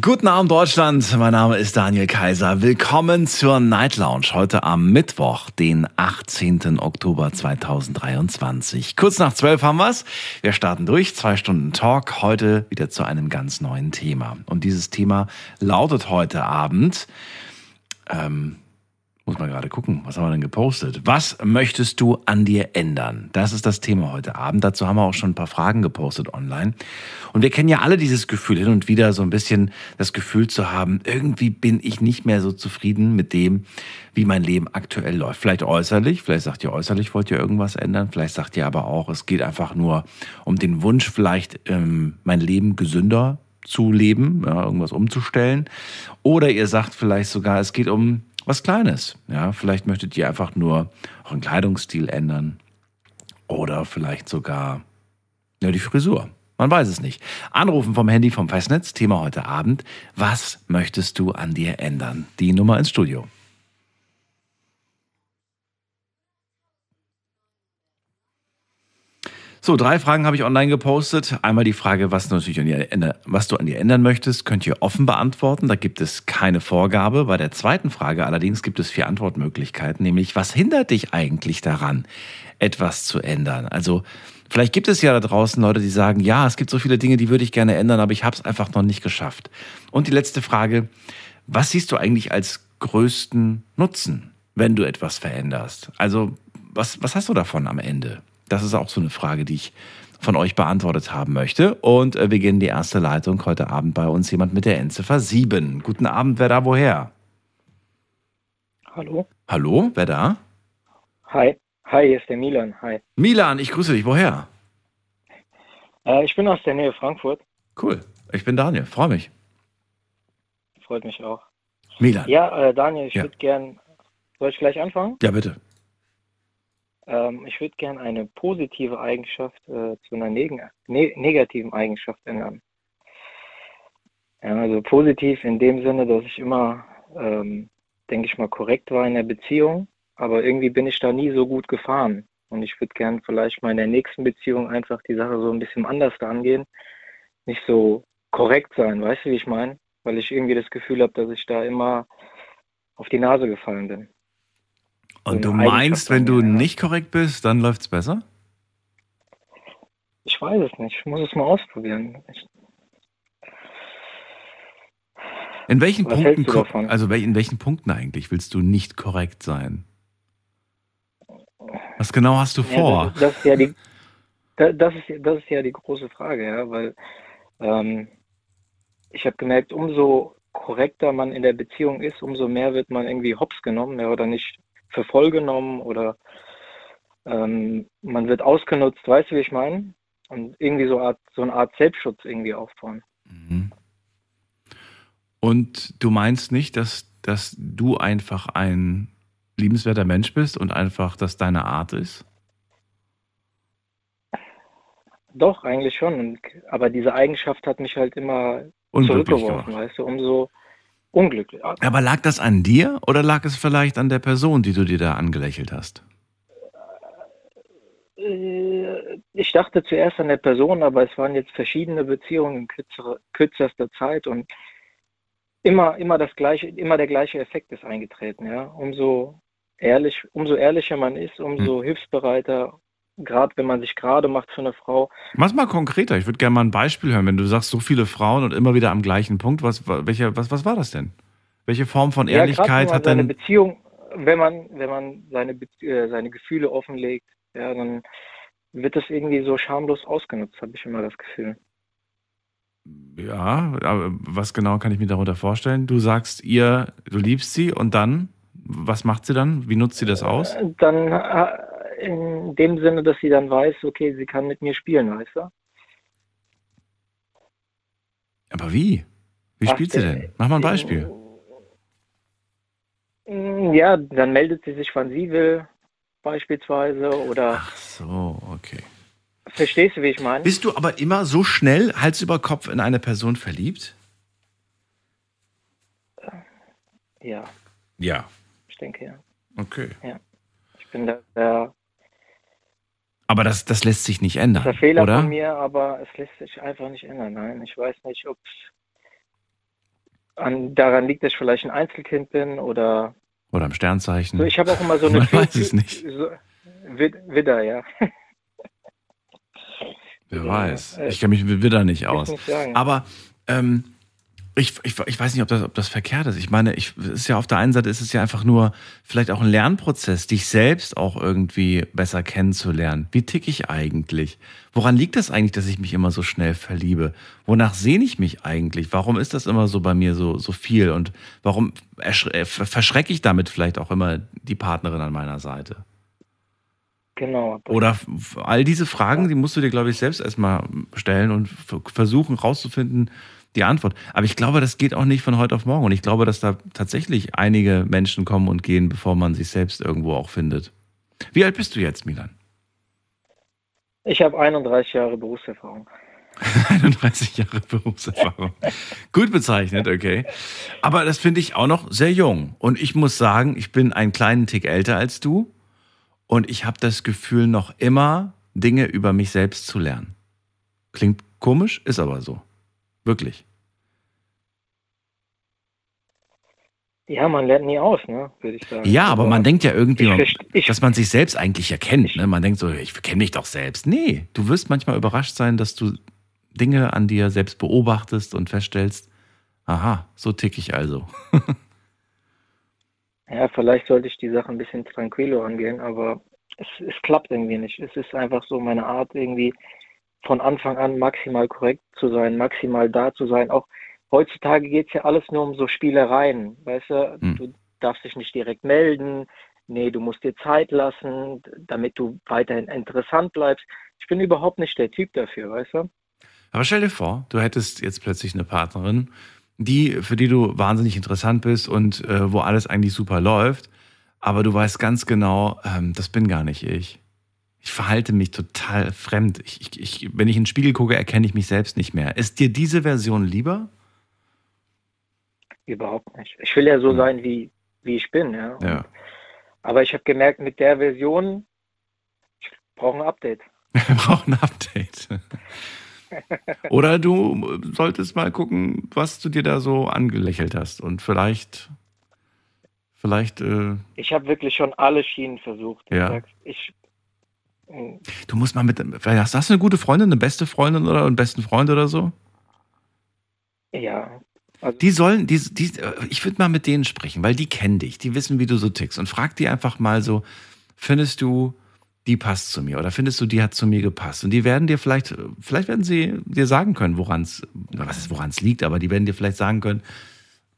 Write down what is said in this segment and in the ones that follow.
Guten Abend Deutschland, mein Name ist Daniel Kaiser. Willkommen zur Night Lounge heute am Mittwoch, den 18. Oktober 2023. Kurz nach 12 haben wir's. Wir starten durch, zwei Stunden Talk, heute wieder zu einem ganz neuen Thema. Und dieses Thema lautet heute Abend, ähm, muss man gerade gucken, was haben wir denn gepostet? Was möchtest du an dir ändern? Das ist das Thema heute Abend. Dazu haben wir auch schon ein paar Fragen gepostet online. Und wir kennen ja alle dieses Gefühl, hin und wieder so ein bisschen das Gefühl zu haben, irgendwie bin ich nicht mehr so zufrieden mit dem, wie mein Leben aktuell läuft. Vielleicht äußerlich, vielleicht sagt ihr äußerlich, wollt ihr irgendwas ändern, vielleicht sagt ihr aber auch, es geht einfach nur um den Wunsch, vielleicht ähm, mein Leben gesünder zu leben, ja, irgendwas umzustellen. Oder ihr sagt vielleicht sogar, es geht um was Kleines. Ja, vielleicht möchtet ihr einfach nur euren Kleidungsstil ändern oder vielleicht sogar ja, die Frisur. Man weiß es nicht. Anrufen vom Handy vom Festnetz, Thema heute Abend. Was möchtest du an dir ändern? Die Nummer ins Studio. So, drei Fragen habe ich online gepostet. Einmal die Frage, was du natürlich an dir, was du an dir ändern möchtest, könnt ihr offen beantworten. Da gibt es keine Vorgabe. Bei der zweiten Frage allerdings gibt es vier Antwortmöglichkeiten, nämlich was hindert dich eigentlich daran, etwas zu ändern? Also vielleicht gibt es ja da draußen Leute, die sagen, ja, es gibt so viele Dinge, die würde ich gerne ändern, aber ich habe es einfach noch nicht geschafft. Und die letzte Frage, was siehst du eigentlich als größten Nutzen, wenn du etwas veränderst? Also was, was hast du davon am Ende? Das ist auch so eine Frage, die ich von euch beantwortet haben möchte. Und äh, wir gehen in die erste Leitung. Heute Abend bei uns jemand mit der Endziffer 7. Guten Abend, wer da woher? Hallo? Hallo, wer da? Hi. Hi, hier ist der Milan. Hi. Milan, ich grüße dich. Woher? Äh, ich bin aus der Nähe Frankfurt. Cool. Ich bin Daniel. Freue mich. Freut mich auch. Milan. Ja, äh, Daniel, ich Ja. würde gern. Soll ich gleich anfangen? Ja, bitte. Ähm, ich würde gern eine positive Eigenschaft äh, zu einer neg ne negativen Eigenschaft ändern. Ja, also positiv in dem Sinne, dass ich immer, ähm, denke ich mal, korrekt war in der Beziehung, aber irgendwie bin ich da nie so gut gefahren. Und ich würde gern vielleicht mal in der nächsten Beziehung einfach die Sache so ein bisschen anders angehen, nicht so korrekt sein, weißt du, wie ich meine? Weil ich irgendwie das Gefühl habe, dass ich da immer auf die Nase gefallen bin. Und du meinst, wenn du ja. nicht korrekt bist, dann läuft's besser? Ich weiß es nicht. Ich muss es mal ausprobieren. Ich, In welchen Was Punkten, also in welchen Punkten eigentlich willst du nicht korrekt sein? Was genau hast du ja, vor? das, das ist ja die, da- das ist, das ist ja die große Frage, ja, weil ähm, ich habe gemerkt, umso korrekter man in der Beziehung ist, umso mehr wird man irgendwie hops genommen, ja, oder nicht für voll genommen oder ähm, man wird ausgenutzt, weißt du, wie ich meine? Und irgendwie so, Art, so eine Art Selbstschutz irgendwie aufbauen. Mhm. Und du meinst nicht, dass, dass du einfach ein liebenswerter Mensch bist und einfach das deine Art ist? Doch, eigentlich schon. Aber diese Eigenschaft hat mich halt immer zurückgeworfen, weißt du, umso unglücklich. Aber lag das an dir oder lag es vielleicht an der Person, die du dir da angelächelt hast? Äh, Ich dachte zuerst an der Person, aber es waren jetzt verschiedene Beziehungen in kürzere, kürzester Zeit und immer, immer das gleiche, immer der gleiche Effekt ist eingetreten, ja. Umso ehrlich, umso ehrlicher man ist, umso Hm. hilfsbereiter, gerade wenn man sich gerade macht für eine Frau. Mach's mal konkreter. Ich würde gerne mal ein Beispiel hören. Wenn du sagst, so viele Frauen und immer wieder am gleichen Punkt, was, welche, was, was war das denn? Welche Form von Ja, Ehrlichkeit man hat denn. Beziehung, wenn man, wenn man seine, äh, seine Gefühle offenlegt, ja, dann wird das irgendwie so schamlos ausgenutzt, habe ich immer das Gefühl. Ja, aber was genau kann ich mir darunter vorstellen? Du sagst ihr, du liebst sie und dann, was macht sie dann? Wie nutzt sie das aus? Dann äh, in dem Sinne, dass sie dann weiß, okay, sie kann mit mir spielen, weißt du? Aber wie? Wie Ach, spielt sie denn? Mach mal ein Beispiel. Mm, Ja, dann meldet sie sich, wann sie will, beispielsweise. Oder Ach so, okay. verstehst du, wie ich meine? Bist du aber immer so schnell Hals über Kopf in eine Person verliebt? Ja, Ja. ich denke ja. Okay. Ich bin da der, Aber das, das lässt sich nicht ändern, der Fehler oder? von mir, aber es lässt sich einfach nicht ändern. Nein, ich weiß nicht, ob es an, daran liegt, dass ich vielleicht ein Einzelkind bin oder Oder im Sternzeichen. so. Ich habe auch immer so eine Man weiß es nicht. So, Wid- Widder, ja. Wer weiß. äh, Ich kenne mich mit Widder nicht Ich aus. nicht. Aber ähm, ich, ich, ich weiß nicht, ob das, ob das verkehrt ist. Ich meine, ich, es ist ja auf der einen Seite ist es ja einfach nur vielleicht auch ein Lernprozess, dich selbst auch irgendwie besser kennenzulernen. Wie tick ich eigentlich? Woran liegt das eigentlich, dass ich mich immer so schnell verliebe? Wonach sehne ich mich eigentlich? Warum ist das immer so bei mir so, so viel? Und warum äh, verschrecke ich damit vielleicht auch immer die Partnerin an meiner Seite? genau. Oder all diese Fragen, die musst du dir, glaube ich, selbst erstmal stellen und versuchen rauszufinden, die Antwort. Aber ich glaube, das geht auch nicht von heute auf morgen. Und ich glaube, dass da tatsächlich einige Menschen kommen und gehen, bevor man sich selbst irgendwo auch findet. Wie alt bist du jetzt, Milan? ich habe 31 Jahre Berufserfahrung. 31 Jahre Berufserfahrung. Gut bezeichnet, okay. Aber das finde ich auch noch sehr jung. Und ich muss sagen, ich bin einen kleinen Tick älter als du. Und ich habe das Gefühl, noch immer Dinge über mich selbst zu lernen. Klingt komisch, ist aber so. Wirklich. Ja, man lernt nie aus, ne, würde ich sagen. Ja, aber man denkt ja irgendwie, ich ich- dass man sich selbst eigentlich erkennt. Ne? Man denkt so, ich kenne mich doch selbst. Nee, du wirst manchmal überrascht sein, dass du Dinge an dir selbst beobachtest und feststellst, aha, so tick ich also. Ja, vielleicht sollte ich die Sache ein bisschen tranquilo angehen, aber es, es klappt irgendwie nicht. Es ist einfach so meine Art, irgendwie von Anfang an maximal korrekt zu sein, maximal da zu sein. Auch heutzutage geht es ja alles nur um so Spielereien. Weißt du, Hm. du darfst dich nicht direkt melden. Nee, du musst dir Zeit lassen, damit du weiterhin interessant bleibst. Ich bin überhaupt nicht der Typ dafür, weißt du? Aber stell dir vor, du hättest jetzt plötzlich eine Partnerin, die, für die du wahnsinnig interessant bist und äh, wo alles eigentlich super läuft, aber du weißt ganz genau, ähm, das bin gar nicht ich. Ich verhalte mich total fremd. Ich, ich, wenn ich in den Spiegel gucke, erkenne ich mich selbst nicht mehr. Ist dir diese Version lieber? Überhaupt nicht. Ich will ja so Hm. sein, wie, wie ich bin, ja. Ja. Aber ich habe gemerkt, mit der Version, ich brauche ein Update. Wir brauchen ein Update. Oder du solltest mal gucken, was du dir da so angelächelt hast. Und vielleicht, vielleicht, äh, Ich habe wirklich schon alle Schienen versucht. Ja. Ich, du musst mal mit, vielleicht hast, hast du eine gute Freundin, eine beste Freundin oder einen besten Freund oder so? ja, also Die sollen, die, die, ich würde mal mit denen sprechen, weil die kennen dich, die wissen, wie du so tickst. Und frag die einfach mal so, findest du, die passt zu mir oder findest du, die hat zu mir gepasst? Und die werden dir vielleicht, vielleicht werden sie dir sagen können, woran es, was ist, woran es liegt, aber die werden dir vielleicht sagen können,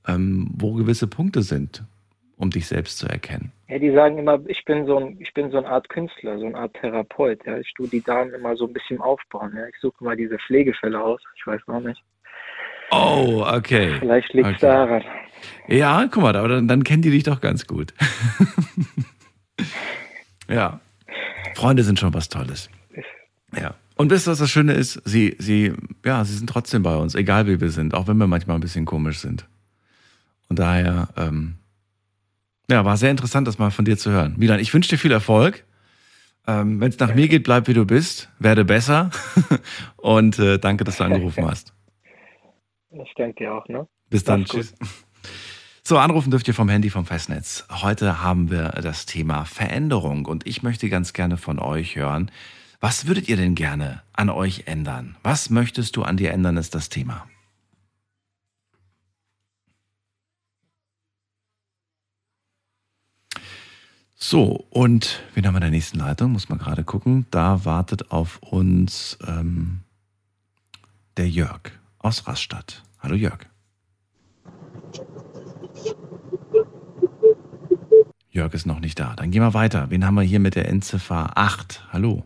ähm, wo gewisse Punkte sind, um dich selbst zu erkennen. ja, die sagen immer, ich bin so ein, ich bin so eine Art Künstler, so eine Art Therapeut. Ja, ich tue die Damen immer so ein bisschen aufbauen. Ja, ich suche mal diese Pflegefälle aus. Ich weiß noch nicht. Oh, okay. Vielleicht liegt es Okay. daran. Ja, guck mal, aber dann, dann kennen die dich doch ganz gut. ja. Freunde sind schon was Tolles. Ja. Und wisst ihr, was das Schöne ist? Sie, sie, ja, sie sind trotzdem bei uns, egal wie wir sind, auch wenn wir manchmal ein bisschen komisch sind. Und daher, ähm, ja, war sehr interessant, das mal von dir zu hören. Milan, ich wünsche dir viel Erfolg. Ähm, wenn es nach mir geht, bleib wie du bist, werde besser. Und äh, danke, dass du angerufen hast. Ich denke dir auch, ne? Bis dann. Tschüss. So, anrufen dürft ihr vom Handy vom Festnetz. Heute haben wir das Thema Veränderung und ich möchte ganz gerne von euch hören. Was würdet ihr denn gerne an euch ändern? Was möchtest du an dir ändern, ist das Thema. So, und wen haben wir in der nächsten Leitung? Muss man gerade gucken. Da wartet auf uns ähm, der Jörg aus Rastatt. Hallo Jörg. Jörg ist noch nicht da. Dann gehen wir weiter. Wen haben wir hier mit der Endziffer 8? Hallo.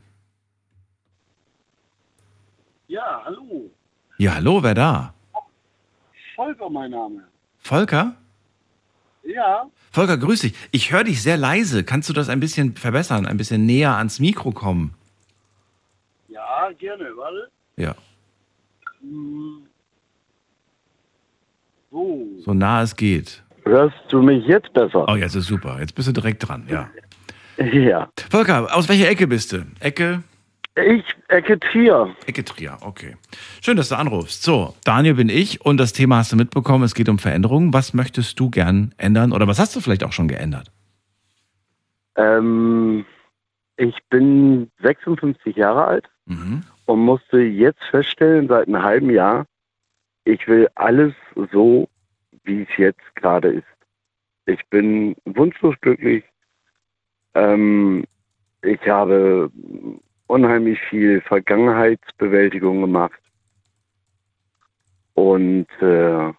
Ja, hallo. Ja, hallo, wer da? Volker mein Name. Volker? Ja, Volker, grüß dich. Ich höre dich sehr leise. Kannst du das ein bisschen verbessern, ein bisschen näher ans Mikro kommen? ja, gerne, weil Ja, hm, so, so nah es geht. Hörst du mich jetzt besser? Oh, jetzt ist super. Jetzt bist du direkt dran, ja. Ja. Volker, aus welcher Ecke bist du? Ecke? Ich, Ecke Trier. Ecke Trier, okay. Schön, dass du anrufst. So, Daniel bin ich und das Thema hast du mitbekommen. Es geht um Veränderungen. Was möchtest du gern ändern oder was hast du vielleicht auch schon geändert? Ähm, ich bin 56 Jahre alt Mhm. und musste jetzt feststellen, seit einem halben Jahr, ich will alles so, wie es jetzt gerade ist. Ich bin wunschlos glücklich. Ähm, ich habe unheimlich viel Vergangenheitsbewältigung gemacht und äh,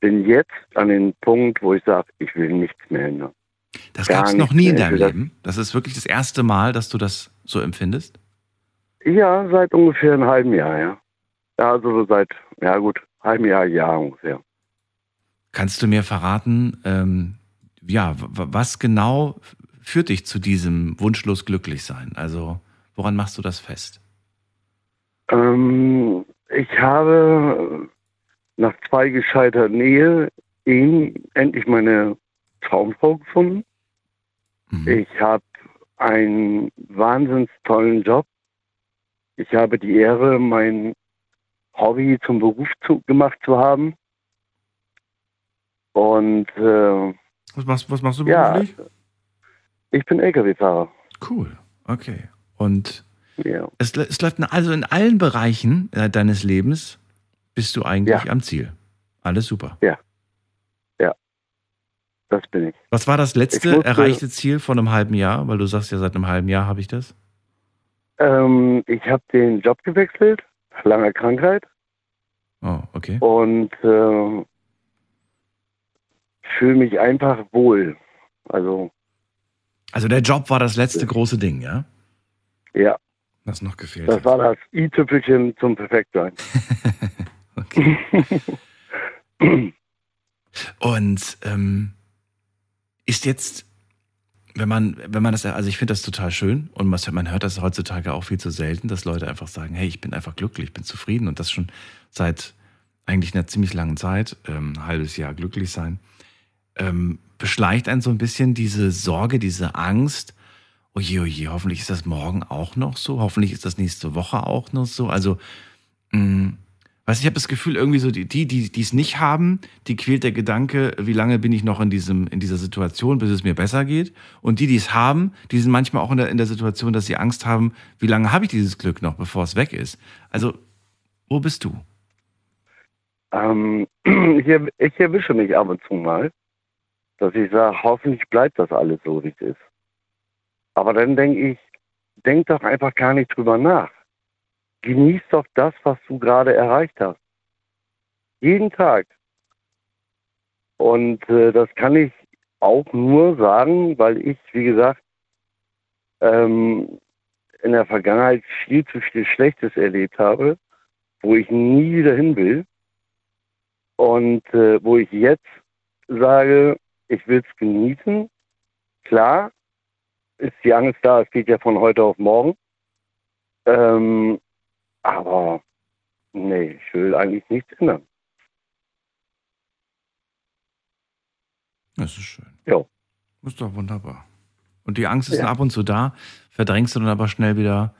bin jetzt an den Punkt, wo ich sage, ich will nichts mehr ändern. Das gab es noch nie in deinem Leben. Das ist wirklich das erste Mal, dass du das so empfindest. Ja, seit ungefähr einem halben Jahr, ja. Ja, also so seit, ja gut, halbem Jahr, Jahr ungefähr. Kannst du mir verraten, ähm, ja, was genau führt dich zu diesem wunschlos glücklich sein? Also, woran machst du das fest? Ähm, ich habe nach zwei gescheiterten Ehe Ehen endlich meine Traumfrau gefunden. Mhm. Ich habe einen wahnsinns tollen Job. Ich habe die Ehre, mein Hobby zum Beruf zu, gemacht zu haben. Und äh, Was, machst, was machst du ja, beruflich? ich bin LKW-Fahrer. Cool, okay. Und Ja. es, es läuft also in allen Bereichen äh, deines Lebens bist du eigentlich Ja. am Ziel. Alles super. Das bin ich. Was war das letzte erreichte Ziel von einem halben Jahr? Weil du sagst ja, seit einem halben Jahr habe ich das. Ähm, ich habe den Job gewechselt, lange Krankheit. Oh, okay. und äh, fühle mich einfach wohl. Also Also der Job war das letzte große Ding, ja? Ja, Was noch gefehlt das hat. war das i-Tüpfelchen zum Perfektsein. Okay. Und ähm, ist jetzt, wenn man, wenn man das, also ich finde das total schön und man, hört das heutzutage auch viel zu selten, dass Leute einfach sagen, hey, ich bin einfach glücklich, ich bin zufrieden und das schon seit eigentlich einer ziemlich langen Zeit, ähm, ein halbes Jahr glücklich sein, ähm, beschleicht einen so ein bisschen diese Sorge, diese Angst, oje, oje, hoffentlich ist das morgen auch noch so, hoffentlich ist das nächste Woche auch noch so, also mh, Weißt du, ich habe das Gefühl, irgendwie so, die, die, die es nicht haben, die quält der Gedanke, wie lange bin ich noch in, diesem, in dieser Situation, bis es mir besser geht. Und die, die es haben, die sind manchmal auch in der, in der Situation, dass sie Angst haben, wie lange habe ich dieses Glück noch, bevor es weg ist. Also, wo bist du? Ähm, ich, ich erwische mich ab und zu mal, dass ich sage, hoffentlich bleibt das alles so, wie es ist. Aber dann denke ich, denk doch einfach gar nicht drüber nach. Genieß doch das, was du gerade erreicht hast. Jeden Tag. Und äh, das kann ich auch nur sagen, weil ich, wie gesagt, ähm, in der Vergangenheit viel zu viel Schlechtes erlebt habe, wo ich nie wieder hin will. Und äh, wo ich jetzt sage, ich will es genießen. Klar ist die Angst da, es geht ja von heute auf morgen. Ähm, aber nee, ich will eigentlich nichts ändern. Das ist schön. Ja. Ist doch wunderbar. Und die Angst ist Ja. ab und zu da, verdrängst du dann aber schnell wieder,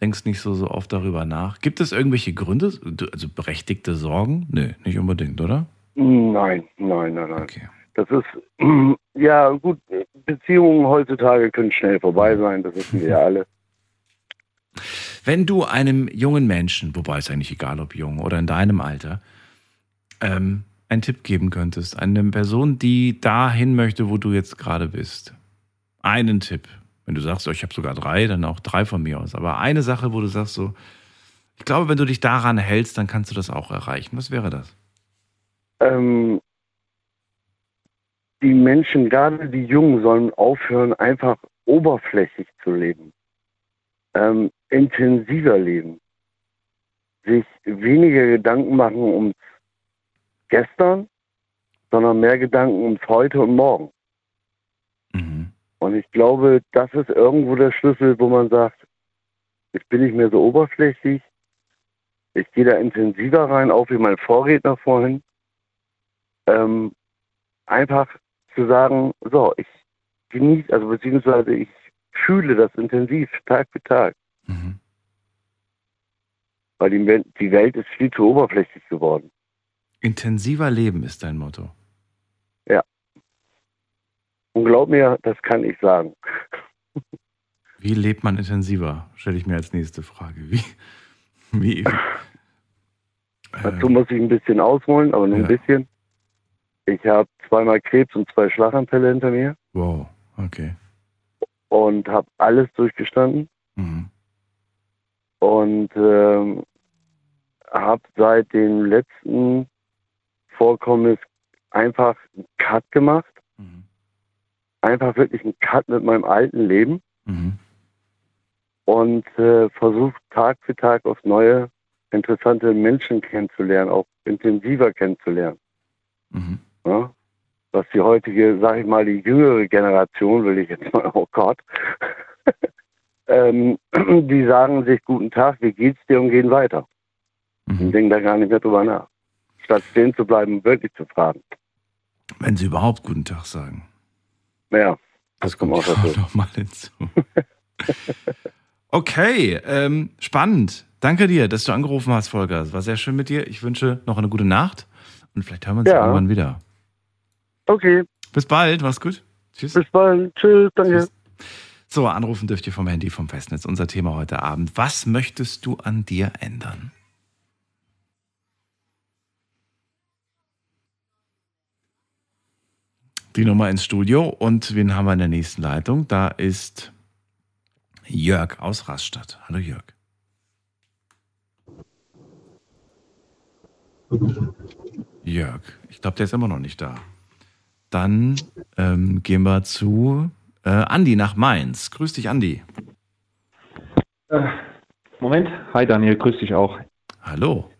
denkst nicht so, so oft darüber nach. Gibt es irgendwelche Gründe, also berechtigte Sorgen? Nö, nicht unbedingt, oder? Nein, nein, nein, nein. Okay. Das ist, ja gut, Beziehungen heutzutage können schnell vorbei sein, das wissen wir ja alle. Wenn du einem jungen Menschen, wobei es eigentlich egal, ob jung oder in deinem Alter, ähm, einen Tipp geben könntest, eine Person, die dahin möchte, wo du jetzt gerade bist, einen Tipp. Wenn du sagst, oh, ich habe sogar drei, dann auch drei von mir aus. Aber eine Sache, wo du sagst so, ich glaube, wenn du dich daran hältst, dann kannst du das auch erreichen. Was wäre das? Ähm, die Menschen, gerade die Jungen, sollen aufhören, einfach oberflächlich zu leben. Ähm, intensiver leben. Sich weniger Gedanken machen ums Gestern, sondern mehr Gedanken ums Heute und Morgen. Mhm. Und ich glaube, das ist irgendwo der Schlüssel, wo man sagt, ich bin nicht mehr so oberflächlich, ich gehe da intensiver rein, auch wie mein Vorredner vorhin. Ähm, einfach zu sagen, so, ich genieße, also beziehungsweise ich fühle das intensiv Tag für Tag. Mhm. Weil die, Wel- die Welt ist viel zu oberflächlich geworden. Intensiver Leben ist dein Motto. Und glaub mir, das kann ich sagen. Wie lebt man intensiver? Stelle ich mir als nächste Frage. Wie? wie Dazu ähm, muss ich ein bisschen ausholen, aber nur ja. ein bisschen. Ich habe zweimal Krebs und zwei Schlaganfälle hinter mir wow, okay. und habe alles durchgestanden Mhm. und ähm, habe seit dem letzten Vorkommnis einfach einen Cut gemacht. Mhm. Einfach wirklich einen Cut mit meinem alten Leben Mhm. und äh, versucht Tag für Tag auf neue, interessante Menschen kennenzulernen, auch intensiver kennenzulernen. Mhm. Ja? Was die heutige, sag ich mal, die jüngere Generation, will ich jetzt mal, oh Gott, ähm, die sagen sich guten Tag, wie geht's dir und gehen weiter. Und Mhm. denken da gar nicht mehr drüber nach. Statt stehen zu bleiben, und wirklich zu fragen. Wenn sie überhaupt guten Tag sagen. Naja, Das Das kommt auch auch dazu. noch mal hinzu. Okay, ähm, spannend. Danke dir, dass du angerufen hast, Volker. Es war sehr schön mit dir. Ich wünsche noch eine gute Nacht und vielleicht hören wir uns Ja. irgendwann wieder. Okay, Bis bald, mach's gut. Tschüss. bis bald. Tschüss, danke. Tschüss. So, anrufen dürft ihr vom Handy vom Festnetz. Unser Thema heute Abend. Was möchtest du an dir ändern? Die Nummer ins Studio und wen haben wir in der nächsten Leitung? Da ist Jörg aus Rastatt. Hallo Jörg. Jörg, ich glaube, der ist immer noch nicht da. Dann ähm, gehen wir zu äh, Andi nach Mainz. Grüß dich, Andi. Äh, Moment. Hi Daniel, grüß dich auch. Hallo.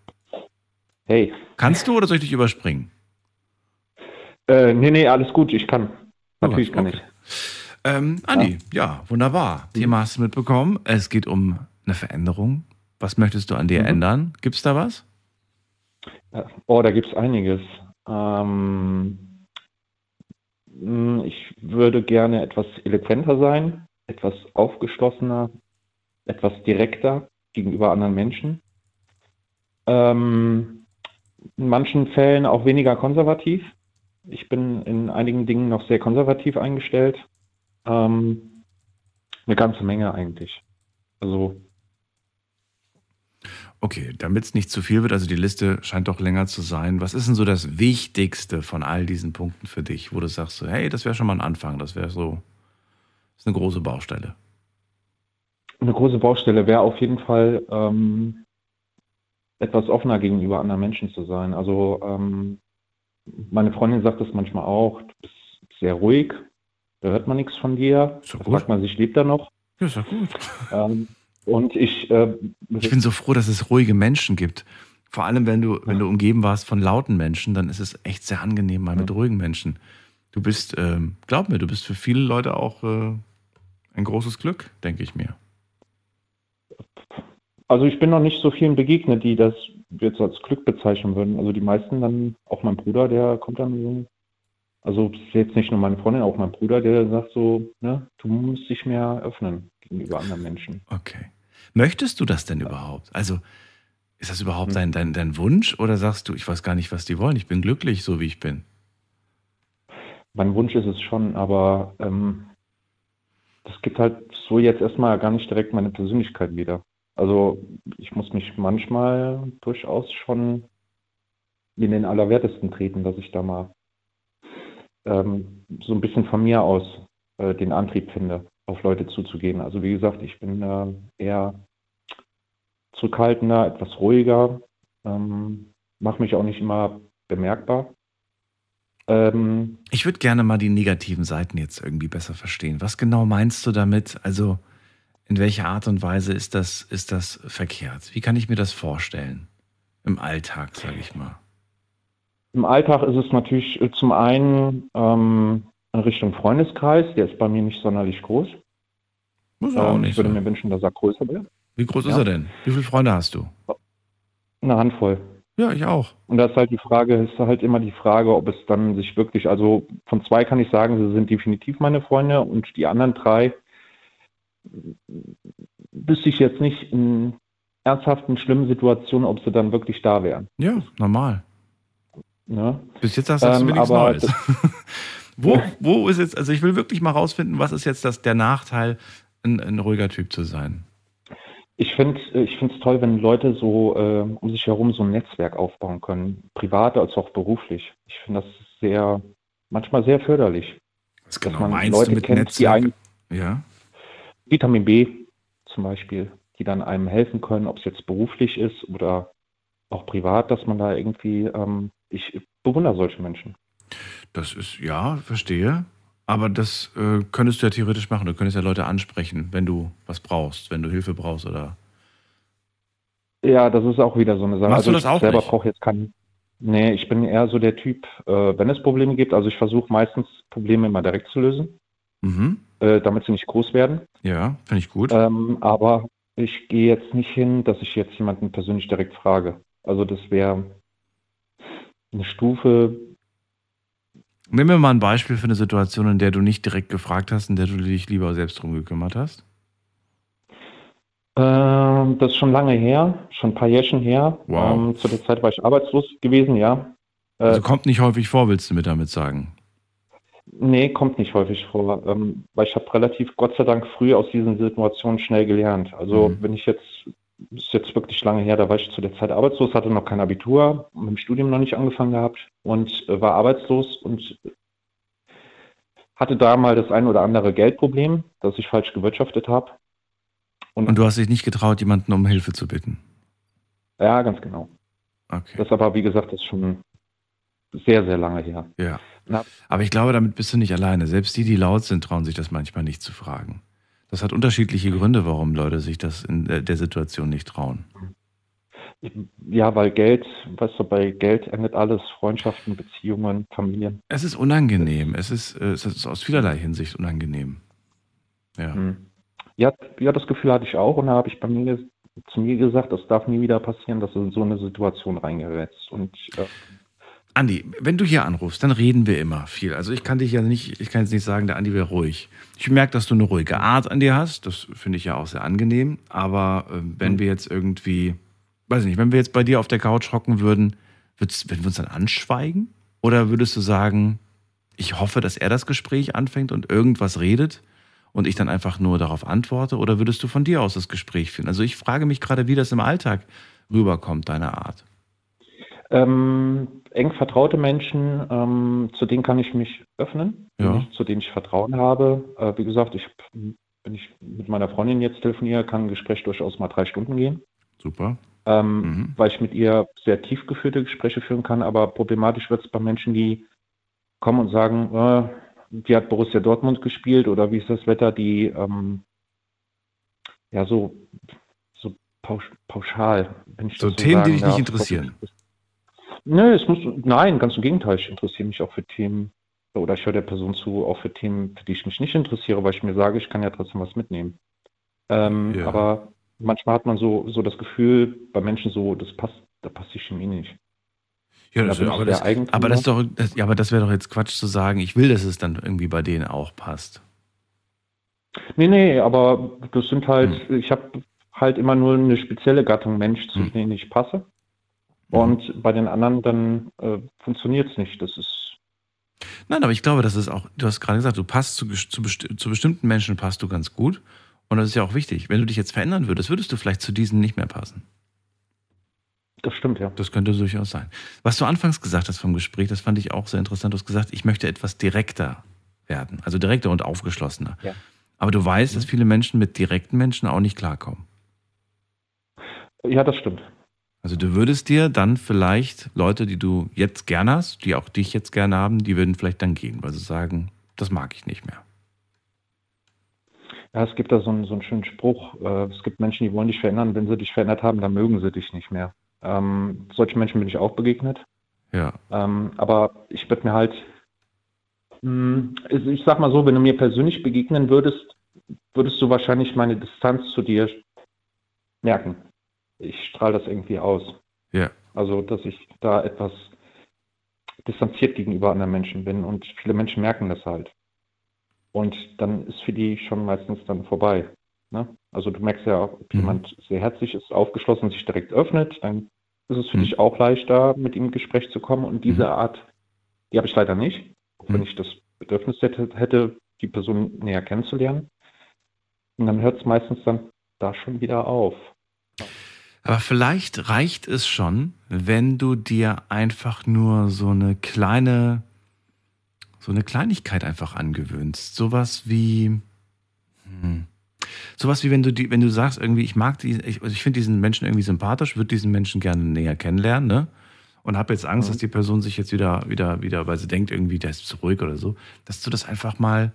Hey. Kannst du oder soll ich dich überspringen? Äh, nee, nee, alles gut, ich kann. Natürlich Okay. kann ich. Ähm, Andi, ja. wunderbar. Thema hast du mitbekommen. Es geht um eine Veränderung. Was möchtest du an dir Mhm. ändern? Gibt es da was? Äh, Oh, da gibt's einiges. Ähm, ich würde gerne etwas eloquenter sein, etwas aufgeschlossener, etwas direkter gegenüber anderen Menschen. Ähm, in manchen Fällen auch weniger konservativ. Ich bin in einigen Dingen noch sehr konservativ eingestellt. Ähm, eine ganze Menge eigentlich. Also Okay, damit es nicht zu viel wird, also die Liste scheint doch länger zu sein. Was ist denn so das Wichtigste von all diesen Punkten für dich, wo du sagst, so, hey, das wäre schon mal ein Anfang, das wäre so, das ist eine große Baustelle. Eine große Baustelle wäre auf jeden Fall ähm, etwas offener gegenüber anderen Menschen zu sein. Also ähm, meine Freundin sagt das manchmal auch, du bist sehr ruhig, da hört man nichts von dir. Ist doch Da gut. fragt man sich, lebt er noch? Ja, ist doch gut. Ähm, und ich, äh, Ich bin so froh, dass es ruhige Menschen gibt. Vor allem, wenn du, wenn du umgeben warst von lauten Menschen, dann ist es echt sehr angenehm, mal mit ruhigen Menschen. Du bist, ähm, glaub mir, du bist für viele Leute auch äh, ein großes Glück, denke ich mir. also ich bin noch nicht so vielen begegnet, die das jetzt als Glück bezeichnen würden. Also die meisten dann, auch mein Bruder, der kommt dann so, also jetzt nicht nur meine Freundin, auch mein Bruder, der sagt so, ne, du musst dich mehr öffnen gegenüber anderen Menschen. Okay. Möchtest du das denn überhaupt? Also, ist das überhaupt dein, dein, dein Wunsch oder sagst du, ich weiß gar nicht, was die wollen, ich bin glücklich, so wie ich bin? Mein Wunsch ist es schon, aber ähm, das gibt halt so jetzt erstmal gar nicht direkt meine Persönlichkeit wieder. Also ich muss mich manchmal durchaus schon in den Allerwertesten treten, dass ich da mal ähm, so ein bisschen von mir aus äh, den Antrieb finde, auf Leute zuzugehen. Also wie gesagt, ich bin äh, eher zurückhaltender, etwas ruhiger, ähm, mache mich auch nicht immer bemerkbar. Ähm, Ich würde gerne mal die negativen Seiten jetzt irgendwie besser verstehen. Was genau meinst du damit? Also, in welcher Art und Weise ist das, ist das verkehrt? Wie kann ich mir das vorstellen? Im Alltag, sage ich mal. Im Alltag ist es natürlich äh, zum einen ähm, in Richtung Freundeskreis, der ist bei mir nicht sonderlich groß. Muss auch Ähm, nicht ich würde so. mir wünschen, dass er größer wäre. Wie groß ist Ja. er denn? Wie viele Freunde hast du? Eine Handvoll. Ja, ich auch. Und das ist halt die Frage, ist halt immer die Frage, ob es dann sich wirklich, also von zwei kann ich sagen, sie sind definitiv meine Freunde und die anderen drei wüsste ich jetzt nicht in ernsthaften, schlimmen Situationen, ob sie dann wirklich da wären. Ja, normal. Ne? Bis jetzt sagst du Ähm, nichts Neues. wo, wo ist jetzt, also ich will wirklich mal rausfinden, was ist jetzt das, der Nachteil, ein, ein ruhiger Typ zu sein? Ich finde ich finde es toll, wenn Leute so äh, um sich herum so ein Netzwerk aufbauen können, privat als auch beruflich. Ich finde das sehr, manchmal sehr förderlich, Was dass man Leute kennt, die einen Ja. Vitamin B zum Beispiel, die dann einem helfen können, ob es jetzt beruflich ist oder auch privat, dass man da irgendwie, ähm, ich bewundere solche Menschen. Das ist, ja, verstehe. Aber das äh, könntest du ja theoretisch machen. Du könntest ja Leute ansprechen, wenn du was brauchst, wenn du Hilfe brauchst oder. Ja, das ist auch wieder so eine Sache. Machst du also das ich auch selber nicht? brauche jetzt keinen. Nee, ich bin eher so der Typ, äh, wenn es Probleme gibt, also ich versuche meistens Probleme immer direkt zu lösen, Mhm. äh, damit sie nicht groß werden. Ja, finde ich gut. Ähm, aber ich gehe jetzt nicht hin, dass ich jetzt jemanden persönlich direkt frage. Also das wäre eine Stufe, Nimm mir mal ein Beispiel für eine Situation, in der du nicht direkt gefragt hast, in der du dich lieber selbst drum gekümmert hast. ähm, das ist schon lange her, schon ein paar Jährchen her. Wow. Ähm, zu der Zeit war ich arbeitslos gewesen, ja. Äh, Also kommt nicht häufig vor, willst du mir damit sagen? Nee, kommt nicht häufig vor, ähm, weil ich habe relativ, Gott sei Dank, früh aus diesen Situationen schnell gelernt. Also Mhm. wenn ich jetzt, ist jetzt wirklich lange her, da war ich zu der Zeit arbeitslos, hatte noch kein Abitur, mit dem Studium noch nicht angefangen gehabt und äh, war arbeitslos und hatte da mal das ein oder andere Geldproblem, das ich falsch gewirtschaftet habe. Und du hast dich nicht getraut, jemanden um Hilfe zu bitten. Ja, ganz genau. Okay. Das aber, wie gesagt, ist schon sehr, sehr lange her. Ja. Na. Aber ich glaube, damit bist du nicht alleine. Selbst die, die laut sind, trauen sich das manchmal nicht zu fragen. Das hat unterschiedliche Gründe, warum Leute sich das in der der Situation nicht trauen. Ja, weil Geld, weißt du, bei Geld endet alles, Freundschaften, Beziehungen, Familien. Es ist unangenehm. Es ist, äh, es ist aus vielerlei Hinsicht unangenehm. Ja. Hm. Ja, ja, das Gefühl hatte ich auch und da habe ich bei mir zu mir gesagt, das darf nie wieder passieren, dass du in so eine Situation reingerätst. Und äh, Andi, wenn du hier anrufst, dann reden wir immer viel. Also ich kann dich ja nicht, ich kann jetzt nicht sagen, der Andi wäre ruhig. Ich merke, dass du eine ruhige Art an dir hast. Das finde ich ja auch sehr angenehm. Aber äh, wenn wir jetzt irgendwie, weiß ich nicht, wenn wir jetzt bei dir auf der Couch hocken würden, würden wir uns dann anschweigen? Oder würdest du sagen, ich hoffe, dass er das Gespräch anfängt und irgendwas redet und ich dann einfach nur darauf antworte? Oder würdest du von dir aus das Gespräch führen? Also ich frage mich gerade, wie das im Alltag rüberkommt, deine Art. Ähm, eng vertraute Menschen, ähm, zu denen kann ich mich öffnen, Ja. nicht, zu denen ich Vertrauen habe. Äh, wie gesagt, ich, wenn ich mit meiner Freundin jetzt telefoniere, kann ein Gespräch durchaus mal drei Stunden gehen. Super. ähm, Mhm. weil ich mit ihr sehr tief geführte Gespräche führen kann. Aber problematisch wird es bei Menschen, die kommen und sagen, äh, wie hat Borussia Dortmund gespielt oder wie ist das Wetter, die ähm, ja so, so pausch, pauschal, wenn ich So Themen, die sagen dich darf. nicht interessieren. Nö, es muss, nein, ganz im Gegenteil. Ich interessiere mich auch für Themen oder ich höre der Person zu, auch für Themen, für die ich mich nicht interessiere, weil ich mir sage, ich kann ja trotzdem was mitnehmen. Ähm, Ja. Aber manchmal hat man so, so das Gefühl bei Menschen so, das passt, da passt die Chemie nicht. Ja, Da das, ich aber, das, aber das doch, das, ja, aber das wäre doch jetzt Quatsch zu sagen, ich will, dass es dann irgendwie bei denen auch passt. Nee, nee, aber das sind halt, ich habe halt immer nur eine spezielle Gattung Mensch, zu Hm. denen ich passe. Mhm. Und bei den anderen dann äh, funktioniert es nicht. Das ist, Nein, aber ich glaube, das ist auch, du hast gerade gesagt, du passt zu, zu, besti zu bestimmten Menschen passt du ganz gut. Und das ist ja auch wichtig. Wenn du dich jetzt verändern würdest, würdest du vielleicht zu diesen nicht mehr passen. das stimmt, ja. Das könnte durchaus sein. Was du anfangs gesagt hast vom Gespräch, das fand ich auch sehr interessant. Du hast gesagt, ich möchte etwas direkter werden. Also direkter und aufgeschlossener. Ja. Aber du weißt, dass viele Menschen mit direkten Menschen auch nicht klarkommen. Ja, das stimmt. Also du würdest dir dann vielleicht Leute, die du jetzt gern hast, die auch dich jetzt gerne haben, die würden vielleicht dann gehen, weil sie sagen, das mag ich nicht mehr. Ja, es gibt da so einen, so einen schönen Spruch. Äh, es gibt Menschen, die wollen dich verändern. Wenn sie dich verändert haben, dann mögen sie dich nicht mehr. Ähm, solchen Menschen bin ich auch begegnet. Ja. Ähm, aber ich würde mir halt, mh, also ich sag mal so, wenn du mir persönlich begegnen würdest, würdest du wahrscheinlich meine Distanz zu dir merken. Ich strahle das irgendwie aus. Ja. Also, dass ich da etwas distanziert gegenüber anderen Menschen bin und viele Menschen merken das halt. Und dann ist für die schon meistens dann vorbei. Ne? Also du merkst ja, ob Mhm. jemand sehr herzlich ist, aufgeschlossen, sich direkt öffnet, dann ist es für Mhm. dich auch leichter, mit ihm ins Gespräch zu kommen. Und diese Mhm. Art, die habe ich leider nicht, wenn Mhm. ich das Bedürfnis hätte, hätte, die Person näher kennenzulernen. Und dann hört es meistens dann da schon wieder auf. Aber vielleicht reicht es schon, wenn du dir einfach nur so eine kleine, so eine Kleinigkeit einfach angewöhnst. Sowas wie, hm, sowas wie wenn du die, wenn du sagst irgendwie, ich mag die, ich, also ich finde diesen Menschen irgendwie sympathisch, würde diesen Menschen gerne näher kennenlernen, ne? Und habe jetzt Angst, Mhm. dass die Person sich jetzt wieder, wieder, wieder, weil sie denkt irgendwie, der ist zu ruhig oder so, dass du das einfach mal,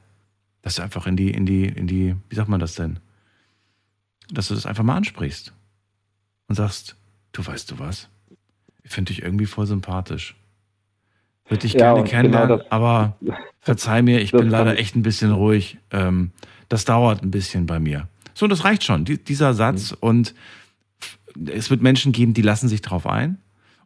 dass du einfach in die, in die, in die, wie sagt man das denn? Dass du das einfach mal ansprichst und sagst, du weißt du was? Ich finde dich irgendwie voll sympathisch. Würde dich Ja, gerne und kennenlernen, genau aber verzeih mir, ich bin leider echt ein bisschen ruhig. Ähm, das dauert ein bisschen bei mir. So, und das reicht schon, die, dieser Satz. Mhm. Und es wird Menschen geben, die lassen sich drauf ein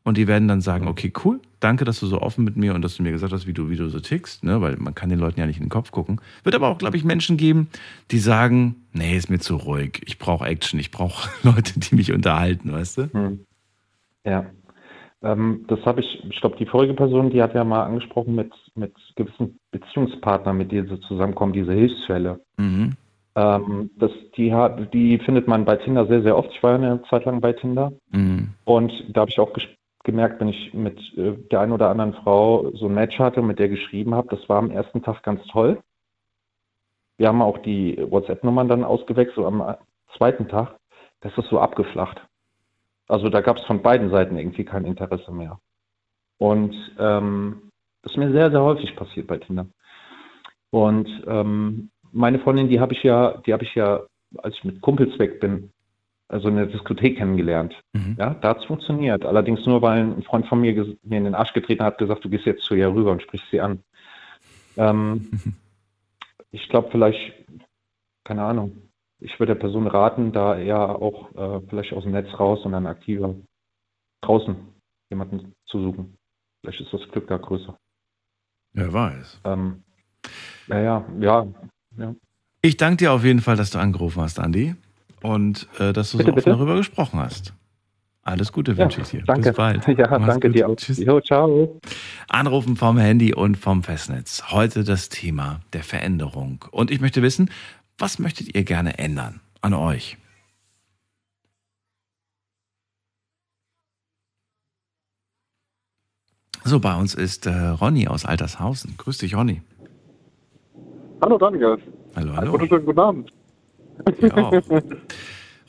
und die werden dann sagen, okay, cool, danke, dass du so offen mit mir und dass du mir gesagt hast, wie du, wie du so tickst, ne? weil man kann den Leuten ja nicht in den Kopf gucken. Wird aber auch, glaube ich, Menschen geben, die sagen, nee, ist mir zu ruhig, ich brauche Action, ich brauche Leute, die mich unterhalten, weißt du? Hm. Ja. Ähm, das habe ich, ich glaube, die vorige Person, die hat ja mal angesprochen mit, mit gewissen Beziehungspartnern, mit denen sie zusammenkommen, diese Hilfsfälle. Mhm. Ähm, das, die, hat, die findet man bei Tinder sehr, sehr oft. Ich war ja eine Zeit lang bei Tinder. Mhm. Und da habe ich auch gemerkt, wenn ich mit äh, der einen oder anderen Frau so ein Match hatte, mit der geschrieben habe, das war am ersten Tag ganz toll. Wir haben auch die WhatsApp-Nummern dann ausgewechselt. Am äh, zweiten Tag, das ist so abgeflacht. Also da gab es von beiden Seiten irgendwie kein Interesse mehr. Und ähm, das ist mir sehr, sehr häufig passiert bei Tinder. Und ähm, meine Freundin, die habe ich ja, die habe ich ja, als ich mit Kumpels weg bin, also in der Diskothek kennengelernt. Mhm. Ja, da hat es funktioniert. Allerdings nur, weil ein Freund von mir mir in den Arsch getreten hat, gesagt, du gehst jetzt zu ihr rüber und sprichst sie an. Ähm, ich glaube vielleicht, keine Ahnung, ich würde der Person raten, da eher auch äh, vielleicht aus dem Netz raus und dann aktiver draußen jemanden zu suchen. Vielleicht ist das Glück da größer. Wer weiß. Ähm, naja, ja, ja. Ich danke dir auf jeden Fall, dass du angerufen hast, Andi. Und äh, dass du Bitte, so offen bitte. darüber gesprochen hast. Alles Gute ja wünsche ich dir. danke. Bis bald. Ja, Mach's danke gut. dir auch. Tschüss. Jo, ciao. Anrufen vom Handy und vom Festnetz. Heute das Thema der Veränderung. Und ich möchte wissen, was möchtet ihr gerne ändern an euch? So, bei uns ist äh, Ronny aus Altershausen. Grüß dich, Ronny. Hallo Daniel. Hallo, Einen hallo. wunderschönen guten Abend. Auch.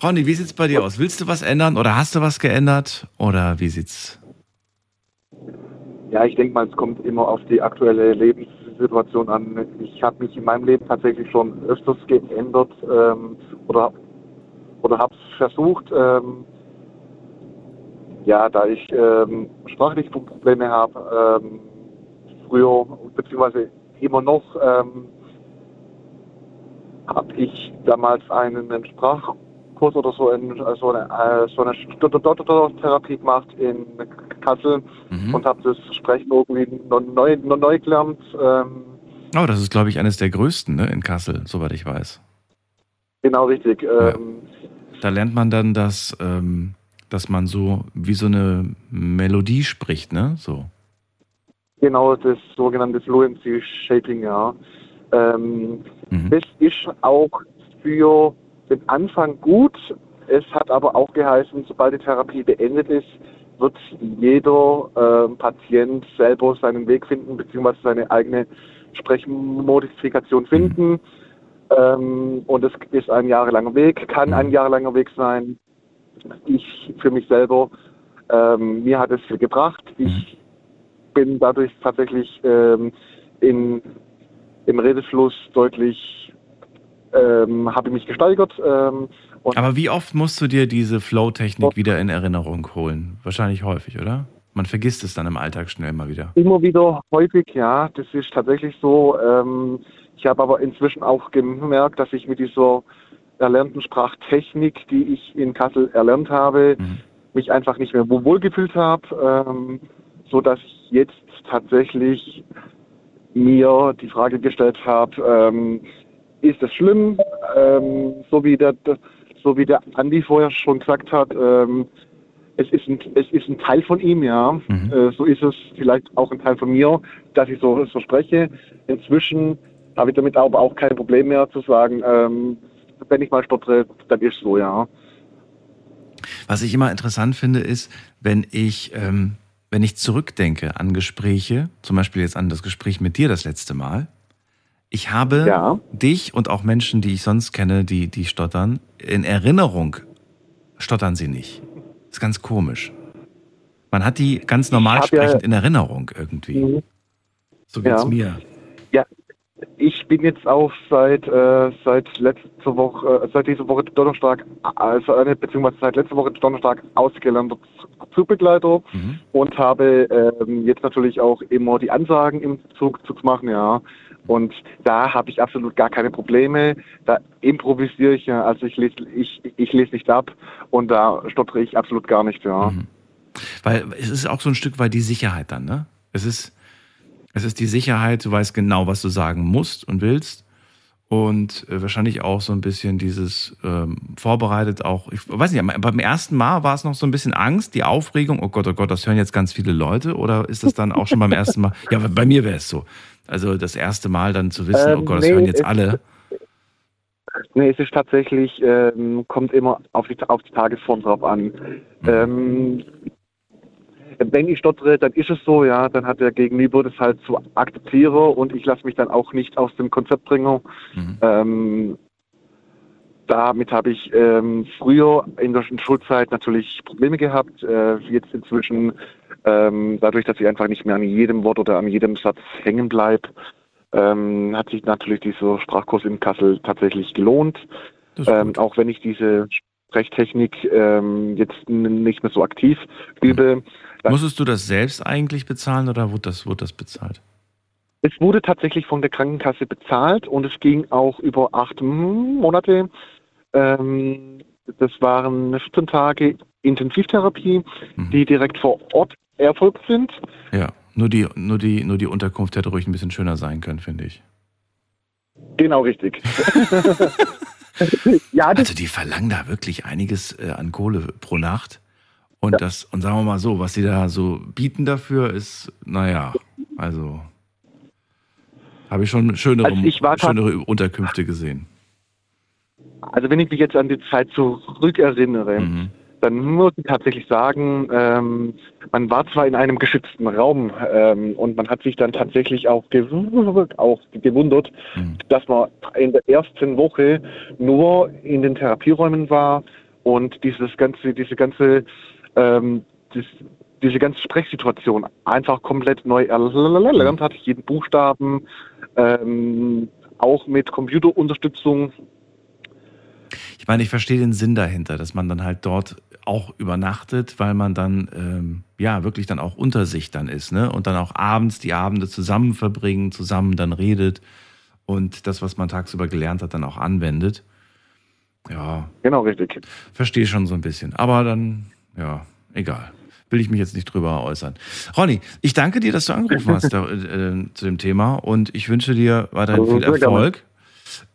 Ronny, wie sieht's bei dir aus? Willst du was ändern oder hast du was geändert? Oder wie sieht's? Ja, ich denke mal, es kommt immer auf die aktuelle Lebenssituation an. Ich habe mich in meinem Leben tatsächlich schon öfters geändert ähm, oder, oder habe es versucht. Ähm, ja, da ich ähm, sprachliche Probleme habe, ähm, früher beziehungsweise immer noch, ähm, habe ich damals einen, einen Sprachkurs oder so, in, so eine, äh, so eine Therapie gemacht in Kassel Mhm. und habe das Sprechen irgendwie neu, noch neu gelernt. Ähm, Oh, das ist, glaube ich, eines der größten ne, in Kassel, soweit ich weiß. genau richtig. Ähm, Da lernt man dann, dass, ähm, dass man so wie so eine Melodie spricht, ne? So. Genau, das sogenannte Fluency Shaping, ja. Ähm, Mhm. Das ist auch für den Anfang gut. Es hat aber auch geheißen, sobald die Therapie beendet ist, wird jeder ähm, Patient selber seinen Weg finden, beziehungsweise seine eigene Sprechmodifikation finden. Ähm, und es ist ein jahrelanger Weg, kann Mhm. ein jahrelanger Weg sein. Ich für mich selber, ähm, mir hat es viel gebracht. Ich bin dadurch tatsächlich ähm, in, im Redefluss deutlich, ähm, habe ich mich gesteigert. Ähm, Aber wie oft musst du dir diese Flow-Technik wieder in Erinnerung holen? Wahrscheinlich häufig, oder? Man vergisst es dann im Alltag schnell mal wieder. Immer wieder häufig, ja, das ist tatsächlich so. Ähm, ich habe aber inzwischen auch gemerkt, dass ich mit dieser erlernten Sprachtechnik, die ich in Kassel erlernt habe, Mhm. mich einfach nicht mehr wohl gefühlt habe, ähm, so dass ich jetzt tatsächlich mir die Frage gestellt habe, ähm, ist es schlimm, ähm, so wie der, so wie der Andi vorher schon gesagt hat, ähm, es ist ein, es ist ein Teil von ihm, ja. Mhm. Äh, so ist es vielleicht auch ein Teil von mir, dass ich so, so spreche. Inzwischen habe ich damit aber auch kein Problem mehr zu sagen, ähm, wenn ich mal stottere, dann ist es so, ja. Was ich immer interessant finde, ist, wenn ich, ähm, wenn ich zurückdenke an Gespräche, zum Beispiel jetzt an das Gespräch mit dir das letzte Mal, ich habe ja. dich und auch Menschen, die ich sonst kenne, die, die stottern, in Erinnerung stottern sie nicht. Das ist ganz komisch. Man hat die ganz normal sprechend ja, in Erinnerung irgendwie. Mhm. So geht's ja. mir. Ja, ich bin jetzt auch seit äh, seit letzter Woche, äh, seit dieser Woche Donnerstag, also äh, beziehungsweise seit letzter Woche Donnerstag ausgelernter Zugbegleiter mhm. und habe ähm, jetzt natürlich auch immer die Ansagen im Zug zu machen, ja. Und da habe ich absolut gar keine Probleme. Da improvisiere ich, ja. also ich lese, ich, ich lese nicht ab und da stottere ich absolut gar nicht, ja. Mhm. Weil es ist auch so ein Stück weit die Sicherheit dann, ne? Es ist, es ist die Sicherheit, du weißt genau, was du sagen musst und willst. Und äh, wahrscheinlich auch so ein bisschen dieses ähm, vorbereitet auch, ich weiß nicht, beim ersten Mal war es noch so ein bisschen Angst, die Aufregung, oh Gott, oh Gott, das hören jetzt ganz viele Leute oder ist das dann auch schon beim ersten Mal? Ja, bei mir wäre es so. Also das erste Mal dann zu wissen, oh ähm, oh Gott, das nee, hören jetzt alle. Nee, es ist tatsächlich, ähm, kommt immer auf die, auf die Tagesform drauf an. Mhm. Ähm, wenn ich stottere, dann ist es so, ja, dann hat der Gegenüber das halt zu akzeptieren und ich lasse mich dann auch nicht aus dem Konzept bringen. Mhm. Ähm, damit habe ich ähm, früher in der Schulzeit natürlich Probleme gehabt. Äh, jetzt inzwischen, ähm, dadurch, dass ich einfach nicht mehr an jedem Wort oder an jedem Satz hängen bleibe, ähm, hat sich natürlich dieser Sprachkurs in Kassel tatsächlich gelohnt. Ähm, auch wenn ich diese Sprechtechnik ähm, jetzt nicht mehr so aktiv übe. Mhm. Musstest du das selbst eigentlich bezahlen oder wurde das, wurde das bezahlt? Es wurde tatsächlich von der Krankenkasse bezahlt und es ging auch über acht Monate. Ähm, das waren 14 Tage Intensivtherapie, mhm. die direkt vor Ort erfolgt sind. Ja, nur die, nur, die, nur die Unterkunft hätte ruhig ein bisschen schöner sein können, finde ich. Genau richtig. ja, also die verlangen da wirklich einiges äh, an Kohle pro Nacht. Und ja. das, und sagen wir mal so, was sie da so bieten dafür, ist, naja, also habe ich schon schönere, also ich schönere Unterkünfte gesehen. Also wenn ich mich jetzt an die Zeit zurückerinnere, mhm. dann muss ich tatsächlich sagen, ähm, man war zwar in einem geschützten Raum ähm, und man hat sich dann tatsächlich auch, gew auch gewundert, mhm. dass man in der ersten Woche nur in den Therapieräumen war und dieses ganze, diese ganze ähm, das, diese ganze Sprechsituation einfach komplett neu erlernt hat, jeden Buchstaben, ähm, auch mit Computerunterstützung. Ich meine, ich verstehe den Sinn dahinter, dass man dann halt dort auch übernachtet, weil man dann ähm, ja wirklich dann auch unter sich dann ist, ne? Und dann auch abends die Abende zusammen verbringen, zusammen dann redet und das, was man tagsüber gelernt hat, dann auch anwendet. Ja. Genau, richtig. Verstehe schon so ein bisschen. Aber dann ja, egal. Will ich mich jetzt nicht drüber äußern. Ronny, ich danke dir, dass du angerufen hast da, äh, zu dem Thema und ich wünsche dir weiterhin viel Erfolg.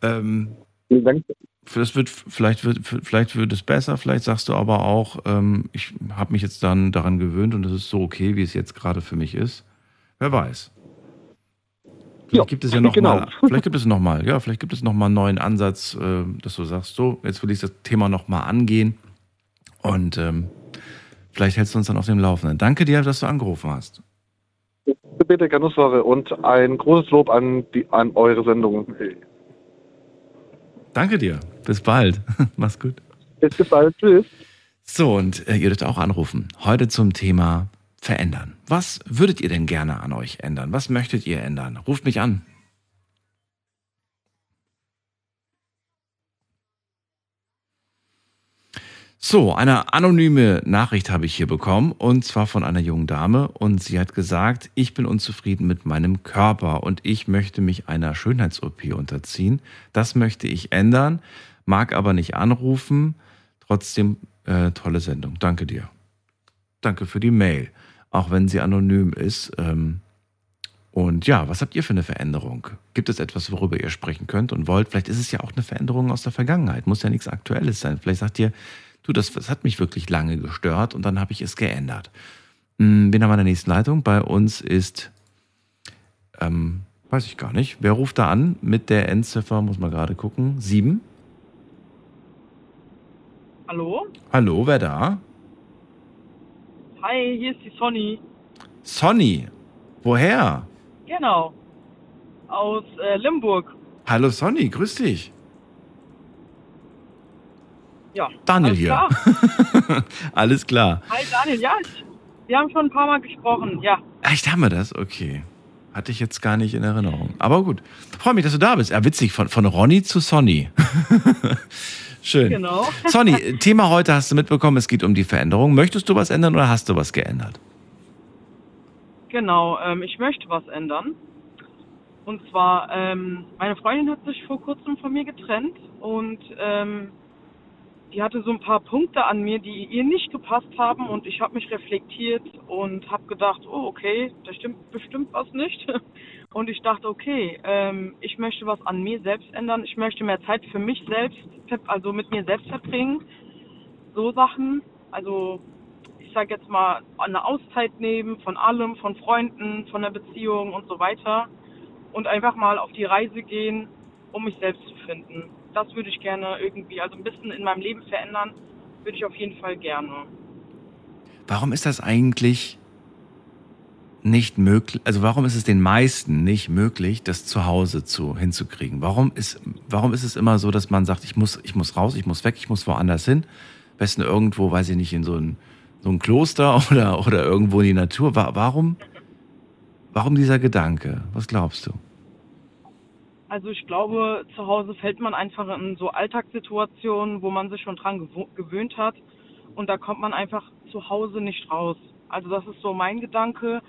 Ähm, Vielen Dank. Das wird, vielleicht, wird, vielleicht wird es besser, vielleicht sagst du aber auch, ähm, ich habe mich jetzt dann daran gewöhnt und es ist so okay, wie es jetzt gerade für mich ist. Wer weiß. Vielleicht ja, gibt es ja noch genau. mal, vielleicht gibt es noch mal, ja, vielleicht gibt es noch mal einen neuen Ansatz, äh, dass du sagst, so, jetzt will ich das Thema noch mal angehen und ähm, Vielleicht hältst du uns dann auf dem Laufenden. Danke dir, dass du angerufen hast. Bitte, Sorge. Und ein großes Lob an, die, an eure Sendung. Danke dir. Bis bald. Mach's gut. Bis bald. Tschüss. So, und äh, ihr dürft auch anrufen. Heute zum Thema verändern. Was würdet ihr denn gerne an euch ändern? Was möchtet ihr ändern? Ruft mich an. So, eine anonyme Nachricht habe ich hier bekommen und zwar von einer jungen Dame und sie hat gesagt, ich bin unzufrieden mit meinem Körper und ich möchte mich einer Schönheits-OP unterziehen. Das möchte ich ändern, mag aber nicht anrufen. Trotzdem äh, tolle Sendung. Danke dir. Danke für die Mail, auch wenn sie anonym ist. Ähm, und ja, was habt ihr für eine Veränderung? Gibt es etwas, worüber ihr sprechen könnt und wollt? Vielleicht ist es ja auch eine Veränderung aus der Vergangenheit, muss ja nichts Aktuelles sein. Vielleicht sagt ihr, du, das, das hat mich wirklich lange gestört und dann habe ich es geändert. Hm, wen haben wir in der nächsten Leitung? Bei uns ist, ähm, weiß ich gar nicht, wer ruft da an mit der Endziffer, muss man gerade gucken, sieben? Hallo? Hallo, wer da? Hi, hier ist die Sonny. Sonny, woher? Genau. Aus äh, Limburg. Hallo Sonny, grüß dich. Ja. Daniel alles hier. Klar. Alles klar. Hi Daniel, ja, ich, wir haben schon ein paar Mal gesprochen, ja. Echt, haben wir das? Okay. Hatte ich jetzt gar nicht in Erinnerung. Aber gut. Freue mich, dass du da bist. Ja, witzig, von, von Ronny zu Sonny. Schön. Genau. Sonny, Thema heute hast du mitbekommen, es geht um die Veränderung. Möchtest du was ändern oder hast du was geändert? Genau, ähm, ich möchte was ändern. Und zwar, ähm, meine Freundin hat sich vor kurzem von mir getrennt und ähm, die hatte so ein paar Punkte an mir, die ihr nicht gepasst haben und ich habe mich reflektiert und habe gedacht, oh okay, da stimmt bestimmt was nicht. Und ich dachte, okay, ähm, ich möchte was an mir selbst ändern. Ich möchte mehr Zeit für mich selbst, also mit mir selbst verbringen. So Sachen, also ich sage jetzt mal eine Auszeit nehmen von allem, von Freunden, von der Beziehung und so weiter und einfach mal auf die Reise gehen, um mich selbst zu finden das würde ich gerne irgendwie, also ein bisschen in meinem Leben verändern, würde ich auf jeden Fall gerne. Warum ist das eigentlich nicht möglich, also warum ist es den meisten nicht möglich, das zu Hause zu, hinzukriegen? Warum ist, warum ist es immer so, dass man sagt, ich muss, ich muss raus, ich muss weg, ich muss woanders hin? Besten irgendwo, weiß ich nicht, in so ein, so ein Kloster oder, oder irgendwo in die Natur. Warum, warum dieser Gedanke? Was glaubst du? Also ich glaube, zu Hause fällt man einfach in so Alltagssituationen, wo man sich schon dran gewöhnt hat und da kommt man einfach zu Hause nicht raus. Also das ist so mein Gedanke.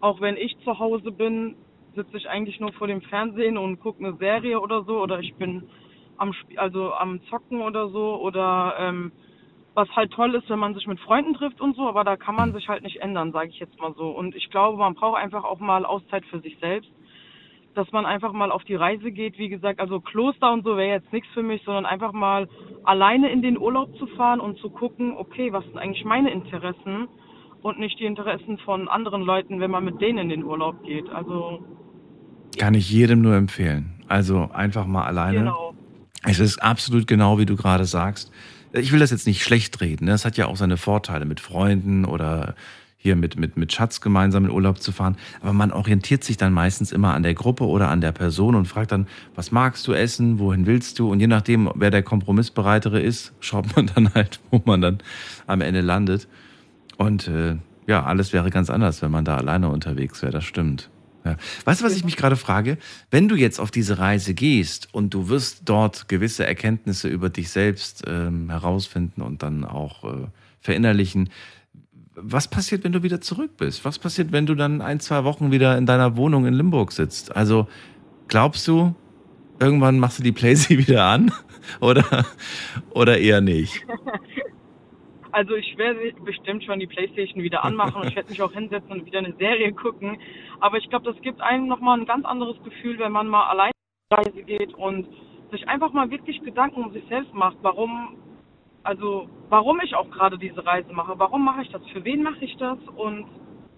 Auch wenn ich zu Hause bin, sitze ich eigentlich nur vor dem Fernsehen und gucke eine Serie oder so oder ich bin am Sp also am Zocken oder so oder ähm, was halt toll ist, wenn man sich mit Freunden trifft und so, aber da kann man sich halt nicht ändern, sage ich jetzt mal so. Und ich glaube, man braucht einfach auch mal Auszeit für sich selbst dass man einfach mal auf die Reise geht. Wie gesagt, also Kloster und so wäre jetzt nichts für mich, sondern einfach mal alleine in den Urlaub zu fahren und zu gucken, okay, was sind eigentlich meine Interessen und nicht die Interessen von anderen Leuten, wenn man mit denen in den Urlaub geht. Also kann ich jedem nur empfehlen. Also einfach mal alleine. Genau. Es ist absolut genau, wie du gerade sagst. Ich will das jetzt nicht schlecht reden. Ne? Es hat ja auch seine Vorteile mit Freunden oder hier mit, mit, mit Schatz gemeinsam in Urlaub zu fahren. Aber man orientiert sich dann meistens immer an der Gruppe oder an der Person und fragt dann, was magst du essen, wohin willst du? Und je nachdem, wer der Kompromissbereitere ist, schaut man dann halt, wo man dann am Ende landet. Und äh, ja, alles wäre ganz anders, wenn man da alleine unterwegs wäre, das stimmt. Ja. Weißt du, was ich mich gerade frage? Wenn du jetzt auf diese Reise gehst und du wirst dort gewisse Erkenntnisse über dich selbst ähm, herausfinden und dann auch äh, verinnerlichen, was passiert, wenn du wieder zurück bist? Was passiert, wenn du dann ein, zwei Wochen wieder in deiner Wohnung in Limburg sitzt? Also glaubst du, irgendwann machst du die Playsee wieder an oder, oder eher nicht? Also ich werde bestimmt schon die Playstation wieder anmachen und ich werde mich auch hinsetzen und wieder eine Serie gucken. Aber ich glaube, das gibt einem nochmal ein ganz anderes Gefühl, wenn man mal allein auf Reise geht und sich einfach mal wirklich Gedanken um sich selbst macht, warum also warum ich auch gerade diese Reise mache, warum mache ich das, für wen mache ich das und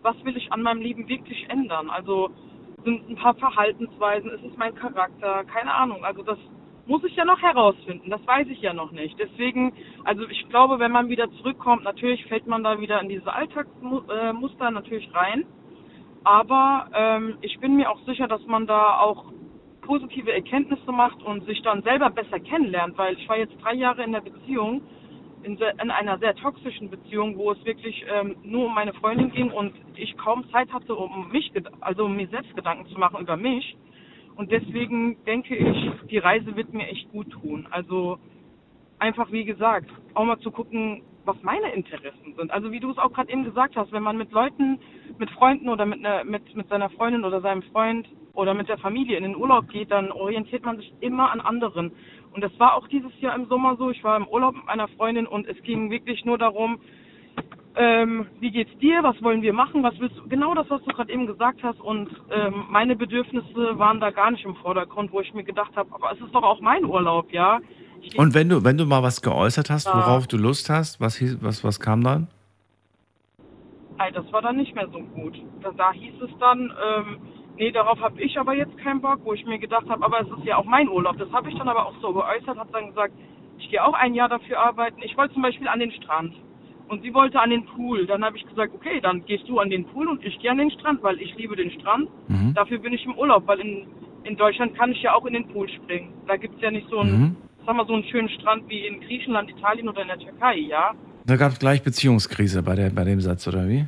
was will ich an meinem Leben wirklich ändern. Also sind ein paar Verhaltensweisen, ist es mein Charakter, keine Ahnung. Also das muss ich ja noch herausfinden, das weiß ich ja noch nicht. Deswegen, also ich glaube, wenn man wieder zurückkommt, natürlich fällt man da wieder in diese Alltagsmuster natürlich rein. Aber ähm, ich bin mir auch sicher, dass man da auch positive Erkenntnisse macht und sich dann selber besser kennenlernt, weil ich war jetzt drei Jahre in der Beziehung in, in einer sehr toxischen Beziehung, wo es wirklich ähm, nur um meine Freundin ging und ich kaum Zeit hatte, um mich, also um mir selbst Gedanken zu machen über mich. Und deswegen denke ich, die Reise wird mir echt gut tun. Also einfach, wie gesagt, auch mal zu gucken, was meine Interessen sind. Also wie du es auch gerade eben gesagt hast, wenn man mit Leuten, mit Freunden oder mit, ne, mit, mit seiner Freundin oder seinem Freund oder mit der Familie in den Urlaub geht, dann orientiert man sich immer an anderen. Und das war auch dieses Jahr im Sommer so. Ich war im Urlaub mit meiner Freundin und es ging wirklich nur darum, ähm, wie geht's dir, was wollen wir machen, was willst du, genau das, was du gerade eben gesagt hast und ähm, meine Bedürfnisse waren da gar nicht im Vordergrund, wo ich mir gedacht habe, aber es ist doch auch mein Urlaub, ja. Ich, Und wenn du, wenn du mal was geäußert hast, worauf du Lust hast, was, hieß, was, was kam dann? Das war dann nicht mehr so gut. Da, da hieß es dann, ähm, nee, darauf habe ich aber jetzt keinen Bock, wo ich mir gedacht habe, aber es ist ja auch mein Urlaub. Das habe ich dann aber auch so geäußert, habe dann gesagt, ich gehe auch ein Jahr dafür arbeiten. Ich wollte zum Beispiel an den Strand und sie wollte an den Pool. Dann habe ich gesagt, okay, dann gehst du an den Pool und ich gehe an den Strand, weil ich liebe den Strand. Mhm. Dafür bin ich im Urlaub, weil in, in Deutschland kann ich ja auch in den Pool springen. Da gibt's ja nicht so einen, Mhm. sag mal, so einen schönen Strand wie in Griechenland, Italien oder in der Türkei, ja. Da gab es gleich Beziehungskrise bei, der, bei dem Satz, oder wie?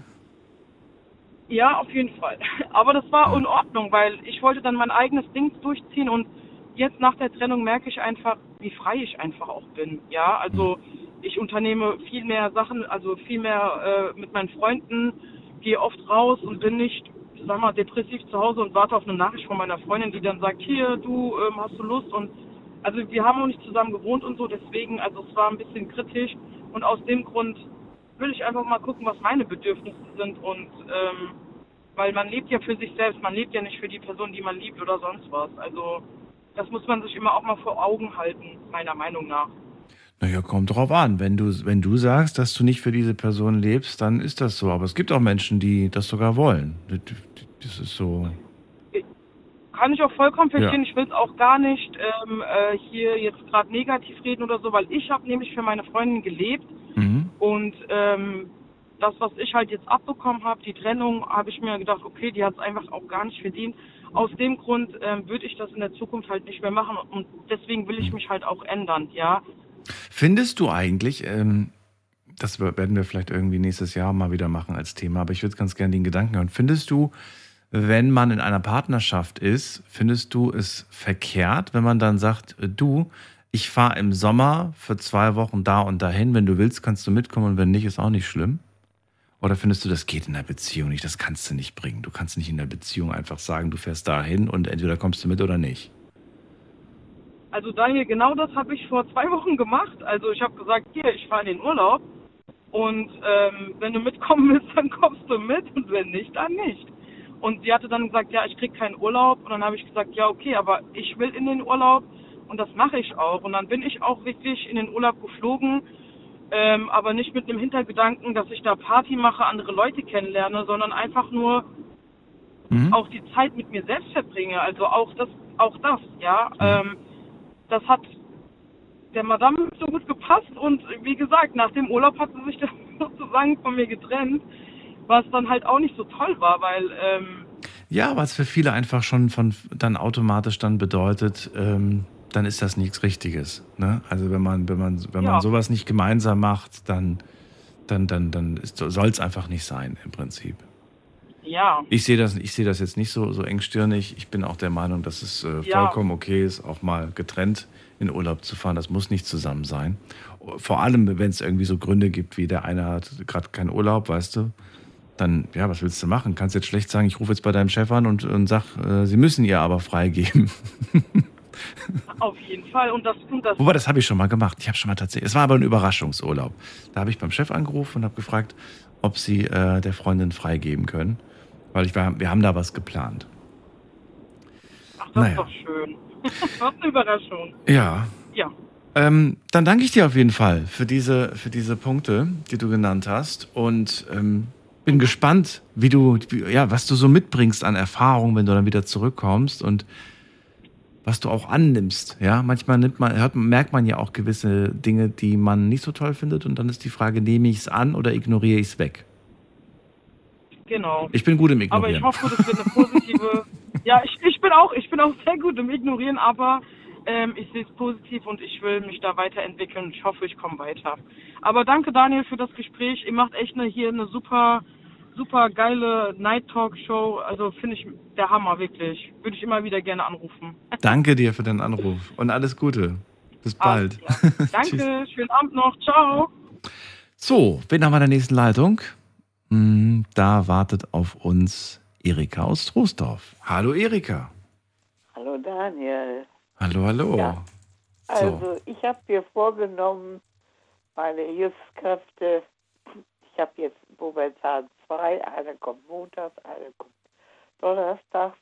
Ja, auf jeden Fall. Aber das war in Ordnung, weil ich wollte dann mein eigenes Ding durchziehen und jetzt nach der Trennung merke ich einfach, wie frei ich einfach auch bin. Ja, also ich unternehme viel mehr Sachen, also viel mehr äh, mit meinen Freunden, gehe oft raus und bin nicht, sag mal, depressiv zu Hause und warte auf eine Nachricht von meiner Freundin, die dann sagt, hier, du, ähm, hast du Lust? Und also wir haben auch nicht zusammen gewohnt und so, deswegen, also es war ein bisschen kritisch und aus dem Grund will ich einfach mal gucken, was meine Bedürfnisse sind und ähm, weil man lebt ja für sich selbst, man lebt ja nicht für die Person, die man liebt oder sonst was. Also das muss man sich immer auch mal vor Augen halten, meiner Meinung nach. Naja, kommt drauf an. Wenn du, wenn du sagst, dass du nicht für diese Person lebst, dann ist das so. Aber es gibt auch Menschen, die das sogar wollen. Das ist so. Kann ich auch vollkommen verstehen. Ja. Ich will es auch gar nicht ähm, äh, hier jetzt gerade negativ reden oder so, weil ich habe nämlich für meine Freundin gelebt. Und ähm, das, was ich halt jetzt abbekommen habe, die Trennung, habe ich mir gedacht, okay, die hat es einfach auch gar nicht verdient. Aus dem Grund ähm, würde ich das in der Zukunft halt nicht mehr machen und deswegen will ich mich halt auch ändern, ja. Findest du eigentlich, ähm, das werden wir vielleicht irgendwie nächstes Jahr mal wieder machen als Thema, aber ich würde ganz gerne den Gedanken hören. Findest du, wenn man in einer Partnerschaft ist, findest du es verkehrt, wenn man dann sagt, äh, du, ich fahre im Sommer für zwei Wochen da und dahin, wenn du willst, kannst du mitkommen und wenn nicht, ist auch nicht schlimm? Oder findest du, das geht in der Beziehung nicht, das kannst du nicht bringen? Du kannst nicht in der Beziehung einfach sagen, du fährst dahin und entweder kommst du mit oder nicht. Also Daniel, genau das habe ich vor zwei Wochen gemacht. Also ich habe gesagt, hier, ich fahre in den Urlaub und ähm, wenn du mitkommen willst, dann kommst du mit und wenn nicht, dann nicht. Und sie hatte dann gesagt, ja, ich krieg keinen Urlaub und dann habe ich gesagt, ja, okay, aber ich will in den Urlaub und das mache ich auch. Und dann bin ich auch wirklich in den Urlaub geflogen, ähm, aber nicht mit dem Hintergedanken, dass ich da Party mache, andere Leute kennenlerne, sondern einfach nur Mhm. auch die Zeit mit mir selbst verbringe. Also auch das, auch das, ja. Ähm, das hat der Madame so gut gepasst und wie gesagt, nach dem Urlaub hat sie sich dann sozusagen von mir getrennt, was dann halt auch nicht so toll war, weil ähm, Ja, was für viele einfach schon von dann automatisch dann bedeutet, ähm, dann ist das nichts Richtiges. Ne? Also wenn man, wenn man, wenn Ja. man sowas nicht gemeinsam macht, dann, dann, dann, dann soll es einfach nicht sein im Prinzip. ja, Ich sehe das, ich sehe das jetzt nicht so, so engstirnig. Ich bin auch der Meinung, dass es äh, Ja. vollkommen okay ist, auch mal getrennt in Urlaub zu fahren. Das muss nicht zusammen sein. Vor allem, wenn es irgendwie so Gründe gibt, wie der eine hat gerade keinen Urlaub, weißt du, dann, ja, was willst du machen? Kannst jetzt schlecht sagen, ich rufe jetzt bei deinem Chef an und, und sag, äh, sie müssen ihr aber freigeben. auf jeden Fall. Und das, und das Wobei, das habe ich schon mal gemacht. Ich habe schon mal tatsächlich, es war aber ein Überraschungsurlaub. Da habe ich beim Chef angerufen und habe gefragt, ob sie äh, der Freundin freigeben können, weil ich war, wir haben da was geplant. ach, das naja. ist doch schön. was eine Überraschung. Ja, Ja. Ähm, dann danke ich dir auf jeden Fall für diese, für diese Punkte, die du genannt hast. Und ähm, bin gespannt, wie du, wie, ja, was du so mitbringst an Erfahrung, wenn du dann wieder zurückkommst und was du auch annimmst. Ja, manchmal nimmt man, hört, merkt man ja auch gewisse Dinge, die man nicht so toll findet. Und dann ist die Frage, nehme ich es an oder ignoriere ich es weg? Genau. Ich bin gut im Aber ich Ignorieren. hoffe, das wird eine positive. ja, ich, ich bin auch, ich bin auch sehr gut im Ignorieren, aber ähm, ich sehe es positiv und ich will mich da weiterentwickeln ich hoffe, ich komme weiter. Aber danke Daniel für das Gespräch. Ihr macht echt eine, hier eine super, super geile Night Talk Show. Also finde ich der Hammer wirklich. Würde ich immer wieder gerne anrufen. Danke dir für deinen Anruf und alles Gute. Bis bald. Danke, schönen Abend noch. Ciao. So, wen haben wir in der nächsten Leitung? Hm, Da wartet auf uns Erika aus Troisdorf. Hallo Erika. Hallo Daniel. Hallo, hallo. Ja. Also ich habe mir vorgenommen, meine Hilfskräfte, ich habe jetzt momentan zwei. Eine kommt montags, eine kommt donnerstags,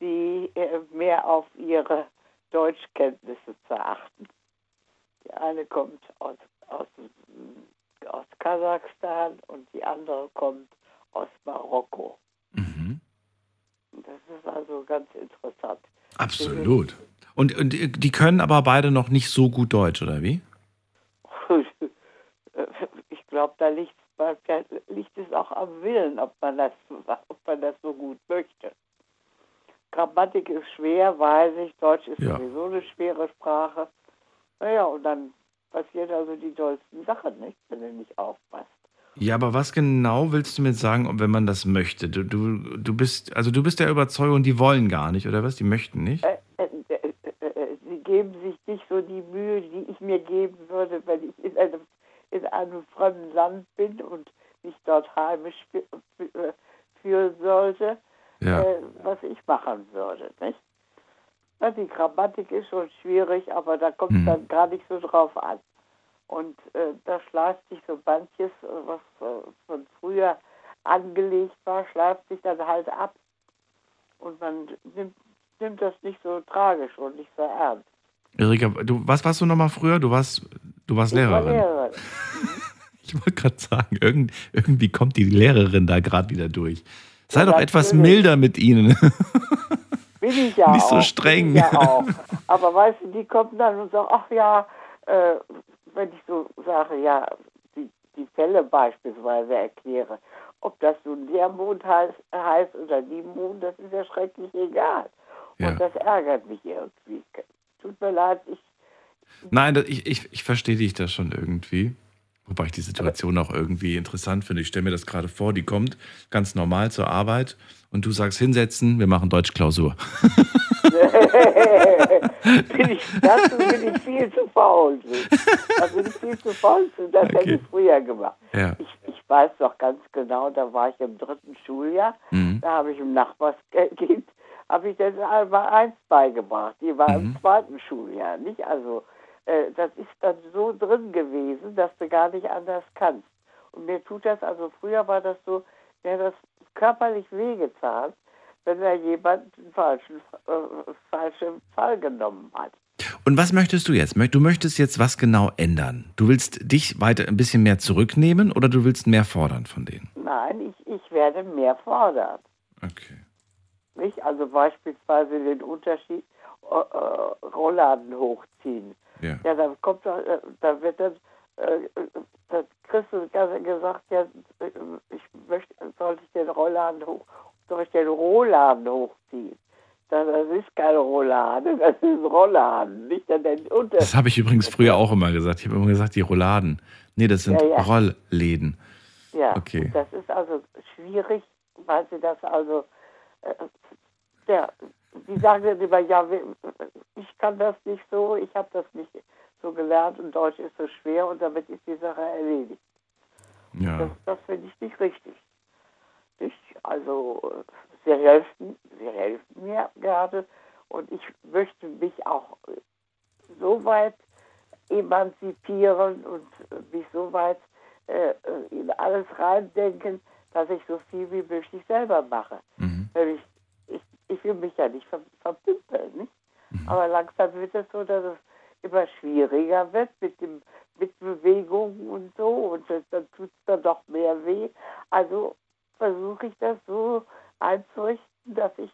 die äh, mehr auf ihre Deutschkenntnisse zu achten. Die eine kommt aus, aus, aus Kasachstan und die andere kommt aus Marokko. Mhm. Das ist also ganz interessant. Absolut. Und, und die können aber beide noch nicht so gut Deutsch, oder wie? Ich glaube, da liegt, liegt es auch am Willen, ob man, das, ob man das so gut möchte. Grammatik ist schwer, weiß ich. Deutsch ist Ja. sowieso eine schwere Sprache. Naja, und dann passieren also die tollsten Sachen, nicht, wenn du nicht aufpasst. Ja, aber was genau willst du mir sagen, wenn man das möchte? Du, du, du bist, also du bist der Überzeugung, die wollen gar nicht, oder was? Die möchten nicht? Äh, äh, äh, äh, sie geben sich nicht so die Mühe, die ich mir geben würde, wenn ich in einem, in einem fremden Land bin und mich dort heimisch äh, fühlen sollte, Ja. äh, was ich machen würde. Nicht? Na, die Grammatik ist schon schwierig, aber da kommt Mhm. dann gar nicht so drauf an. Und äh, da schleift sich so manches, äh, was äh, von früher angelegt war, schleift sich dann halt ab. Und man nimmt, nimmt das nicht so tragisch und nicht so ernst. Erika, du, was warst du nochmal früher? Du warst, du warst Ich war Lehrerin. Lehrerin. Ich wollte gerade sagen, irgend, irgendwie kommt die Lehrerin da gerade wieder durch. Sei doch etwas milder mit ihnen. Bin ich ja Nicht so auch. streng. Ja auch. Aber weißt du, die kommen dann und sagen, ach ja, äh, wenn ich so sage, ja, die, die Fälle beispielsweise erkläre, ob das nun der Mond heißt, heißt oder die Mond, das ist ja schrecklich egal. Ja. Und das ärgert mich irgendwie. Tut mir leid, ich Nein, das, ich, ich, ich verstehe dich da schon irgendwie. Wobei ich die Situation auch irgendwie interessant finde. Ich stelle mir das gerade vor, die kommt ganz normal zur Arbeit und du sagst hinsetzen, wir machen Deutschklausur. bin ich, dazu bin ich viel zu faul. Da bin ich viel zu faul zu. Das hätte Okay. ich früher gemacht. Ja. Ich, ich weiß doch ganz genau, da war ich im dritten Schuljahr, Mhm. da habe ich im Nachbarskind, habe ich das einmal eins beigebracht. Die war Mhm. im zweiten Schuljahr, nicht? Also äh, das ist dann so drin gewesen, dass du gar nicht anders kannst. Und mir tut das, also früher war das so, mir hat das körperlich wehgetan, wenn da jemand einen falschen, äh, falschen Fall genommen hat. Und was möchtest du jetzt? Du möchtest jetzt was genau ändern? Du willst dich weiter ein bisschen mehr zurücknehmen oder du willst mehr fordern von denen? Nein, ich, ich werde mehr fordern. Okay. Nicht? Also beispielsweise den Unterschied äh, äh, Rollladen hochziehen. Ja. Ja, da kommt doch, äh, da wird dann, äh, da kriegst du ges- gesagt, ja, äh, ich möchte, soll ich den Rollladen hoch, soll ich den Rollladen hochziehen? Das, ist keine Rolllade, das ist ein Rollladen, nicht der Unterschied. Das habe ich übrigens früher auch immer gesagt. Ich habe immer gesagt, die Rolladen. Nee, das sind Ja, ja. Rollläden. Ja, Okay. das ist also schwierig, weil sie das also, äh, ja, die sagen dann immer, ja, ich kann das nicht so, ich habe das nicht so gelernt und Deutsch ist so schwer und damit ist die Sache erledigt. Ja. Das, das finde ich nicht richtig. Nicht? Also, sie helfen, sie helfen mir gerade und ich möchte mich auch so weit emanzipieren und mich so weit äh, in alles reindenken, dass ich so viel wie möglich selber mache. Mhm. Wenn ich, will mich ja nicht ver verpümpeln, nicht? Aber langsam wird es so, dass es immer schwieriger wird mit dem mit Bewegungen und so und das, dann tut es dann doch mehr weh. Also versuche ich das so einzurichten, dass ich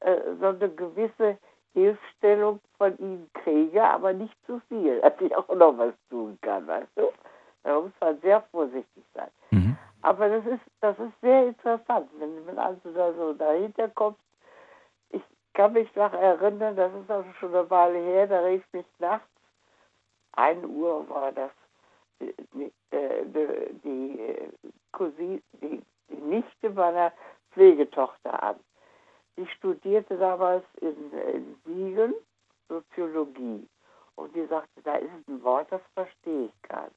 äh, so eine gewisse Hilfstellung von ihnen kriege, aber nicht zu viel, dass ich auch noch was tun kann, weißt du? Da muss man sehr vorsichtig sein. Mhm. Aber das ist, das ist sehr interessant, wenn man also da so dahinter kommt. Kann mich noch erinnern, das ist also schon eine Weile her, da rief mich nachts, 1 Uhr war das, die, äh, die, äh, Cousine, die, die Nichte meiner Pflegetochter an. Die studierte damals in, in Siegen Soziologie. Und die sagte, da ist ein Wort, das verstehe ich gar nicht.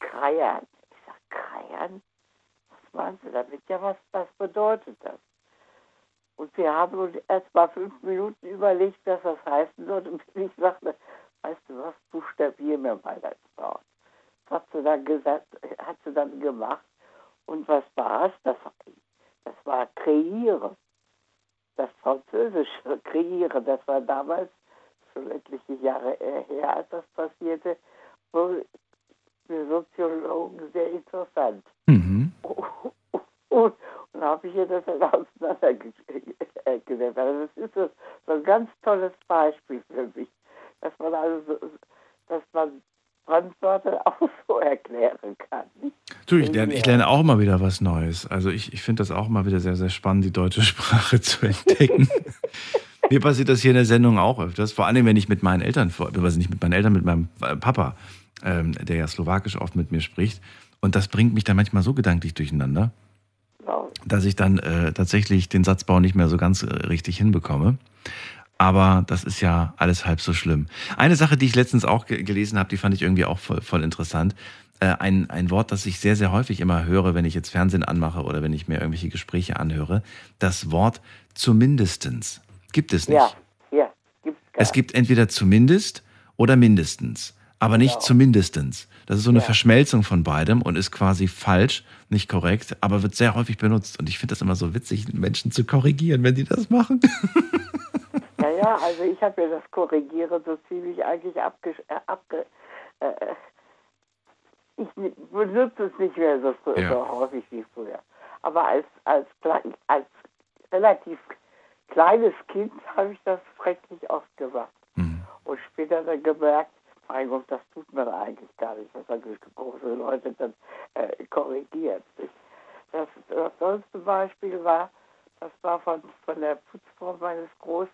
Kreiern. Ich sag, Kreiern? Was meinst du damit? Ja, was, was bedeutet das? Und wir haben uns erst mal fünf Minuten überlegt, was das heißen soll. Und ich sagte, weißt du was, buchstabier mir mal das Wort. hat sie dann gesagt, hat sie dann gemacht. Und was war es? Das, das war kreieren. Das französische kreieren, das war damals schon etliche Jahre her, als das passierte, für Soziologen sehr interessant. Mhm. Und, und da habe ich ihr das dann auseinandergesetzt. Also das ist so, so ein ganz tolles Beispiel für mich, dass man also, so, dass man Fremdwörter auch so erklären kann. Du, ich lerne, ich lerne auch immer wieder was Neues. Also ich, ich finde das auch mal wieder sehr, sehr spannend, die deutsche Sprache zu entdecken. Mir passiert das hier in der Sendung auch öfters, vor allem wenn ich mit meinen Eltern, also nicht mit meinen Eltern, mit meinem äh, Papa, ähm, der ja slowakisch oft mit mir spricht. Und das bringt mich dann manchmal so gedanklich durcheinander, dass ich dann äh, tatsächlich den Satzbau nicht mehr so ganz äh, richtig hinbekomme. Aber das ist ja alles halb so schlimm. Eine Sache, die ich letztens auch ge gelesen habe, die fand ich irgendwie auch voll, voll interessant. Äh, ein, ein Wort, das ich sehr, sehr häufig immer höre, wenn ich jetzt Fernsehen anmache oder wenn ich mir irgendwelche Gespräche anhöre. Das Wort zumindestens. Gibt es nicht. Ja, ja, gibt's gar Es gibt entweder zumindest oder mindestens, aber nicht Genau. zumindestens. Das ist so eine Ja. Verschmelzung von beidem und ist quasi falsch, nicht korrekt, aber wird sehr häufig benutzt. Und ich finde das immer so witzig, Menschen zu korrigieren, wenn die das machen. Ja, ja, also ich habe ja das Korrigieren so ziemlich eigentlich abge... Äh, abge äh, äh, ich benutze es nicht mehr so, frü- Ja. so häufig wie früher. Aber als, als, klein, als relativ kleines Kind habe ich das schrecklich oft gemacht. Mhm. Und später dann gemerkt, mein das tut man eigentlich gar nicht, was dann große Leute dann äh, korrigiert. Das, das tollste Beispiel war, das war von, von der Putzfrau meines Groß,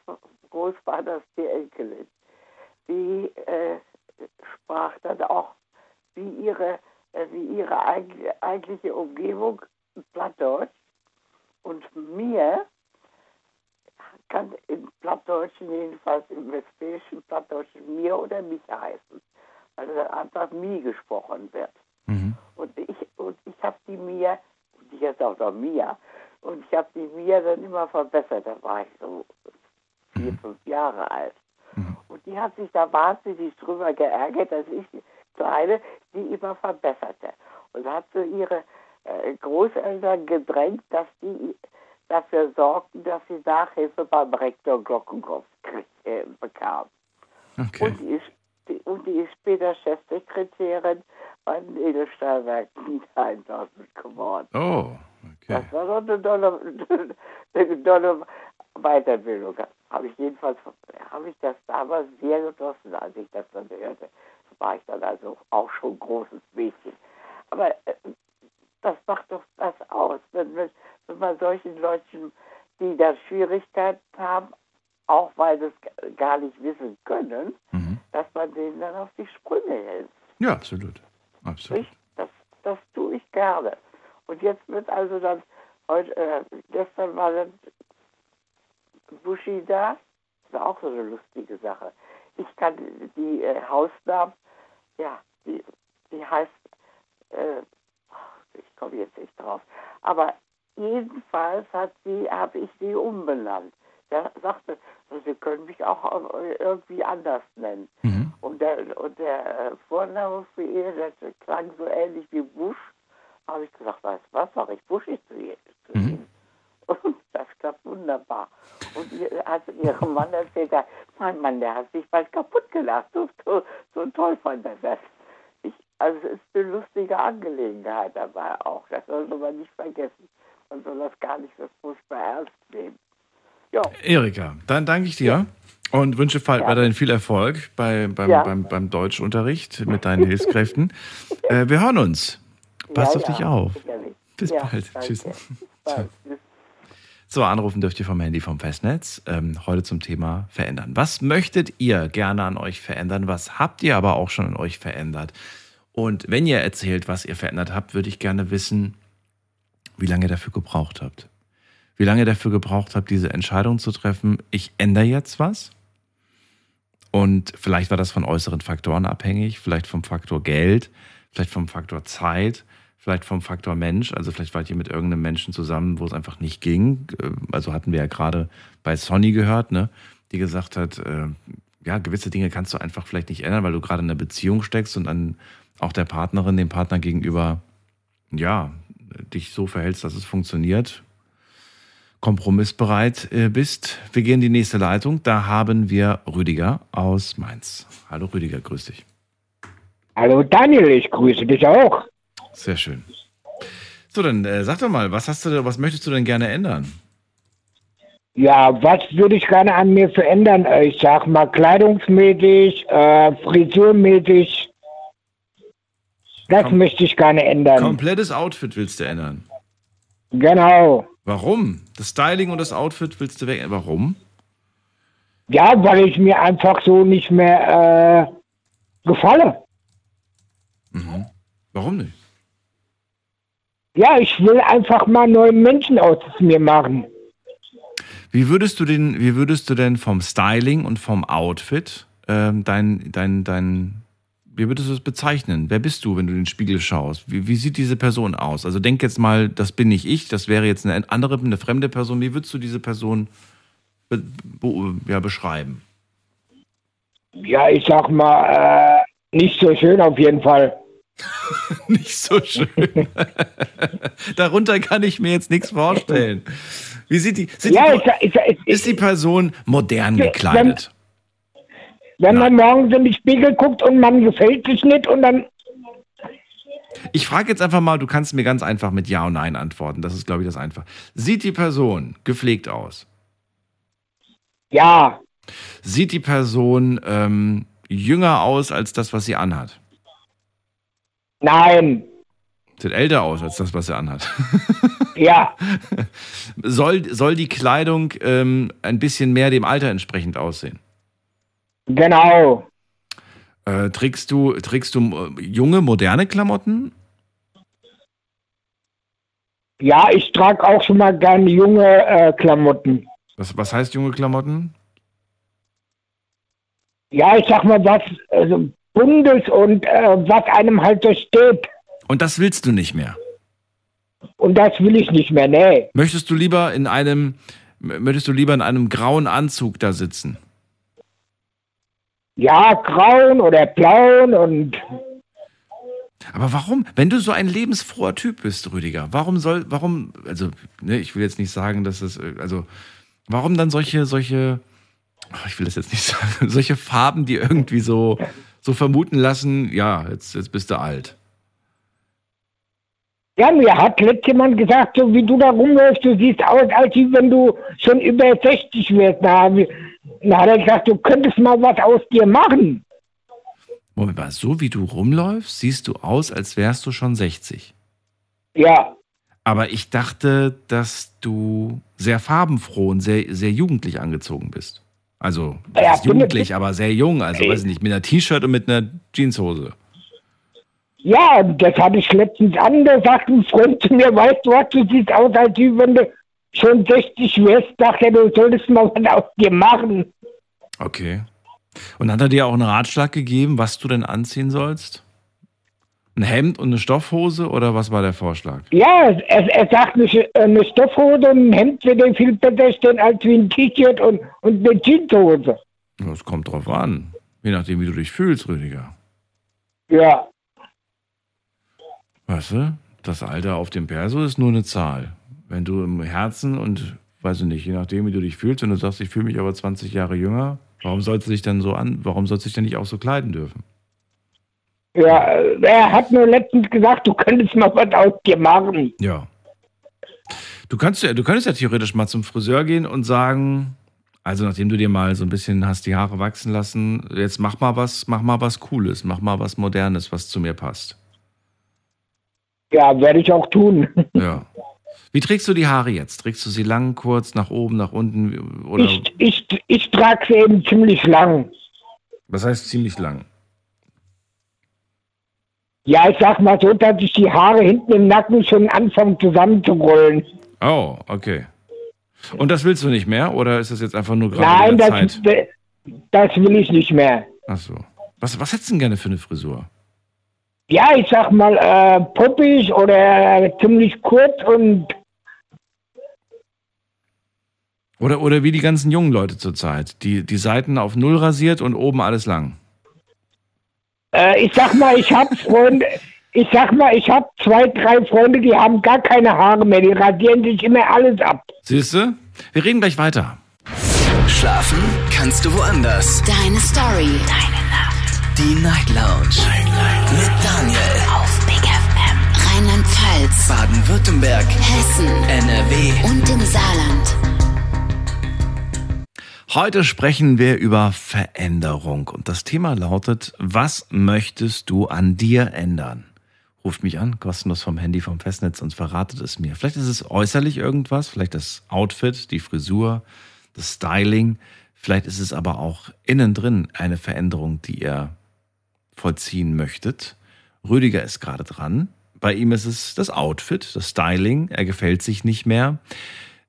Großvaters, die Enkelin. Die äh, sprach dann auch, wie ihre, äh, wie ihre eig eigentliche Umgebung Plattdeutsch. Und mir kann im Plattdeutschen, jedenfalls im westfälischen Plattdeutschen, mir oder mich heißen. Weil dann einfach mi gesprochen wird. Mhm. Und ich, und ich habe die Mia, und ich jetzt auch noch Mia, und ich habe die Mia dann immer verbessert. Da war ich so vier, fünf Jahre alt. Und die hat sich da wahnsinnig drüber geärgert, dass ich die Kleine die immer verbesserte. Und hat so ihre äh, Großeltern gedrängt, dass die dafür sorgten, dass sie Nachhilfe beim Rektor Glockenkopf äh, bekam. Okay. Und die, ist, die, und die ist später Chefsekretärin bei den Edelstahlwerken Niedereinlassend geworden. Oh, okay. Das war doch eine tolle, eine tolle Weiterbildung. Habe ich jedenfalls, habe ich das damals sehr genossen, als ich das dann hörte. War ich dann also auch schon großes Mädchen. Aber äh, das macht doch das aus, wenn, wenn, wenn man solchen Leuten, die da Schwierigkeiten haben, auch weil sie es gar nicht wissen können, Mhm. dass man denen dann auf die Sprünge hilft. Ja, absolut. Absolut. Nicht? Das, das tue ich gerne. Und jetzt wird also dann, heute, äh, gestern war dann Buschi da. Das ist auch so eine lustige Sache. Ich kann die äh, Hausnamen, ja, die, die heißt, äh, ich komme jetzt nicht drauf. Aber jedenfalls hat sie, habe ich sie umbenannt. Der sagte, Sie können mich auch äh, irgendwie anders nennen. Mhm. Und der, und der äh, Vorname für ihr, das klang so ähnlich wie Bush. Habe ich gesagt, weißt du was, sag ich Buschi zu ihr. Mhm. Und das klappt wunderbar. Und ihr, also ihrem Mann erzählt, er, mein Mann, der hat sich bald kaputt gelacht. So, so, so toll fand er das. Ich, also es ist eine lustige Angelegenheit dabei auch. Das sollte man nicht vergessen. Man soll das gar nicht so furchtbar ernst nehmen. Ja, Erika, dann danke ich dir und wünsche Ja. weiterhin viel Erfolg bei, beim, Ja. beim, beim Deutschunterricht mit deinen Hilfskräften. äh, wir hören uns. Pass ja, auf ja, dich auf. sicherlich. Bis ja, bald. danke. Tschüss. Bis bald. Tschüss. So, anrufen dürft ihr vom Handy vom Festnetz. Ähm, heute zum Thema verändern. Was möchtet ihr gerne an euch verändern? Was habt ihr aber auch schon an euch verändert? Und wenn ihr erzählt, was ihr verändert habt, würde ich gerne wissen, wie lange ihr dafür gebraucht habt. Wie lange ihr dafür gebraucht habt, diese Entscheidung zu treffen, ich ändere jetzt was. Und vielleicht war das von äußeren Faktoren abhängig, vielleicht vom Faktor Geld, vielleicht vom Faktor Zeit, vielleicht vom Faktor Mensch. Also vielleicht wart ihr mit irgendeinem Menschen zusammen, wo es einfach nicht ging. Äh, Also hatten wir ja gerade bei Sonny gehört, ne, die gesagt hat, äh, ja, gewisse Dinge kannst du einfach vielleicht nicht ändern, weil du gerade in einer Beziehung steckst und dann auch der Partnerin, dem Partner gegenüber, ja, dich so verhältst, dass es funktioniert, kompromissbereit äh, bist. Wir gehen in die nächste Leitung. Da haben wir Rüdiger aus Mainz. Hallo Rüdiger, grüß dich. Hallo Daniel, ich grüße dich auch. Sehr schön. So, dann äh, sag doch mal, was hast du, was möchtest du denn gerne ändern? Ja, was würde ich gerne an mir verändern? Äh, Ich sag mal kleidungsmäßig, äh, frisurmäßig. Das Kom- möchte ich gerne ändern. Komplettes Outfit willst du ändern. Genau. Warum? Das Styling und das Outfit willst du weg. Warum? Ja, weil ich mir einfach so nicht mehr äh, gefalle. Mhm. Warum nicht? Ja, ich will einfach mal neue Menschen aus mir machen. Wie würdest du den, wie würdest du denn vom Styling und vom Outfit ähm, dein, dein, dein, wie würdest du es bezeichnen? Wer bist du, wenn du in den Spiegel schaust? Wie, wie sieht diese Person aus? Also denk jetzt mal, das bin nicht ich, das wäre jetzt eine andere, eine fremde Person. Wie würdest du diese Person be, be, ja, beschreiben? Ja, ich sag mal, äh, nicht so schön auf jeden Fall. Nicht so schön. Darunter kann ich mir jetzt nichts vorstellen. Wie sieht die, Ja, die ich, ich, ich, ist die Person modern gekleidet? Wenn man morgens in den Spiegel guckt und man gefällt sich nicht und dann, Ich frage jetzt einfach mal, du kannst mir ganz einfach mit Ja und Nein antworten. Das ist, glaube ich, das einfach. Sieht die Person gepflegt aus? ja, Sieht die Person ähm, jünger aus als das, was sie anhat? nein, Sieht älter aus als das, was sie anhat. ja, soll, soll die Kleidung ähm, ein bisschen mehr dem Alter entsprechend aussehen? Genau. Äh, trägst du, trägst du äh, junge, moderne Klamotten? Ja, ich trage auch schon mal gerne junge äh, Klamotten. Was, was heißt junge Klamotten? Ja, ich sag mal was also Bundes und äh, was einem halt so steht. Und das willst du nicht mehr. Und das will ich nicht mehr, nee. Möchtest du lieber in einem, möchtest du lieber in einem grauen Anzug da sitzen? Ja, grauen oder blauen und Aber warum? Wenn du so ein lebensfroher Typ bist, Rüdiger, warum soll, warum, also, ne, ich will jetzt nicht sagen, dass es, äh, also, warum dann solche, solche, ich will das jetzt nicht sagen, solche Farben, die irgendwie so, so vermuten lassen, ja, jetzt, jetzt bist du alt. ja, mir hat letztes jemand gesagt, so wie du da rumläufst, du siehst aus, als wenn du schon über 60 wirst. Na, hab ich- na hat er gesagt, du könntest mal was aus dir machen. Moment mal, so wie du rumläufst, siehst du aus, als wärst du schon 60. Ja, Aber ich dachte, dass du sehr farbenfroh und sehr, sehr jugendlich angezogen bist. Also, Ja, jugendlich, aber sehr jung. Also, Ey. weiß ich nicht, mit einer T-Shirt und mit einer Jeanshose. ja, das hatte ich letztens an, da sagt ein Freund zu mir, weißt du was, du siehst aus, als wenn du schon 60 wirst, dachte er, du solltest mal was aus dir machen. Okay. Und hat er dir auch einen Ratschlag gegeben, was du denn anziehen sollst? Ein Hemd und eine Stoffhose oder was war der Vorschlag? Ja, er, er sagt, eine, eine Stoffhose und ein Hemd würde viel besser stehen als wie ein T-Shirt und, und eine Jeanshose. Das kommt drauf an. Je nachdem, wie du dich fühlst, Rüdiger. Ja, Weißt du, das Alter auf dem Perso ist nur eine Zahl. Wenn du im Herzen und, weiß ich nicht, je nachdem, wie du dich fühlst, wenn du sagst, ich fühle mich aber 20 Jahre jünger, warum sollst du dich dann so an, warum sollst du dich denn nicht auch so kleiden dürfen? ja, er hat nur letztens gesagt, du könntest mal was aus dir machen. Ja. Du kannst ja, du könntest ja theoretisch mal zum Friseur gehen und sagen, also nachdem du dir mal so ein bisschen hast die Haare wachsen lassen, jetzt mach mal was, mach mal was Cooles, mach mal was Modernes, was zu mir passt. Ja, werde ich auch tun. Ja. Wie trägst du die Haare jetzt? Trägst du sie lang, kurz, nach oben, nach unten oder Ich, ich, ich trage sie eben ziemlich lang. was heißt ziemlich lang? Ja, ich sag mal so, dass ich die Haare hinten im Nacken schon anfangen zusammenzurollen. Oh, okay. Und das willst du nicht mehr oder ist das jetzt einfach nur gerade Nein, das, Zeit? das will ich nicht mehr. Ach so. Was, was hättest du denn gerne für eine Frisur? Ja, ich sag mal, äh, poppig oder ziemlich kurz und Oder, oder wie die ganzen jungen Leute zurzeit, die, die Seiten auf Null rasiert und oben alles lang. Äh, ich sag mal, ich hab Freunde, ich sag mal, ich hab zwei, drei Freunde, die haben gar keine Haare mehr, die rasieren sich immer alles ab. Siehst du? Wir reden gleich weiter. Schlafen kannst du woanders. Deine Story. Deine Nacht. Die Night Lounge. Mit Daniel. Auf Big FM. Rheinland-Pfalz. Baden-Württemberg. Hessen. NRW. Und im Saarland. Heute sprechen wir über Veränderung und das Thema lautet, was möchtest du an dir ändern? Ruft mich an, kostenlos vom Handy vom Festnetz und verratet es mir. Vielleicht ist es äußerlich irgendwas, vielleicht das Outfit, die Frisur, das Styling, vielleicht ist es aber auch innen drin eine Veränderung, die ihr vollziehen möchtet. Rüdiger ist gerade dran. Bei ihm ist es das Outfit, das Styling. Er gefällt sich nicht mehr.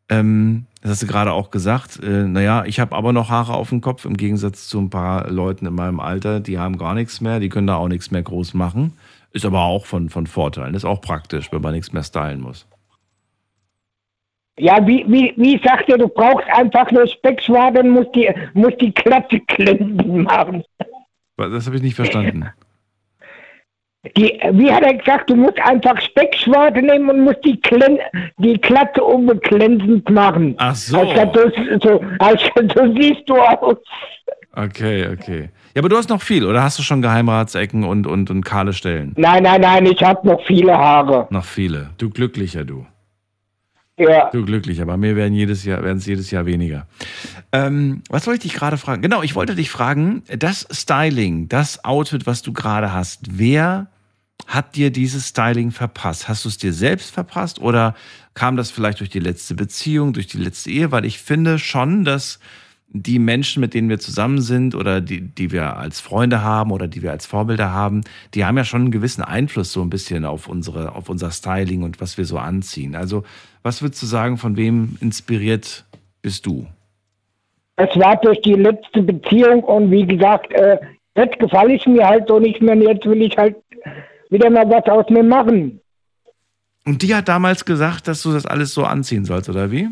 Ähm, das hast du gerade auch gesagt. Äh, naja, ich habe aber noch Haare auf dem Kopf, im Gegensatz zu ein paar Leuten in meinem Alter, die haben gar nichts mehr, die können da auch nichts mehr groß machen. Ist aber auch von, von Vorteilen. Ist auch praktisch, wenn man nichts mehr stylen muss. Ja, wie, wie, wie sagt er, du brauchst einfach nur Speckschwaden, musst die, musst die Klappe glänzend machen. Das habe ich nicht verstanden. Die, wie hat er gesagt, du musst einfach Speckschwarte nehmen und musst die, Klen, die Klappe unbeglänzend machen. Ach so. Also, so, also, so siehst du aus. Okay, okay. Ja, aber du hast noch viel, oder hast du schon Geheimratsecken und, und, und kahle Stellen? Nein, nein, nein, ich habe noch viele Haare. Noch viele. Du glücklicher, du. Ja. Du glücklicher, bei mir werden jedes Jahr, werden es jedes Jahr weniger. Ähm, was wollte ich dich gerade fragen? Genau, ich wollte dich fragen, das Styling, das Outfit, was du gerade hast, wer hat dir dieses Styling verpasst? Hast du es dir selbst verpasst oder kam das vielleicht durch die letzte Beziehung, durch die letzte Ehe? Weil ich finde schon, dass die Menschen, mit denen wir zusammen sind oder die, die wir als Freunde haben oder die wir als Vorbilder haben, die haben ja schon einen gewissen Einfluss so ein bisschen auf unsere, auf unser Styling und was wir so anziehen. Also, was würdest du sagen, von wem inspiriert bist du? Es war durch die letzte Beziehung und wie gesagt, äh, jetzt gefalle ich mir halt so nicht mehr und jetzt will ich halt wieder mal was aus mir machen. Und die hat damals gesagt, dass du das alles so anziehen sollst, oder wie?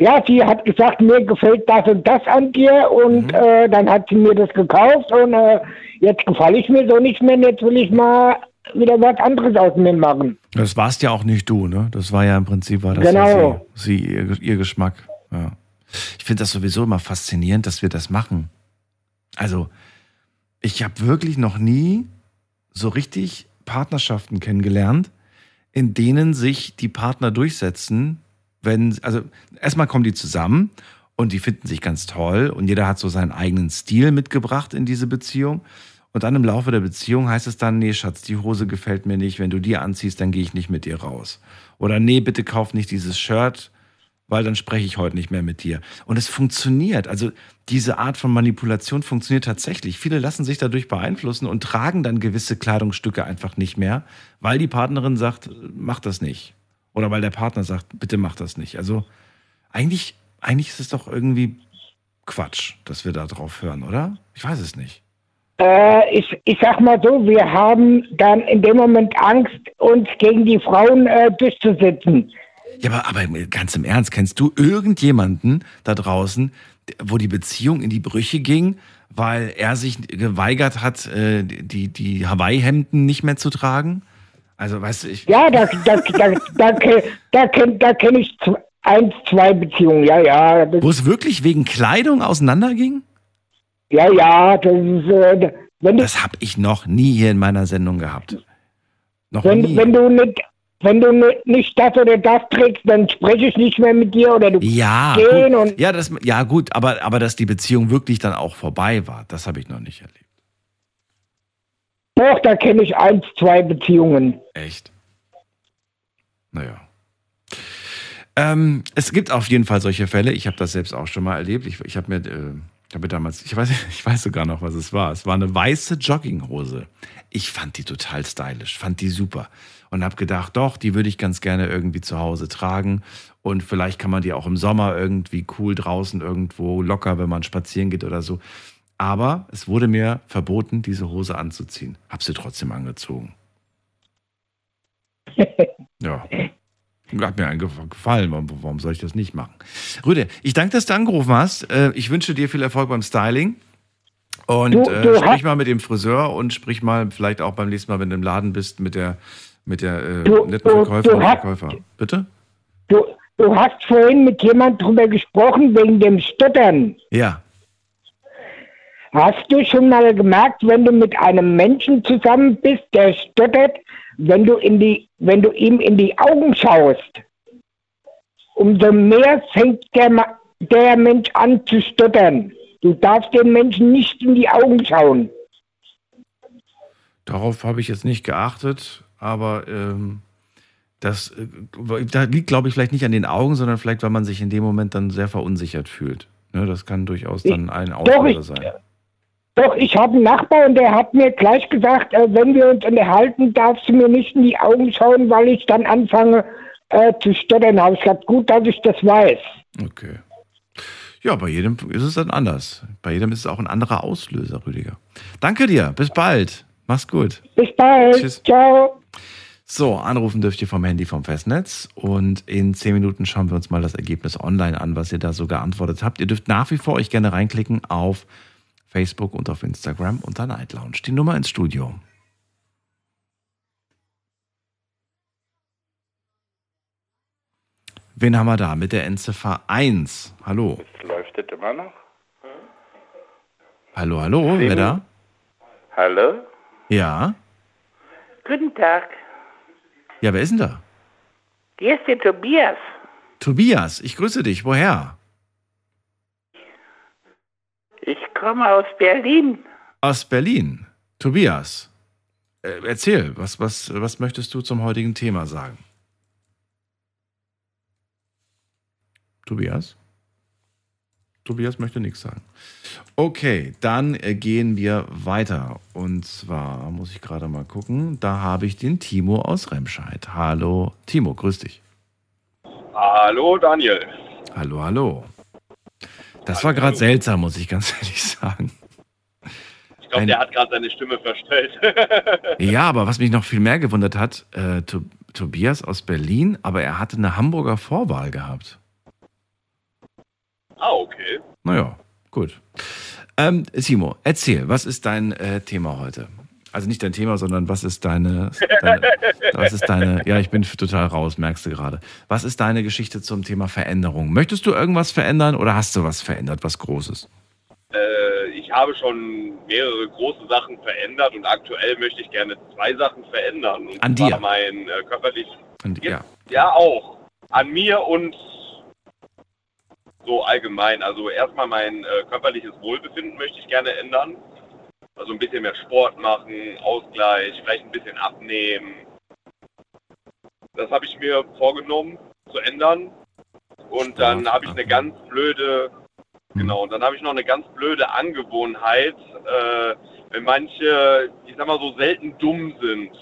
Ja, sie hat gesagt, mir gefällt das und das an dir und Mhm. äh, dann hat sie mir das gekauft und äh, jetzt gefalle ich mir so nicht mehr und jetzt will ich mal wieder was anderes aus mir machen. Das warst ja auch nicht du, ne? Das war ja im Prinzip war das Genau. sie, sie ihr, ihr Geschmack. Ja. Ich finde das sowieso immer faszinierend, dass wir das machen. Also, ich habe wirklich noch nie so richtig Partnerschaften kennengelernt, in denen sich die Partner durchsetzen, wenn, also erstmal kommen die zusammen und die finden sich ganz toll und jeder hat so seinen eigenen Stil mitgebracht in diese Beziehung. Und dann im Laufe der Beziehung heißt es dann, nee, Schatz, die Hose gefällt mir nicht. Wenn du die anziehst, dann gehe ich nicht mit dir raus. Oder nee, bitte kauf nicht dieses Shirt, weil dann spreche ich heute nicht mehr mit dir. Und es funktioniert. Also diese Art von Manipulation funktioniert tatsächlich. Viele lassen sich dadurch beeinflussen und tragen dann gewisse Kleidungsstücke einfach nicht mehr, weil die Partnerin sagt, mach das nicht. Oder weil der Partner sagt, bitte mach das nicht. Also eigentlich, eigentlich ist es doch irgendwie Quatsch, dass wir da drauf hören, oder? Ich weiß es nicht. Äh, ich, ich sag mal so, wir haben dann in dem Moment Angst, uns gegen die Frauen äh, durchzusetzen. Ja, aber, aber ganz im Ernst, kennst du irgendjemanden da draußen, wo die Beziehung in die Brüche ging, weil er sich geweigert hat, äh, die, die Hawaii-Hemden nicht mehr zu tragen? Also, weißt du, ich. Ja, da, da, da, da, da, kenn, da kenne ich eins, zwei Beziehungen, ja, ja. Wo es wirklich wegen Kleidung auseinanderging? ja, ja, das ist, äh, wenn du, Das habe ich noch nie hier in meiner Sendung gehabt. Noch wenn, nie. wenn du nicht, wenn du ni- nicht das oder das trägst, dann spreche ich nicht mehr mit dir oder du ja, gehen gut. und ja, das, ja, gut, aber, aber dass die Beziehung wirklich dann auch vorbei war, das habe ich noch nicht erlebt. doch, da kenne ich eins, zwei Beziehungen. Echt? Naja. Ähm, es gibt auf jeden Fall solche Fälle. Ich habe das selbst auch schon mal erlebt. Ich, ich habe mir, äh, habe mir damals, ich weiß, ich weiß sogar noch, was es war. Es war eine weiße Jogginghose. Ich fand die total stylisch, fand die super und habe gedacht, doch, die würde ich ganz gerne irgendwie zu Hause tragen und vielleicht kann man die auch im Sommer irgendwie cool draußen irgendwo locker, wenn man spazieren geht oder so. Aber es wurde mir verboten, diese Hose anzuziehen. Hab sie trotzdem angezogen. Ja. Hat mir gefallen. Warum, soll ich das nicht machen? Rüde, ich danke, dass du angerufen hast. Äh, Ich wünsche dir viel Erfolg beim Styling. Und Du- äh, du sprich hast- mal mit dem Friseur und sprich mal vielleicht auch beim nächsten Mal, wenn du im Laden bist, mit der, mit der äh, Du- netten du- Verkäufer. Bitte? Du, du hast vorhin mit jemand drüber gesprochen wegen dem Stottern. Ja. Hast du schon mal gemerkt, wenn du mit einem Menschen zusammen bist, der stottert, wenn du in die, wenn du ihm in die Augen schaust, umso mehr fängt der, der Mensch an zu stottern. Du darfst den Menschen nicht in die Augen schauen. Darauf habe ich jetzt nicht geachtet, aber ähm, das äh, da liegt, glaube ich, vielleicht nicht an den Augen, sondern vielleicht, weil man sich in dem Moment dann sehr verunsichert fühlt. Ne, das kann durchaus dann ein Auslöser sein. Doch, ich habe einen Nachbar und der hat mir gleich gesagt, äh, wenn wir uns unterhalten, darfst du mir nicht in die Augen schauen, weil ich dann anfange äh, zu stottern. Habe ich gesagt, gut, dass ich das weiß. Okay. Ja, bei jedem ist es dann anders. Bei jedem ist es auch ein anderer Auslöser, Rüdiger. Danke dir. Bis bald. Mach's gut. Bis bald. Tschüss. Ciao. So, anrufen dürft ihr vom Handy vom Festnetz und in zehn Minuten schauen wir uns mal das Ergebnis online an, was ihr da so geantwortet habt. Ihr dürft nach wie vor euch gerne reinklicken auf Facebook und auf Instagram unter Night Lounge. Die Nummer ins Studio. Wen haben wir da mit der Endziffer 1? Hallo. Läuft das immer noch? Hallo, hallo, wer da? Hallo? Ja. Guten Tag, Ja, wer ist denn da? hier ist der Tobias. Tobias, ich grüße dich. Woher? Ich komme aus Berlin. Aus Berlin. Tobias, äh, erzähl, was, was, was möchtest du zum heutigen Thema sagen? Tobias? Tobias möchte nichts sagen. Okay, dann äh, gehen wir weiter. Und zwar muss ich gerade mal gucken. Da habe ich den Timo aus Remscheid. Hallo, Timo, grüß dich. Hallo Daniel. Hallo, hallo. Das war gerade seltsam, muss ich ganz ehrlich sagen. Ich glaube, der hat gerade seine Stimme verstellt. Ja, aber was mich noch viel mehr gewundert hat, äh, To- Tobias aus Berlin, aber er hatte eine Hamburger Vorwahl gehabt. ah, okay. Naja, gut. Ähm, Simo, erzähl, was ist dein äh, Thema heute? Also nicht dein Thema, sondern was ist deine, deine was ist deine, ja, ich bin total raus, merkst du gerade. Was ist deine Geschichte zum Thema Veränderung? Möchtest du irgendwas verändern oder hast du was verändert, was Großes? Äh, ich habe schon mehrere große Sachen verändert und aktuell möchte ich gerne zwei Sachen verändern. Und An dir? mein äh, körperlich. Und, ja. Ja, auch. An mir und so allgemein. Also erstmal mein äh, körperliches Wohlbefinden möchte ich gerne ändern. Also ein bisschen mehr Sport machen, Ausgleich, vielleicht ein bisschen abnehmen. Das habe ich mir vorgenommen zu ändern. Und dann habe ich eine ganz blöde, genau, und dann habe ich noch eine ganz blöde Angewohnheit, äh, wenn manche, ich sag mal so selten dumm sind,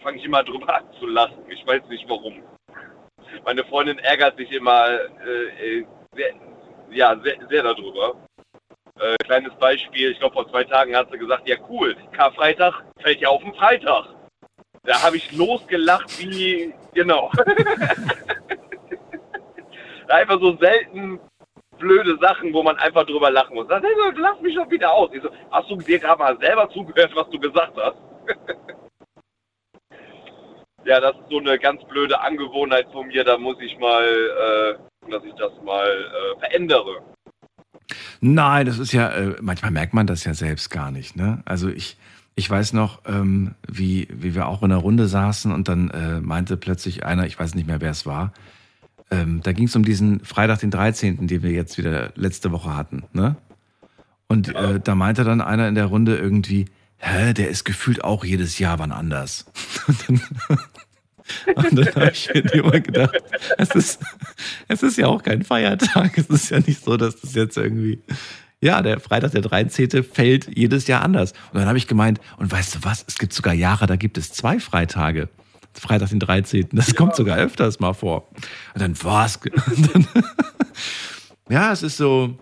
fange ich immer drüber an zu lachen. Ich weiß nicht warum. Meine Freundin ärgert sich immer äh, äh, sehr, ja, sehr, sehr darüber. Äh, kleines Beispiel, ich glaube vor zwei Tagen hat sie gesagt, ja cool, Karfreitag fällt ja auf den Freitag. Da habe ich losgelacht wie, genau. einfach so selten blöde Sachen, wo man einfach drüber lachen muss. Dann, hey, lass mich doch wieder aus. Ich so, hast du dir gerade mal selber zugehört, was du gesagt hast? ja, das ist so eine ganz blöde Angewohnheit von mir. Da muss ich mal, äh, dass ich das mal äh, verändere. Nein, das ist ja, äh, manchmal merkt man das ja selbst gar nicht. Ne? Also ich, ich weiß noch, ähm, wie, wie wir auch in der Runde saßen und dann äh, meinte plötzlich einer, ich weiß nicht mehr, wer es war, ähm, da ging es um diesen Freitag, den 13., den wir jetzt wieder letzte Woche hatten. Ne? Und äh, da meinte dann einer in der Runde irgendwie, hä, der ist gefühlt auch jedes Jahr wann anders. Und dann, und dann habe ich mir immer gedacht, es ist, es ist ja auch kein Feiertag. Es ist ja nicht so, dass das jetzt irgendwie. Ja, der Freitag, der 13. fällt jedes Jahr anders. Und dann habe ich gemeint, und weißt du was, es gibt sogar Jahre, da gibt es zwei Freitage. Freitag, den 13. Das kommt sogar öfters mal vor. Und dann was? Ja, es ist so.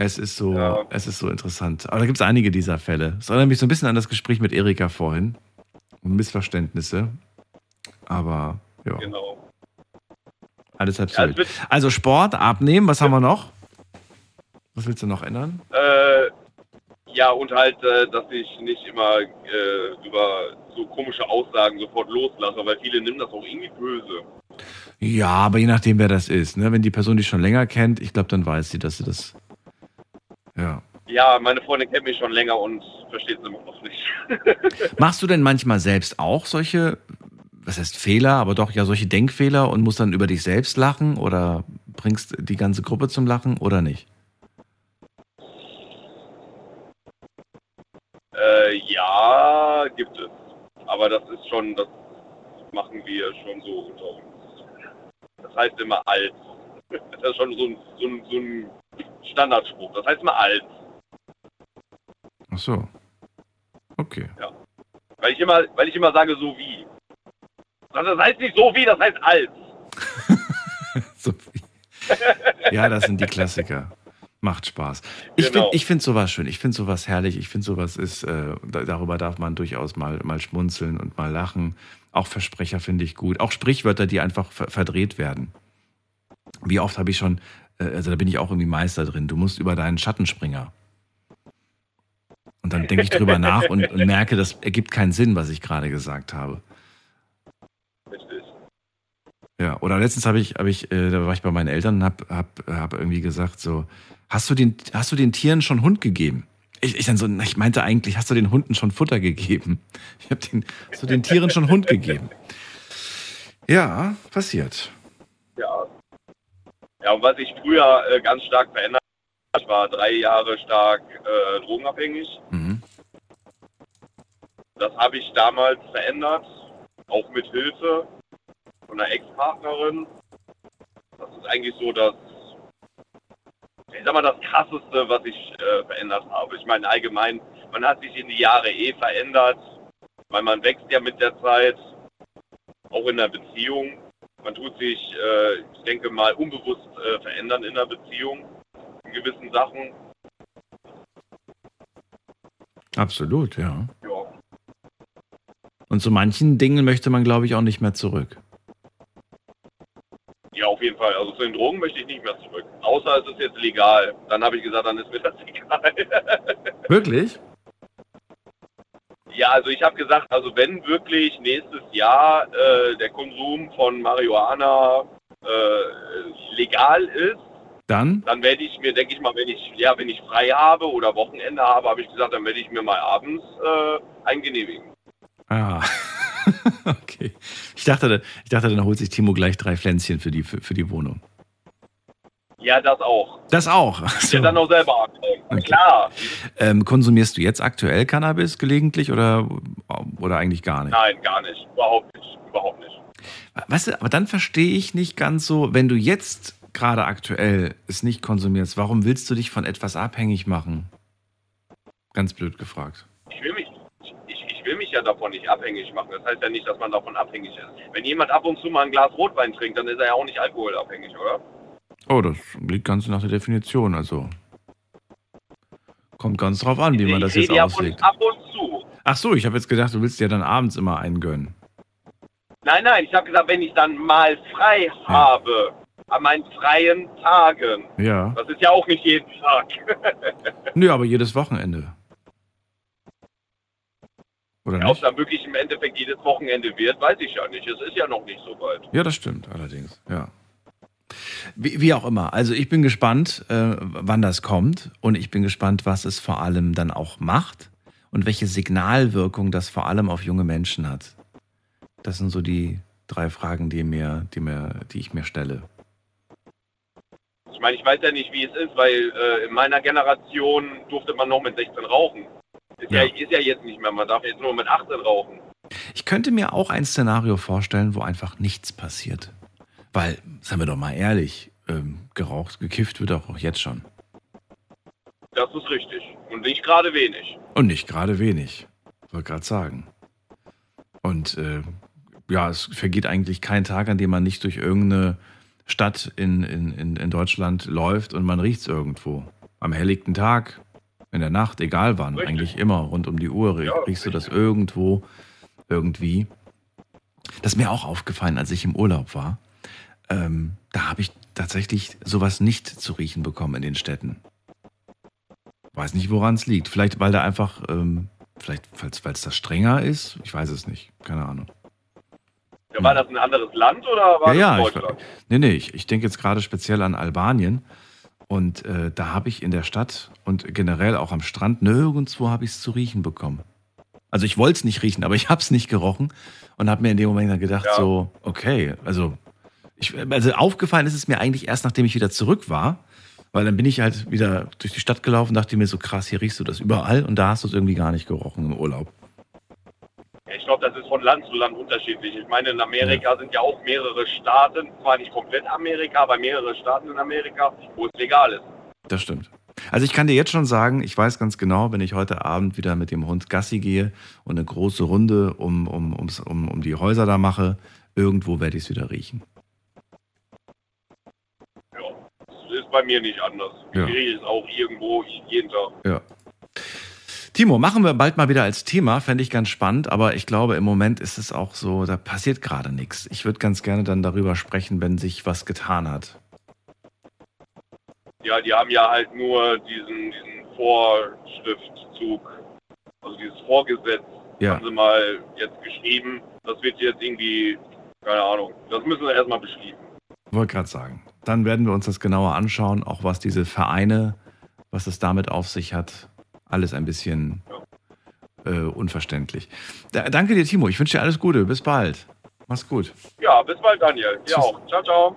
Es ist so, es ist so interessant. Aber da gibt es einige dieser Fälle. Es erinnert mich so ein bisschen an das Gespräch mit Erika vorhin. Und Missverständnisse. Aber Ja. Genau. Alles so Ja, wird- Also Sport, abnehmen, was haben wir noch? Was willst du noch ändern? Äh, ja, und halt, äh, dass ich nicht immer äh, über so komische Aussagen sofort loslasse, weil viele nehmen das auch irgendwie böse. Ja, aber je nachdem, wer das ist. Ne? Wenn die Person dich schon länger kennt, ich glaube, dann weiß sie, dass sie das. Ja. Ja, meine Freundin kennt mich schon länger und versteht es immer noch nicht. Machst du denn manchmal selbst auch solche, was heißt Fehler, aber doch ja solche Denkfehler und musst dann über dich selbst lachen oder bringst die ganze Gruppe zum Lachen oder nicht? Äh, ja, gibt es. Aber das ist schon, das machen wir schon so unter uns. Das heißt immer alt. Das ist schon so ein, so ein, so ein Standardspruch. Das heißt immer alt. Ach so. Okay. Ja. Weil ich immer, weil ich immer sage so wie. Das heißt nicht so wie, das heißt alt. so Ja, das sind die Klassiker. Macht Spaß. Ich Genau. finde find sowas schön. Ich finde sowas herrlich. Ich finde sowas ist, äh, da, darüber darf man durchaus mal, mal schmunzeln und mal lachen. Auch Versprecher finde ich gut. Auch Sprichwörter, die einfach ver verdreht werden. Wie oft habe ich schon, äh, also da bin ich auch irgendwie Meister drin. Du musst über deinen Schattenspringer. Und dann denke ich drüber nach und, und merke, das ergibt keinen Sinn, was ich gerade gesagt habe. Ja, oder letztens habe ich, habe ich, äh, da war ich bei meinen Eltern und habe hab, hab irgendwie gesagt so, hast du den, hast du den Tieren schon Hund gegeben? Ich, ich dann so, ich meinte eigentlich, hast du den Hunden schon Futter gegeben? Ich habe den, hast du den Tieren schon Hund gegeben? Ja, passiert. Ja. Ja, und was ich früher äh, ganz stark verändert habe, ich war drei Jahre stark äh, drogenabhängig. Mhm. Das habe ich damals verändert, auch mit Hilfe von einer Ex-Partnerin. Das ist eigentlich so das, ich sag mal, das krasseste, was ich äh, verändert habe. Ich meine, allgemein, man hat sich in die Jahre eh verändert, weil man wächst ja mit der Zeit, auch in der Beziehung. Man tut sich, äh, ich denke mal, unbewusst äh, verändern in der Beziehung, in gewissen Sachen. Absolut, ja. Ja. Und zu manchen Dingen möchte man, glaube ich, auch nicht mehr zurück. Ja, auf jeden Fall. Also zu den Drogen möchte ich nicht mehr zurück. Außer es ist jetzt legal. Dann habe ich gesagt, dann ist mir das egal. Wirklich? ja, also ich habe gesagt, also wenn wirklich nächstes Jahr äh, der Konsum von Marihuana äh, legal ist, Dann? dann werde ich mir, denke ich mal, wenn ich, ja, wenn ich frei habe oder Wochenende habe, habe ich gesagt, dann werde ich mir mal abends äh, einen genehmigen. Ah. okay. Ich dachte, ich dachte, dann holt sich Timo gleich drei Pflänzchen für die, für, für die Wohnung. Ja, das auch. Das auch. Ach Ich so. ja dann auch selber abnehmen. Okay. Klar. Ähm, konsumierst du jetzt aktuell Cannabis gelegentlich oder, oder eigentlich gar nicht? Nein, gar nicht. Überhaupt nicht. Überhaupt nicht. Weißt du, aber dann verstehe ich nicht ganz so, wenn du jetzt gerade aktuell es nicht konsumierst, warum willst du dich von etwas abhängig machen? Ganz blöd gefragt. Ich will mich, ich, ich will mich ja davon nicht abhängig machen. Das heißt ja nicht, dass man davon abhängig ist. Wenn jemand ab und zu mal ein Glas Rotwein trinkt, dann ist er ja auch nicht alkoholabhängig, oder? Oh, das liegt ganz nach der Definition, also. Kommt ganz drauf an, wie man das jetzt rede ja von auslegt. ab und zu. Ach so, ich habe jetzt gedacht, du willst dir dann abends immer einen gönnen. Nein, nein, ich habe gesagt, wenn ich dann mal frei habe, an meinen freien Tagen. Ja. Das ist ja auch nicht jeden Tag. Nö, aber jedes Wochenende. Oder Ja, Ob dann wirklich im Endeffekt jedes Wochenende wird, weiß ich ja nicht. Es ist ja noch nicht so weit. Ja, das stimmt allerdings, ja. Wie, wie auch immer. Also ich bin gespannt, äh, wann das kommt und ich bin gespannt, was es vor allem dann auch macht und welche Signalwirkung das vor allem auf junge Menschen hat. Das sind so die drei Fragen, die mir, die mir, die ich mir stelle. Ich meine, ich weiß ja nicht, wie es ist, weil äh, in meiner Generation durfte man noch mit 16 rauchen. Ist ja. Ja. ist ja jetzt nicht mehr. Man darf jetzt nur mit 18 rauchen. Ich könnte mir auch ein Szenario vorstellen, wo einfach nichts passiert. Weil, seien wir doch mal ehrlich, ähm, geraucht, gekifft wird auch jetzt schon. Das ist richtig. Und nicht gerade wenig. Und nicht gerade wenig. Wollte gerade sagen. Und äh, ja, es vergeht eigentlich kein Tag, an dem man nicht durch irgendeine Stadt in, in, in, in Deutschland läuft und man riecht es irgendwo. Am helllichten Tag, in der Nacht, egal wann, Richtig. eigentlich immer rund um die Uhr Ja, riechst du das irgendwo, irgendwie. Das ist mir auch aufgefallen, als ich im Urlaub war. Ähm, da habe ich tatsächlich sowas nicht zu riechen bekommen in den Städten. Weiß nicht, woran es liegt. Vielleicht, weil da einfach, ähm, vielleicht, weil es da strenger ist. Ich weiß es nicht. Keine Ahnung. Ja, war das ein anderes Land oder war ja, das ja, ich, Deutschland? nee, nee, ich, ich denke jetzt gerade speziell an Albanien. Und äh, da habe ich in der Stadt und generell auch am Strand nirgendwo habe ich es zu riechen bekommen. Also ich wollte es nicht riechen, aber ich habe es nicht gerochen und habe mir in dem Moment dann gedacht, Ja. so, okay, also, ich, also aufgefallen ist es mir eigentlich erst, nachdem ich wieder zurück war, weil dann bin ich halt wieder durch die Stadt gelaufen und dachte mir so, krass, hier riechst du das überall und da hast du es irgendwie gar nicht gerochen im Urlaub. Ich glaube, das ist von Land zu Land unterschiedlich. Ich meine, in Amerika sind ja auch mehrere Staaten, zwar nicht komplett Amerika, aber mehrere Staaten in Amerika, wo es legal ist. Das stimmt. Also ich kann dir jetzt schon sagen, ich weiß ganz genau, wenn ich heute Abend wieder mit dem Hund Gassi gehe und eine große Runde um, um, ums, um, um die Häuser da mache, irgendwo werde ich es wieder riechen. Das ist bei mir nicht anders. Ja. Ich rieche es auch irgendwo jeden Tag. Ja. Timo, machen wir bald mal wieder als Thema, fände ich ganz spannend, aber ich glaube, im Moment ist es auch so, da passiert gerade nichts. Ich würde ganz gerne dann darüber sprechen, wenn sich was getan hat. Ja, die haben ja halt nur diesen, diesen Vorschriftzug, also dieses Vorgesetz, Ja. haben sie mal jetzt geschrieben. Das wird jetzt irgendwie, keine Ahnung, das müssen wir erstmal beschließen. Wollte gerade sagen. Dann werden wir uns das genauer anschauen, auch was diese Vereine, was es damit auf sich hat. Alles ein bisschen äh, unverständlich. Da, danke dir, Timo. Ich wünsche dir alles Gute. Bis bald. Mach's gut. Ja, bis bald, Daniel. Dir auch. Ciao, ciao.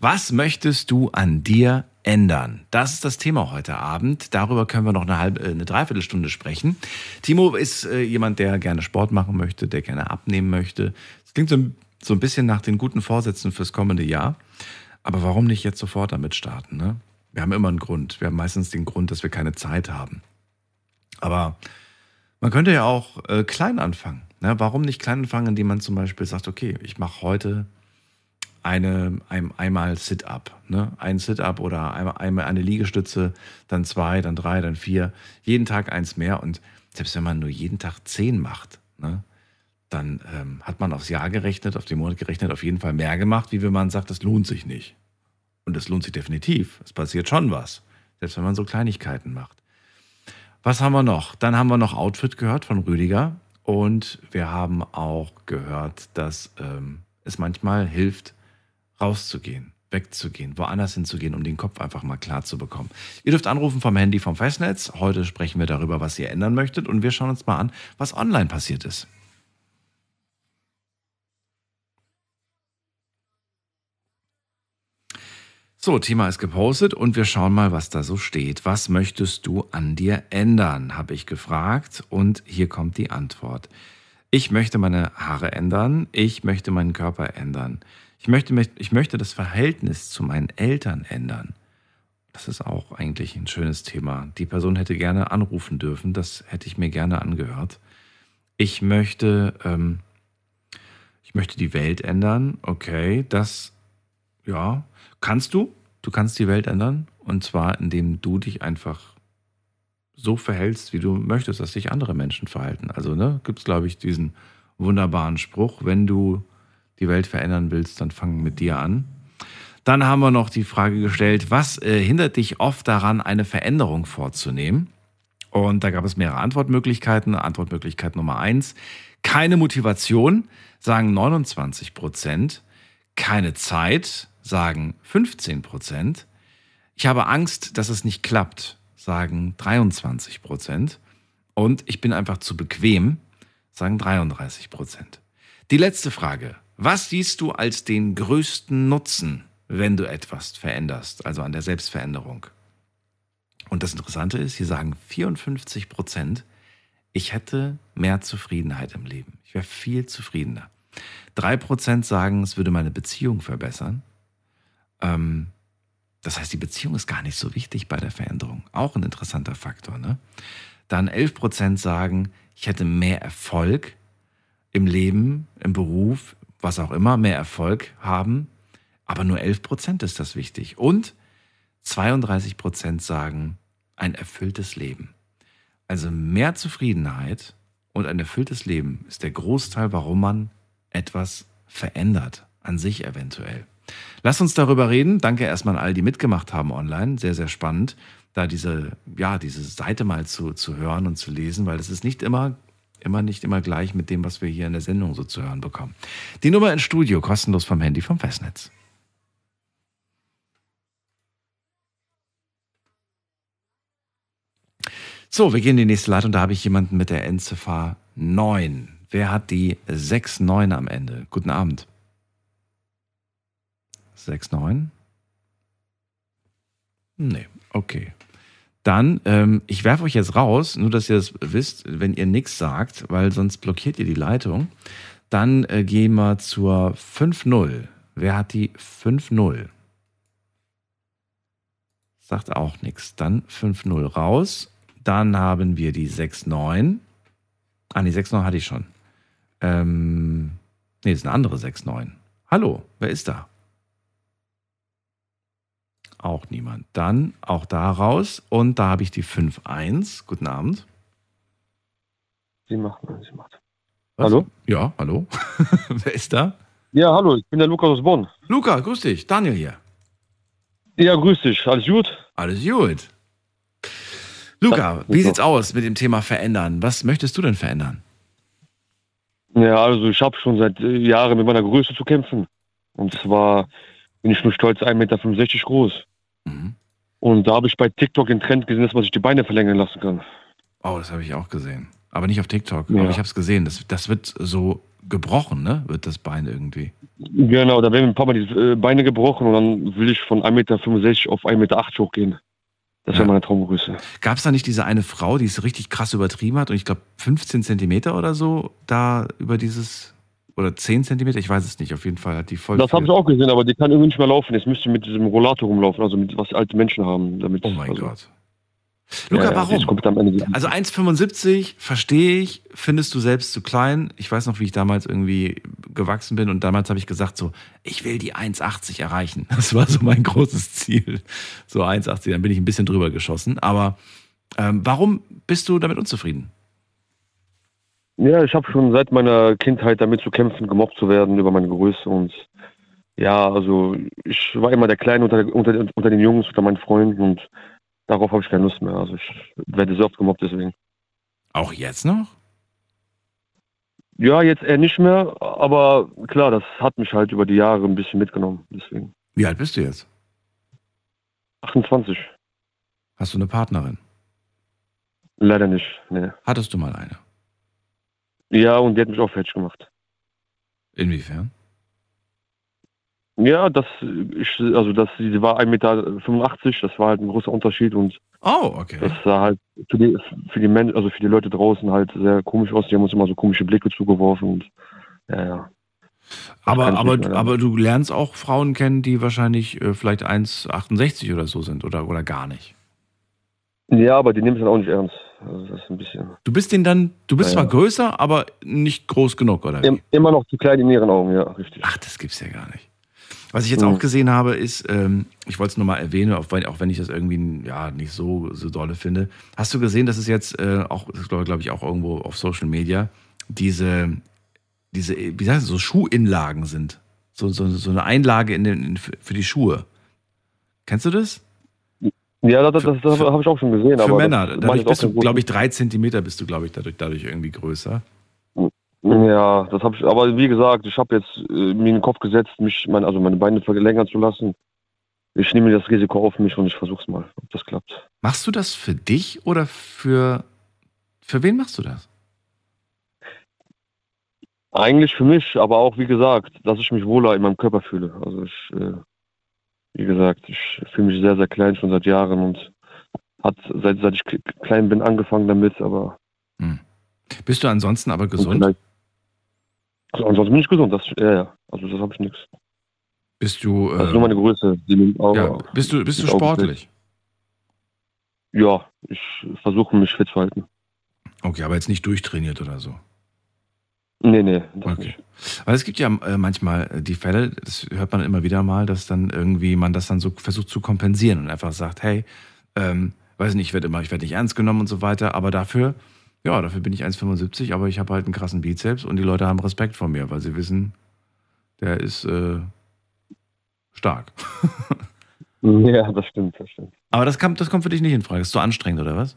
Was möchtest du an dir ändern? Das ist das Thema heute Abend. Darüber können wir noch eine, halbe, äh, eine Dreiviertelstunde sprechen. Timo ist äh, jemand, der gerne Sport machen möchte, der gerne abnehmen möchte. Es klingt so, ein- so ein bisschen nach den guten Vorsätzen fürs kommende Jahr. Aber warum nicht jetzt sofort damit starten? Ne? Wir haben immer einen Grund. Wir haben meistens den Grund, dass wir keine Zeit haben. Aber man könnte ja auch äh, klein anfangen. Ne? Warum nicht klein anfangen, indem man zum Beispiel sagt, okay, ich mache heute eine, ein, einmal Sit-up. Ne? Ein Sit-up oder einmal, einmal eine Liegestütze, dann zwei, dann drei, dann vier. Jeden Tag eins mehr. Und selbst wenn man nur jeden Tag zehn macht, ne? dann ähm, hat man aufs Jahr gerechnet, auf den Monat gerechnet, auf jeden Fall mehr gemacht, wie wenn man sagt, das lohnt sich nicht. Und es lohnt sich definitiv. Es passiert schon was. Selbst wenn man so Kleinigkeiten macht. Was haben wir noch? Dann haben wir noch Outfit gehört von Rüdiger. Und wir haben auch gehört, dass ähm, es manchmal hilft, rauszugehen, wegzugehen, woanders hinzugehen, um den Kopf einfach mal klar zu bekommen. Ihr dürft anrufen vom Handy vom Festnetz. Heute sprechen wir darüber, was ihr ändern möchtet. Und wir schauen uns mal an, was online passiert ist. So, Thema ist gepostet und wir schauen mal, was da so steht. Was möchtest du an dir ändern, habe ich gefragt und hier kommt die Antwort. Ich möchte meine Haare ändern, ich möchte meinen Körper ändern. Ich möchte, ich möchte das Verhältnis zu meinen Eltern ändern. Das ist auch eigentlich ein schönes Thema. Die Person hätte gerne anrufen dürfen, das hätte ich mir gerne angehört. Ich möchte, ähm, ich möchte die Welt ändern. Okay, das, ja, kannst du. Du kannst die Welt ändern. Und zwar, indem du dich einfach so verhältst, wie du möchtest, dass sich andere Menschen verhalten. Also, ne, gibt es, glaube ich, diesen wunderbaren Spruch, wenn du die Welt verändern willst, dann fang mit dir an. Dann haben wir noch die Frage gestellt, was äh, hindert dich oft daran, eine Veränderung vorzunehmen? Und da gab es mehrere Antwortmöglichkeiten. Antwortmöglichkeit Nummer eins, keine Motivation, sagen 29 Prozent. Keine Zeit, sagen 15 Prozent. Ich habe Angst, dass es nicht klappt, sagen 23 Prozent. Und ich bin einfach zu bequem, sagen 33 Prozent. Die letzte Frage. Was siehst du als den größten Nutzen, wenn du etwas veränderst, also an der Selbstveränderung? Und das Interessante ist, hier sagen 54 Prozent, ich hätte mehr Zufriedenheit im Leben. Ich wäre viel zufriedener. Drei Prozent sagen, es würde meine Beziehung verbessern. Ähm, das heißt, die Beziehung ist gar nicht so wichtig bei der Veränderung. Auch ein interessanter Faktor. Ne? Dann 11 Prozent sagen, ich hätte mehr Erfolg im Leben, im Beruf, was auch immer, mehr Erfolg haben. Aber nur 11 Prozent ist das wichtig. Und 32 Prozent sagen, ein erfülltes Leben. Also mehr Zufriedenheit und ein erfülltes Leben ist der Großteil, warum man etwas verändert, an sich eventuell. Lass uns darüber reden. Danke erstmal an all, die mitgemacht haben online. Sehr, sehr spannend, da diese, ja, diese Seite mal zu, zu hören und zu lesen, weil es ist nicht immer, immer nicht immer gleich mit dem, was wir hier in der Sendung so zu hören bekommen. Die Nummer ins Studio, kostenlos vom Handy vom Festnetz. So, wir gehen in die nächste Leitung. Da habe ich jemanden mit der Endziffer 9. Wer hat die 6-9 am Ende? Guten Abend. 6-9? Nee, okay. Dann, ähm, ich werfe euch jetzt raus, nur dass ihr das wisst, wenn ihr nichts sagt, weil sonst blockiert ihr die Leitung. Dann äh, gehen wir zur 5-0. Wer hat die 5-0? Sagt auch nichts. Dann 5-0 raus. Dann haben wir die 6-9. Ah, die 6-9 hatte ich schon. Ähm, nee, das ist eine andere 6-9. Hallo, wer ist da? Auch niemand. Dann auch da raus. Und da habe ich die 5-1. Guten Abend. Sie macht, sie macht. Was? Hallo? Ja, hallo. wer ist da? Ja, hallo, ich bin der Lukas aus Bonn. Luca, grüß dich. Daniel hier. Ja, grüß dich. Alles gut? Alles gut. Luca, wie sieht's aus mit dem Thema verändern? Was möchtest du denn verändern? Ja, also ich habe schon seit äh, Jahren mit meiner Größe zu kämpfen. Und zwar bin ich nur stolz 1,65 Meter groß. Mhm. Und da habe ich bei TikTok den Trend gesehen, dass man sich die Beine verlängern lassen kann. Oh, das habe ich auch gesehen. Aber nicht auf TikTok. Ja. Aber ich habe es gesehen. Das, das wird so gebrochen, ne? Wird das Bein irgendwie. Genau, da werden mir ein paar Mal die äh, Beine gebrochen und dann will ich von 1,65 Meter auf 1,80 Meter hochgehen. Das wäre Ja. meine Traumgröße. Gab es da nicht diese eine Frau, die es richtig krass übertrieben hat und ich glaube 15 Zentimeter oder so da über dieses oder 10 Zentimeter, ich weiß es nicht. Auf jeden Fall hat die voll. Das habe ich auch gesehen, aber die kann irgendwie nicht mehr laufen. Jetzt müsste mit diesem Rollator rumlaufen, also mit was alte Menschen haben. Damit, Oh mein also, Gott. Luca, ja, warum? Also 1,75 verstehe ich, findest du selbst zu klein. Ich weiß noch, wie ich damals irgendwie gewachsen bin und damals habe ich gesagt so, ich will die 1,80 erreichen. Das war so mein großes Ziel. So 1,80, dann bin ich ein bisschen drüber geschossen. Aber ähm, warum bist du damit unzufrieden? Ja, ich habe schon seit meiner Kindheit damit zu kämpfen, gemobbt zu werden über meine Größe und ja, also ich war immer der Kleine unter, unter, unter den Jungs, unter meinen Freunden und darauf habe ich keine Lust mehr. Also ich werde sehr oft gemobbt deswegen. Auch jetzt noch? Ja, jetzt eher nicht mehr, aber klar, das hat mich halt über die Jahre ein bisschen mitgenommen. Deswegen. Wie alt bist du jetzt? 28. Hast du eine Partnerin? Leider nicht, nee. Hattest du mal eine? Ja, und die hat mich auch fertig gemacht. Inwiefern? Ja, das, ich, also das, sie war 1,85 Meter, das war halt ein großer Unterschied und Oh, okay. das sah halt für die, für die Menschen, also für die Leute draußen halt sehr komisch aus. Die haben uns immer so komische Blicke zugeworfen und ja, ja. Aber, aber, mehr. aber du lernst auch Frauen kennen, die wahrscheinlich äh, vielleicht 1,68 oder so sind oder, oder gar nicht. Ja, aber die nehmen es dann auch nicht ernst. Also das ist ein bisschen. Du bist den dann, du bist Ja, zwar größer, aber nicht groß genug, oder? wie? Im, immer noch zu klein in ihren Augen, ja, richtig. Ach, das gibt's ja gar nicht. Was ich jetzt Mhm. auch gesehen habe, ist, ähm, ich wollte es nur mal erwähnen, auch wenn, auch wenn ich das irgendwie ja, nicht so, so dolle finde. Hast du gesehen, dass es jetzt äh, auch, das glaube glaub ich auch irgendwo auf Social Media, diese, diese wie heißt es, so Schuhinlagen sind? So, so, so eine Einlage in den, in, für die Schuhe. Kennst du das? Ja, das, das, das habe ich auch schon gesehen. Für aber Männer. Dadurch bist du, glaube ich, drei Zentimeter bist du, glaube ich, dadurch, dadurch irgendwie größer. Ja, das habe ich, aber wie gesagt, ich habe jetzt äh, mir in den Kopf gesetzt, mich, mein, also meine Beine verlängern zu lassen. Ich nehme das Risiko auf mich und ich versuche es mal, ob das klappt. Machst du das für dich oder für, für wen machst du das? Eigentlich für mich, aber auch wie gesagt, dass ich mich wohler in meinem Körper fühle. Also ich, äh, wie gesagt, ich fühle mich sehr, sehr klein schon seit Jahren und hat seit, seit ich klein bin angefangen damit, aber Bist du ansonsten aber gesund? also ansonsten bin ich gesund, das, ja, ja, also das habe ich nichts. Bist du, Das ist äh, nur meine Größe. Auch, ja, bist du, bist du sportlich? Ja, ich versuche mich fit zu halten. Okay, aber jetzt nicht durchtrainiert oder so. Nee, nee. Das Okay. Weil es gibt ja äh, manchmal äh, die Fälle, das hört man immer wieder mal, dass dann irgendwie man das dann so versucht zu kompensieren und einfach sagt, hey, ähm, weiß nicht, ich werde immer, ich werde nicht ernst genommen und so weiter, aber dafür Ja, dafür bin ich 1,75, aber ich habe halt einen krassen Bizeps und die Leute haben Respekt vor mir, weil sie wissen, der ist äh, stark. Ja, das stimmt, das stimmt. Aber das, kam, das kommt für dich nicht in Frage. Ist so anstrengend, oder was?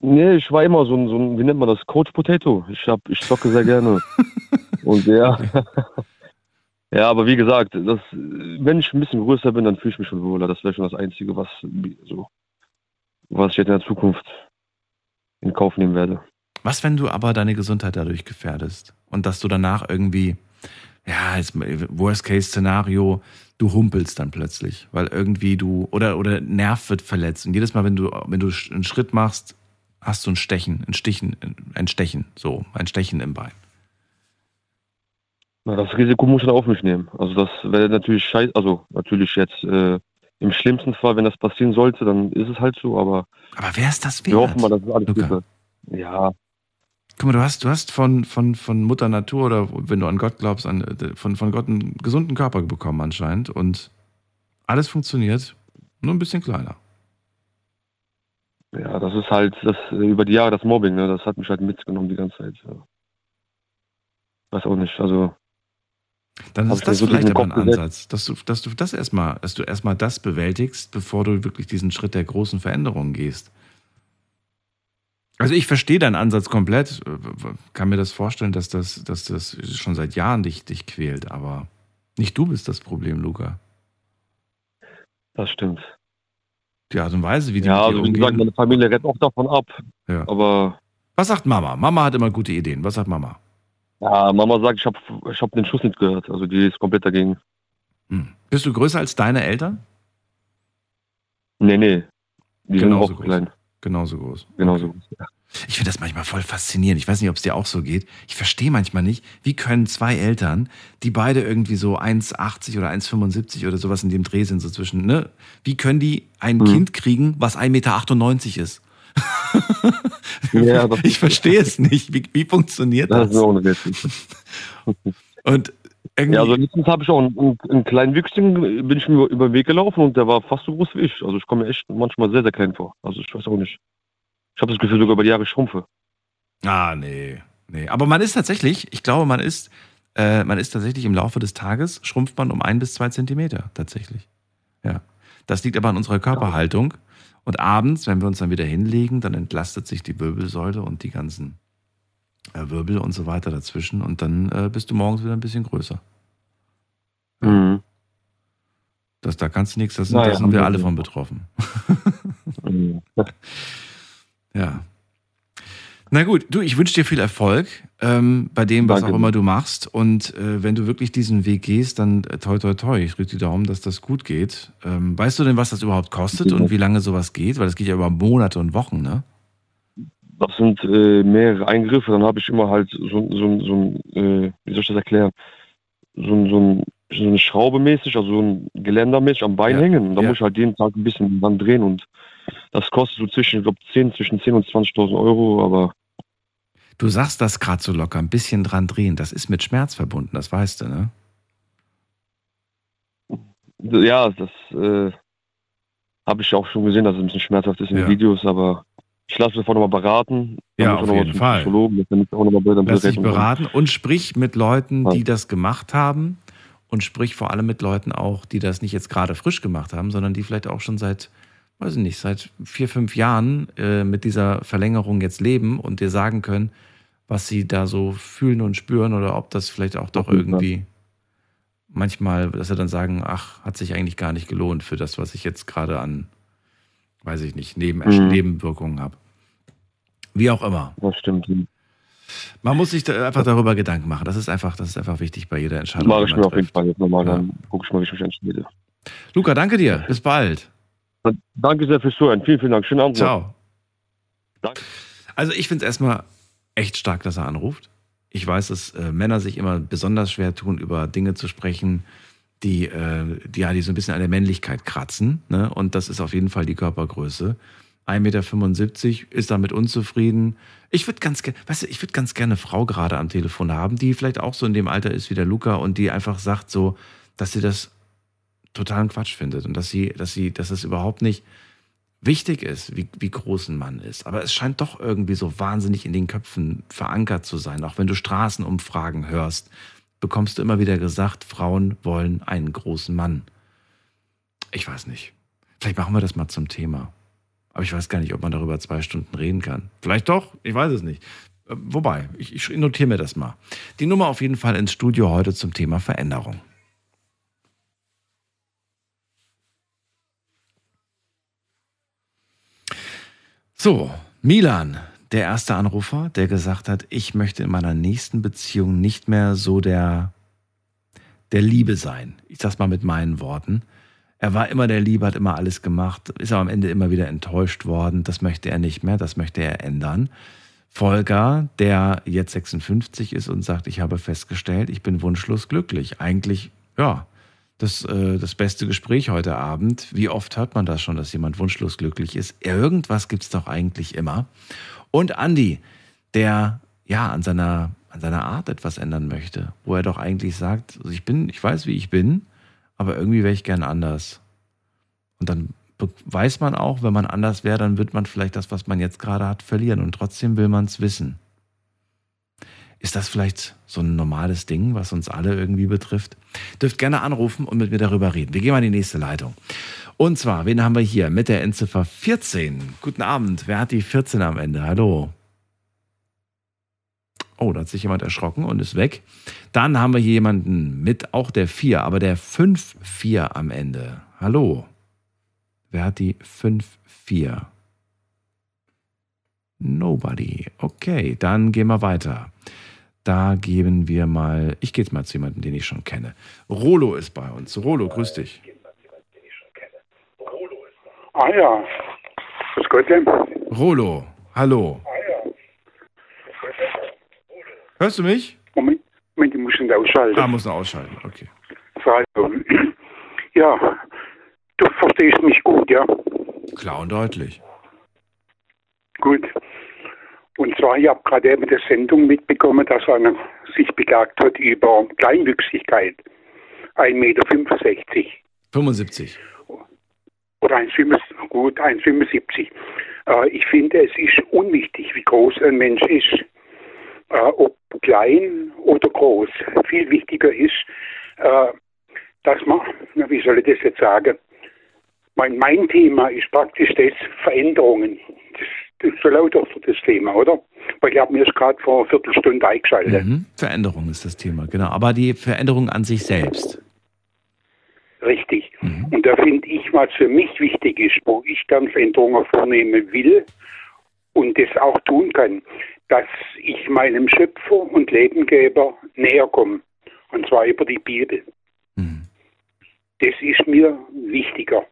Nee, ich war immer so ein, so ein wie nennt man das, Coach Potato. Ich hab, ich zocke sehr gerne. Und ja. ja, aber wie gesagt, das, wenn ich ein bisschen größer bin, dann fühle ich mich schon wohler. Das wäre schon das Einzige, was, so, was ich jetzt in der Zukunft in Kauf nehmen werde. Was, wenn du aber deine Gesundheit dadurch gefährdest und dass du danach irgendwie, ja, jetzt Worst-Case-Szenario, du humpelst dann plötzlich, weil irgendwie du, oder, oder Nerv wird verletzt und jedes Mal, wenn du, wenn du einen Schritt machst, hast du ein Stechen, ein Stichen, ein Stechen, so, ein Stechen im Bein. Na, das Risiko muss ich auf mich nehmen. Also das wäre natürlich scheiße, also natürlich jetzt äh, im schlimmsten Fall, wenn das passieren sollte, dann ist es halt so, aber. Aber wer ist das wert? Wir hoffen mal, dass es alles Luca. Ja, Guck mal, du hast, du hast von, von, von Mutter Natur oder wenn du an Gott glaubst, an, von, von Gott einen gesunden Körper bekommen anscheinend und alles funktioniert, nur ein bisschen kleiner. Ja, das ist halt das über die Jahre das Mobbing, ne? Das hat mich halt mitgenommen die ganze Zeit. Ja. Weiß auch nicht. Also Dann ist das so vielleicht aber ein. Ansatz, dass du, dass du das erstmal, dass du erstmal das bewältigst, bevor du wirklich diesen Schritt der großen Veränderung gehst. Also ich verstehe deinen Ansatz komplett, kann mir das vorstellen, dass das, dass das schon seit Jahren dich, dich quält, aber nicht du bist das Problem, Luca. das stimmt. Die Art und Weise, wie die Ja, also wie gesagt, meine Familie rennt auch davon ab. Ja. Aber Was sagt Mama? Mama hat immer gute Ideen. Was sagt Mama? ja, Mama sagt, ich habe ich hab den Schuss nicht gehört. Also die ist komplett dagegen. Hm. Bist du größer als deine Eltern? Nee, nee. Die Genauso sind auch groß. klein. Genauso groß. Genauso. Ja. Ich finde das manchmal voll faszinierend. Ich weiß nicht, ob es dir auch so geht. Ich verstehe manchmal nicht, wie können zwei Eltern, die beide irgendwie so 1,80 oder 1,75 oder sowas in dem Dreh sind, so zwischen, ne? Wie können die ein Mhm. Kind kriegen, was 1,98 Meter ist? Ja, ich verstehe es nicht. Wie, wie funktioniert Das das? Und irgendwie, Ja, also letztens habe ich auch einen, einen, einen kleinen Wüchsigen, bin ich mir über den Weg gelaufen und der war fast so groß wie ich. Also ich komme mir echt manchmal sehr, sehr klein vor. Also ich weiß auch nicht. Ich habe das Gefühl, sogar über die Jahre schrumpfe. Ah, nee. Nee. Aber man ist tatsächlich, ich glaube, man ist, äh, man ist tatsächlich im Laufe des Tages, schrumpft man um ein bis zwei Zentimeter tatsächlich. Ja. Das liegt aber an unserer Körperhaltung. Und abends, wenn wir uns dann wieder hinlegen, dann entlastet sich die Wirbelsäule und die ganzen Wirbel und so weiter dazwischen. Und dann äh, bist du morgens wieder ein bisschen größer. Mhm. Das, da kannst du nichts, das sind, Naja, da sind wir alle von betroffen. Mhm. Ja. Na gut, du, ich wünsche dir viel Erfolg ähm, bei dem, was Danke. auch immer du machst. Und äh, wenn du wirklich diesen Weg gehst, dann äh, toi toi toi. Ich drücke die Daumen, dass das gut geht. Ähm, weißt du denn, was das überhaupt kostet und wie lange sowas geht? Weil das geht ja über Monate und Wochen, ne? Das sind äh, mehrere Eingriffe. Dann habe ich immer halt so, so, so ein, äh, wie soll ich das erklären? So, ein- so, so eine Schraube mäßig, also so ein Geländer mäßig am Bein Ja, hängen. Und da ja. muss ich halt jeden Tag ein bisschen dran drehen und das kostet so zwischen, ich glaube, 10, zwischen 10 und 20.000 Euro, aber Du sagst das gerade so locker, ein bisschen dran drehen. Das ist mit Schmerz verbunden, das weißt du, ne? ja, das äh, habe ich auch schon gesehen, dass es ein bisschen schmerzhaft ist in Ja. den Videos, aber ich lasse mich davon nochmal beraten. Ja, auf jeden Fall. Psychologen, Lass dich beraten und sprich mit Leuten, die das gemacht haben. Und sprich vor allem mit Leuten auch, die das nicht jetzt gerade frisch gemacht haben, sondern die vielleicht auch schon seit, weiß ich nicht, seit vier, fünf Jahren äh, mit dieser Verlängerung jetzt leben und dir sagen können, was sie da so fühlen und spüren oder ob das vielleicht auch doch irgendwie manchmal, dass sie dann sagen, ach, hat sich eigentlich gar nicht gelohnt für das, was ich jetzt gerade an, weiß ich nicht, Neben Mhm. Nebenwirkungen habe. Wie auch immer. Das stimmt. Man muss sich da einfach darüber Gedanken machen. Das ist einfach, das ist einfach wichtig bei jeder Entscheidung. Mache ich mir auf jeden. Fall jetzt nochmal, Ja. dann gucke ich mal, wie ich mich entscheide. Luca, danke dir. Bis bald. Danke sehr fürs Zuhören. Vielen, vielen Dank. Schönen Abend. Ciao. Danke. Also ich finde es erstmal echt stark, dass er anruft. Ich weiß, dass äh, Männer sich immer besonders schwer tun, über Dinge zu sprechen, die, äh, die, ja, die so ein bisschen an der Männlichkeit kratzen. Ne? Und das ist auf jeden Fall die Körpergröße. 1,75 Meter ist damit unzufrieden. Ich würde ganz weißt du, ich würde ganz gerne eine Frau gerade am Telefon haben, die vielleicht auch so in dem Alter ist wie der Luca und die einfach sagt so, dass sie das totalen Quatsch findet und dass sie, dass sie, dass es überhaupt nicht wichtig ist, wie, wie groß ein Mann ist. Aber es scheint doch irgendwie so wahnsinnig in den Köpfen verankert zu sein. Auch wenn du Straßenumfragen hörst, bekommst du immer wieder gesagt, Frauen wollen einen großen Mann. Ich weiß nicht. Vielleicht machen wir das mal zum Thema. Aber ich weiß gar nicht, ob man darüber zwei Stunden reden kann. Vielleicht doch, ich weiß es nicht. Äh, wobei, ich, ich notiere mir das mal. Die Nummer auf jeden Fall ins Studio heute zum Thema Veränderung. So, Milan, der erste Anrufer, der gesagt hat, ich möchte in meiner nächsten Beziehung nicht mehr so der, der Liebe sein. Ich sag's mal mit meinen Worten. Er war immer der Liebe, hat immer alles gemacht, ist aber am Ende immer wieder enttäuscht worden. Das möchte er nicht mehr, das möchte er ändern. Volker, der jetzt 56 ist und sagt, ich habe festgestellt, ich bin wunschlos glücklich. Eigentlich, ja, das, äh, das beste Gespräch heute Abend. Wie oft hört man das schon, dass jemand wunschlos glücklich ist? Irgendwas gibt es doch eigentlich immer. Und Andi, der ja an seiner, an seiner Art etwas ändern möchte, wo er doch eigentlich sagt, also ich bin, ich weiß, wie ich bin, aber irgendwie wäre ich gern anders. Und dann weiß man auch, wenn man anders wäre, dann wird man vielleicht das, was man jetzt gerade hat, verlieren. Und trotzdem will man es wissen. Ist das vielleicht so ein normales Ding, was uns alle irgendwie betrifft? Dürft gerne anrufen und mit mir darüber reden. Wir gehen mal in die nächste Leitung. Und zwar, wen haben wir hier mit der Endziffer 14? Guten Abend. Wer hat die 14 am Ende? Hallo. Oh, da hat sich jemand erschrocken und ist weg. Dann haben wir hier jemanden mit auch der 4, aber der 5-4 am Ende. Hallo. Wer hat die 5-4? Nobody. Okay, dann gehen wir weiter. Da geben wir mal, ich gehe jetzt mal zu jemandem, den ich schon kenne. Rolo ist bei uns. Rolo, grüß dich. Ah ja, grüß Gott. Rolo, hallo. Hörst du mich? Moment, Moment ich muss ihn ausschalten. Ah, muss noch ausschalten, okay. Also, ja, du verstehst mich gut, ja? Klar und deutlich. Gut. Und zwar, ich habe gerade eben der Sendung mitbekommen, dass einer sich beklagt hat über Kleinwüchsigkeit. 1,65 Meter. 75. Oder 1,75, gut, 1,75. Äh, ich finde, es ist unwichtig, wie groß ein Mensch ist äh, ob klein oder groß. Viel wichtiger ist, äh, dass man, wie soll ich das jetzt sagen, mein, mein Thema ist praktisch das Veränderungen. Das, das ist so lauter für das Thema, oder? Weil ich habe mir gerade vor einer Viertelstunde eingeschaltet. Mhm. Veränderung ist das Thema, genau. Aber die Veränderung an sich selbst. Richtig. Mhm. Und da finde ich, was für mich wichtig ist, wo ich dann Veränderungen vornehmen will und das auch tun kann, dass ich meinem Schöpfer und Lebengeber näher komme. Und zwar über die Bibel. Mhm. Das ist mir wichtiger.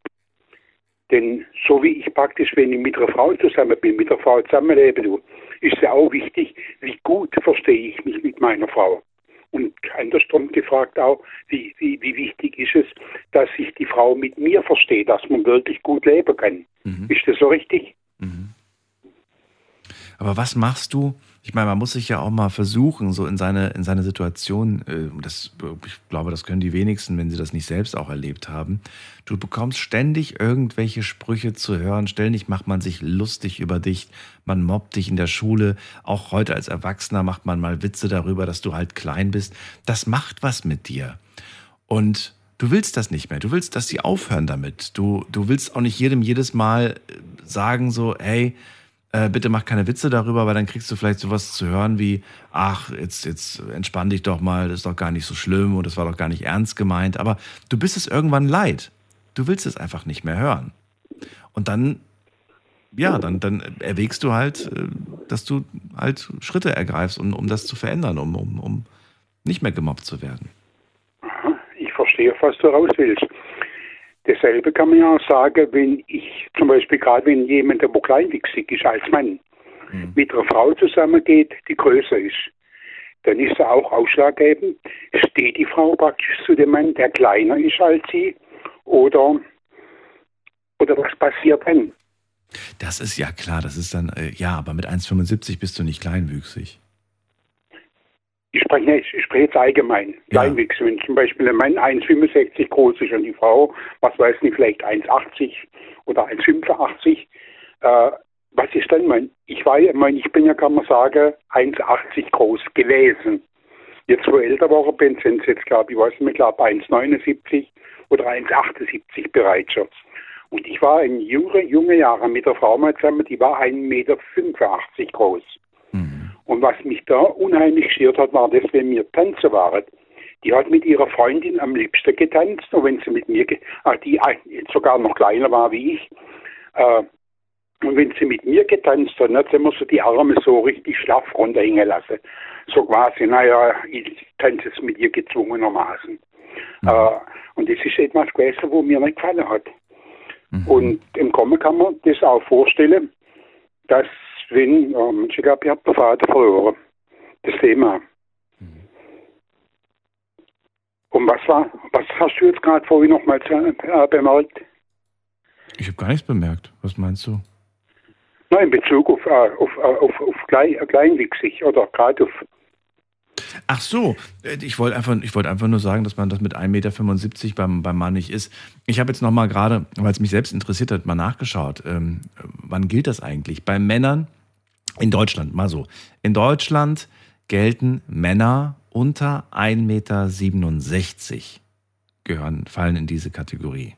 Denn so wie ich praktisch, wenn ich mit einer Frau zusammen bin, mit einer Frau zusammenlebe, ist ja auch wichtig, wie gut verstehe ich mich mit meiner Frau. Und andersrum gefragt auch, wie, wie, wie wichtig ist es, dass sich die Frau mit mir versteht, dass man wirklich gut leben kann. Mhm. Ist das so richtig? Mhm. Aber was machst du? Ich meine, man muss sich ja auch mal versuchen, so in seine, in seine Situation, äh, das, ich glaube, das können die wenigsten, wenn sie das nicht selbst auch erlebt haben. Du bekommst ständig irgendwelche Sprüche zu hören, ständig macht man sich lustig über dich, man mobbt dich in der Schule, auch heute als Erwachsener macht man mal Witze darüber, dass du halt klein bist. Das macht was mit dir. Und du willst das nicht mehr. Du willst, dass sie aufhören damit. Du, du willst auch nicht jedem jedes Mal sagen so, hey, äh, bitte mach keine Witze darüber, weil dann kriegst du vielleicht sowas zu hören wie, ach, jetzt, jetzt entspann dich doch mal, das ist doch gar nicht so schlimm und das war doch gar nicht ernst gemeint. Aber du bist es irgendwann leid. Du willst es einfach nicht mehr hören. Und dann, ja, dann, dann erwägst du halt, äh, dass du halt Schritte ergreifst, um, um das zu verändern, um, um, um nicht mehr gemobbt zu werden. Ich verstehe, was du raus willst. Dasselbe kann man ja sagen, wenn ich zum Beispiel gerade, wenn jemand, der kleinwüchsig ist als Mann, mhm. mit einer Frau zusammengeht, die größer ist, dann ist er auch ausschlaggebend. Steht die Frau praktisch zu dem Mann, der kleiner ist als sie? Oder, oder was passiert dann? Das ist ja klar, das ist dann, äh, ja, aber mit 1,75 bist du nicht kleinwüchsig. Ich spreche, nicht, ich spreche jetzt allgemein, Kleinwüchse. Wenn zum Beispiel ein Mann 1,65 groß ist und die Frau, was weiß nicht, vielleicht 1,80 oder 1,85, äh, was ist dann mein? Ich war ja, mein, ich bin ja, kann man sagen, 1,80 groß gewesen. Jetzt, wo ich älter war, bin sind es jetzt, glaube ich, weiß nicht mehr, glaube 1,79 oder 1,78 bereits schon. Und ich war in junge, junge Jahren mit der Frau mal zusammen, die war 1,85 Meter groß. Und was mich da unheimlich gestört hat, war das, wenn wir tanzen waren. Die hat mit ihrer Freundin am liebsten getanzt und wenn sie mit mir, ah, die äh, sogar noch kleiner war wie ich, äh, und wenn sie mit mir getanzt hat, dann hat sie immer so die Arme so richtig schlaff runterhängen lassen. So quasi, naja, ich tanze jetzt mit ihr gezwungenermaßen. Äh, und das ist etwas gewesen, wo mir nicht gefallen hat. Und im Kommen kann man das auch vorstellen, dass ja, Mensch, ich glaube, ich habe den Vater verloren. Das Thema. Und was war, was hast du jetzt gerade vorhin nochmal äh, bemerkt? Ich habe gar nichts bemerkt. Was meinst du? Nein, in Bezug auf, äh, auf, äh, auf, auf Klein, äh, Kleinwüchsig oder gerade auf. Ach so, äh, ich wollte einfach, ich einfach nur sagen, dass man das mit 1,75 Meter beim, beim Mann nicht ist. Ich habe jetzt nochmal gerade, weil es mich selbst interessiert hat, mal nachgeschaut. Ähm, wann gilt das eigentlich? Bei Männern in Deutschland, mal so. In Deutschland gelten Männer unter 1,67 Meter gehören, fallen in diese Kategorie.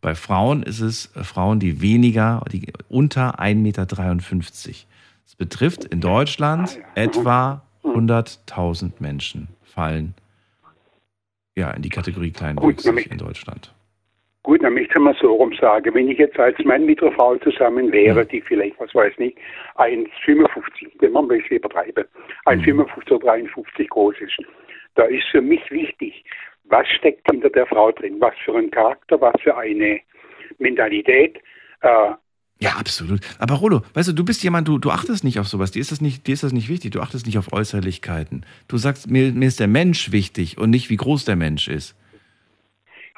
Bei Frauen ist es äh, Frauen, die weniger, die unter 1,53 Meter. Das betrifft in Deutschland etwa 100.000 Menschen fallen ja in die Kategorie kleinwüchsig in Deutschland. Gut, dann möchte ich mal so rum sagen, wenn ich jetzt als Mann mit einer Frau zusammen wäre, die vielleicht, was weiß nicht, 1,55, wenn man ein bisschen übertreiben, 1,55 oder 53 groß ist, da ist für mich wichtig, was steckt hinter der Frau drin, was für ein Charakter, was für eine Mentalität. Äh, Ja, absolut. Aber Rolo, weißt du, du bist jemand, du, du achtest nicht auf sowas. Dir ist, das nicht, dir ist das nicht wichtig. Du achtest nicht auf Äußerlichkeiten. Du sagst, mir, mir ist der Mensch wichtig und nicht, wie groß der Mensch ist.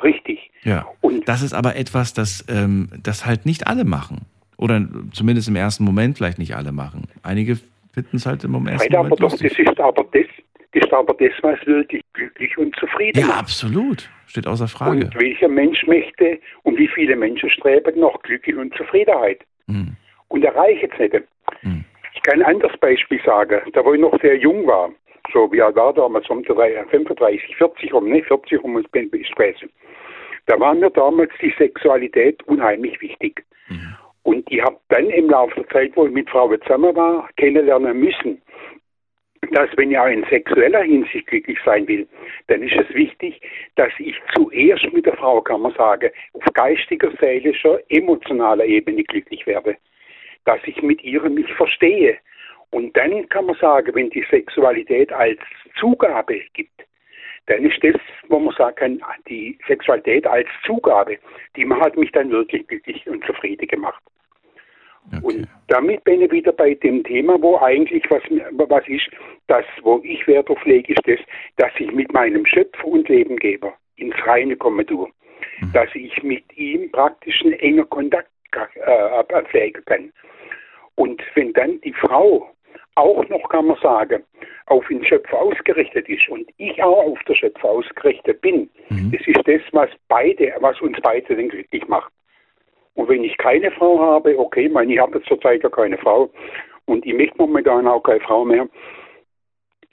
Richtig. Ja. Und das ist aber etwas, das, ähm, das halt nicht alle machen. Oder zumindest im ersten Moment vielleicht nicht alle machen. Einige finden es halt im ersten Weil aber Moment doch, das ist aber das ist aber das, was wirklich glücklich und zufrieden Ja, macht. absolut. Steht außer Frage. Und welcher Mensch möchte und wie viele Menschen streben nach Glück und Zufriedenheit Hm. und erreichen es nicht. Ich kann ein anderes Beispiel sagen. Da, wo ich noch sehr jung war, so wie alt war damals, um die drei- 35, 40 rum, ne, 40 rum ist ich gewesen. Da war mir damals die Sexualität unheimlich wichtig. Und ich habe dann im Laufe der Zeit, wo ich mit Frauen zusammen war, kennenlernen müssen, dass wenn ich auch in sexueller Hinsicht glücklich sein will, dann ist es wichtig, dass ich zuerst mit der Frau, kann man sagen, auf geistiger, seelischer, emotionaler Ebene glücklich werde. Dass ich mit ihr mich verstehe. Und dann kann man sagen, wenn die Sexualität als Zugabe gibt, dann ist das, wo man sagen kann, die Sexualität als Zugabe, die hat mich dann wirklich glücklich und zufrieden gemacht. Und damit bin ich wieder bei dem Thema, wo eigentlich was, was ist, das, wo ich Wert auf lege, ist das, dass ich mit meinem Schöpfer und Lebengeber ins Reine komme tue. Dass ich mit ihm praktisch einen engen Kontakt äh, pflegen kann. Und wenn dann die Frau auch noch, kann man sagen, auf den Schöpfer ausgerichtet ist und ich auch auf den Schöpfer ausgerichtet bin, das ist das, was beide, was uns beide dann glücklich macht. Und wenn ich keine Frau habe, okay, ich meine, ich habe jetzt zurzeit ja keine Frau und ich möchte momentan auch keine Frau mehr,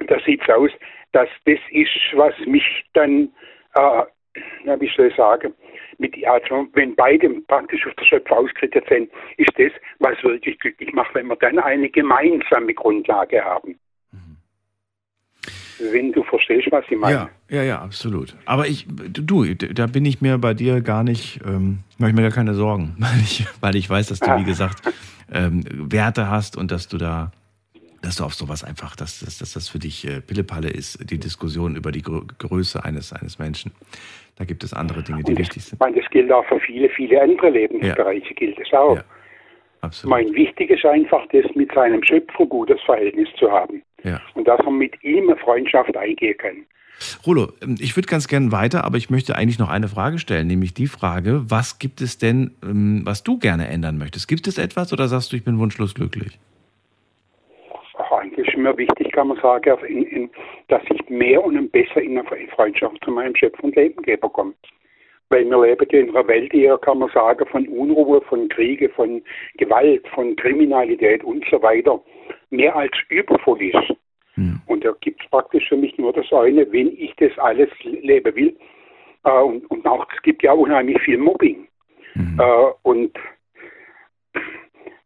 da sieht es aus, dass das ist, was mich dann, äh, na, wie soll ich sagen, mit, also wenn beide praktisch auf der Schöpfer ausgerichtet sind, ist das, was wirklich glücklich macht, wenn wir dann eine gemeinsame Grundlage haben. Wenn du verstehst, was ich meine. Ja, ja, ja, absolut. Aber ich, du, da bin ich mir bei dir gar nicht, ähm, mache ich mir gar keine Sorgen, weil ich, weil ich weiß, dass du, wie gesagt, ähm, Werte hast und dass du da, dass du auf sowas einfach, dass, dass, dass das für dich äh, Pillepalle ist, die Diskussion über die Grö Größe eines, eines Menschen. Da gibt es andere Dinge, die wichtig sind. Ich meine, das gilt auch für viele, viele andere Lebensbereiche, gilt es auch. Mein wichtig ist einfach, das mit seinem Schöpfer gutes Verhältnis zu haben. Ja. Und dass man mit ihm eine Freundschaft eingehen kann. Rolo, ähm, ich würde ganz gern weiter, aber ich möchte eigentlich noch eine Frage stellen, nämlich die Frage, was gibt es denn, ähm, was du gerne ändern möchtest? Gibt es etwas oder sagst du, ich bin wunschlos glücklich? Ach, eigentlich ist mir wichtig, kann man sagen, in, in, dass ich mehr und besser in eine Freundschaft zu meinem Chef und Lebengeber komme. Weil wir leben in einer Welt, die, kann man sagen, von Unruhe, von Kriege, von Gewalt, von Kriminalität und so weiter mehr als übervoll ist. Und da gibt es praktisch für mich nur das eine, wenn ich das alles leben will. Äh, und, und auch, es gibt ja unheimlich viel Mobbing. Mhm. Äh, und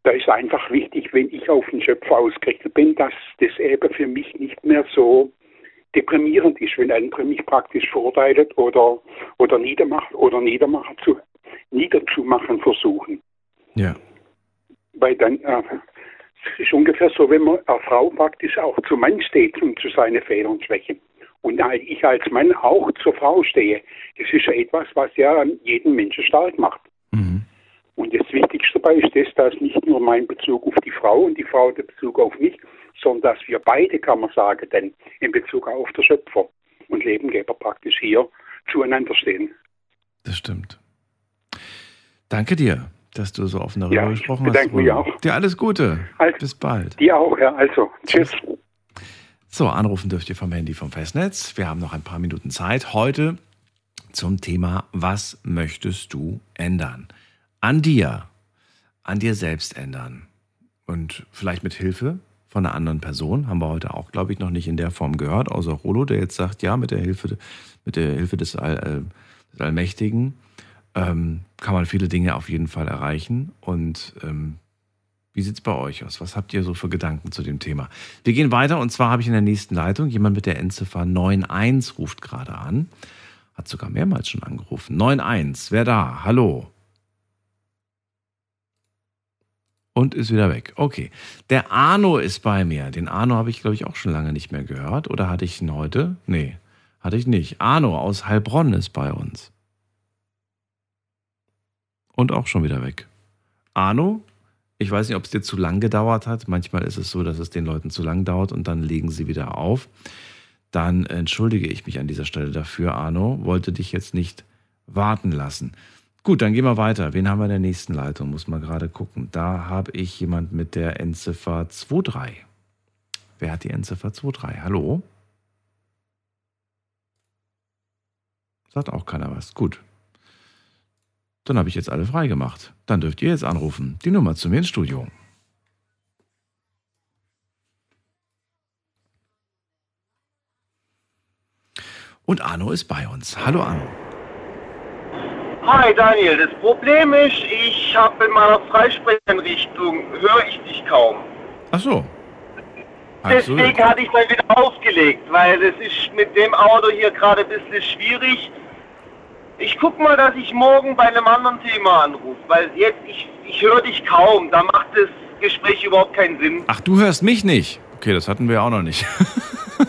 da ist einfach wichtig, wenn ich auf den Schöpfer ausgerichtet bin, dass das eben für mich nicht mehr so deprimierend ist, wenn andere mich praktisch verurteilt oder, oder niedermacht oder niedermachen zu, niederzumachen versuchen. Ja. Weil dann, äh, es ist ungefähr so, wenn man eine Frau praktisch auch zum Mann steht und zu seinen Fehlern und Schwächen. Und ich als Mann auch zur Frau stehe. Das ist ja etwas, was ja jeden Menschen stark macht. Mhm. Und das Wichtigste dabei ist das, dass nicht nur mein Bezug auf die Frau und die Frau der Bezug auf mich, sondern dass wir beide, kann man sagen, denn in Bezug auf den Schöpfer und Lebengeber praktisch hier zueinander stehen. Das stimmt. Danke dir, dass du so offen darüber ja, gesprochen hast. Danke mir auch. Dir alles Gute. Also, Bis bald. Dir auch, ja. Also, tschüss. So, anrufen dürft ihr vom Handy vom Festnetz. Wir haben noch ein paar Minuten Zeit. Heute zum Thema, was möchtest du ändern? An dir, an dir selbst ändern. Und vielleicht mit Hilfe von einer anderen Person. Haben wir heute auch, glaube ich, noch nicht in der Form gehört, außer Rolo, der jetzt sagt, ja, mit der Hilfe, mit der Hilfe des, All, äh, des Allmächtigen ähm, kann man viele Dinge auf jeden Fall erreichen. Und ähm, wie sieht es bei euch aus? Was habt ihr so für Gedanken zu dem Thema? Wir gehen weiter und zwar habe ich in der nächsten Leitung jemand mit der Endziffer 91 ruft gerade an. Hat sogar mehrmals schon angerufen. 91, wer da? Hallo. und ist wieder weg. Okay. Der Arno ist bei mir. Den Arno habe ich, glaube ich, auch schon lange nicht mehr gehört. Oder hatte ich ihn heute? Nee, hatte ich nicht. Arno aus Heilbronn ist bei uns. Und auch schon wieder weg. Arno, ich weiß nicht, ob es dir zu lang gedauert hat. Manchmal ist es so, dass es den Leuten zu lang dauert und dann legen sie wieder auf. Dann entschuldige ich mich an dieser Stelle dafür, Arno. Wollte dich jetzt nicht warten lassen. Gut, dann gehen wir weiter. Wen haben wir in der nächsten Leitung? Muss man gerade gucken. Da habe ich jemand mit der Endziffer 23. Wer hat die Endziffer 23? Hallo? Sagt auch keiner was. Gut. Dann habe ich jetzt alle freigemacht. Dann dürft ihr jetzt anrufen. Die Nummer zu mir ins Studio. Und Arno ist bei uns. Hallo Arno. Hi Daniel, das Problem ist, ich habe in meiner Freisprechenrichtung, höre ich dich kaum. Ach so. Deswegen hatte ich dann wieder aufgelegt, weil es ist mit dem Auto hier gerade ein bisschen schwierig. Ich guck mal, dass ich morgen bei einem anderen Thema anrufe, weil jetzt, ich, ich höre dich kaum, da macht das Gespräch überhaupt keinen Sinn. Ach, du hörst mich nicht? Okay, das hatten wir auch noch nicht.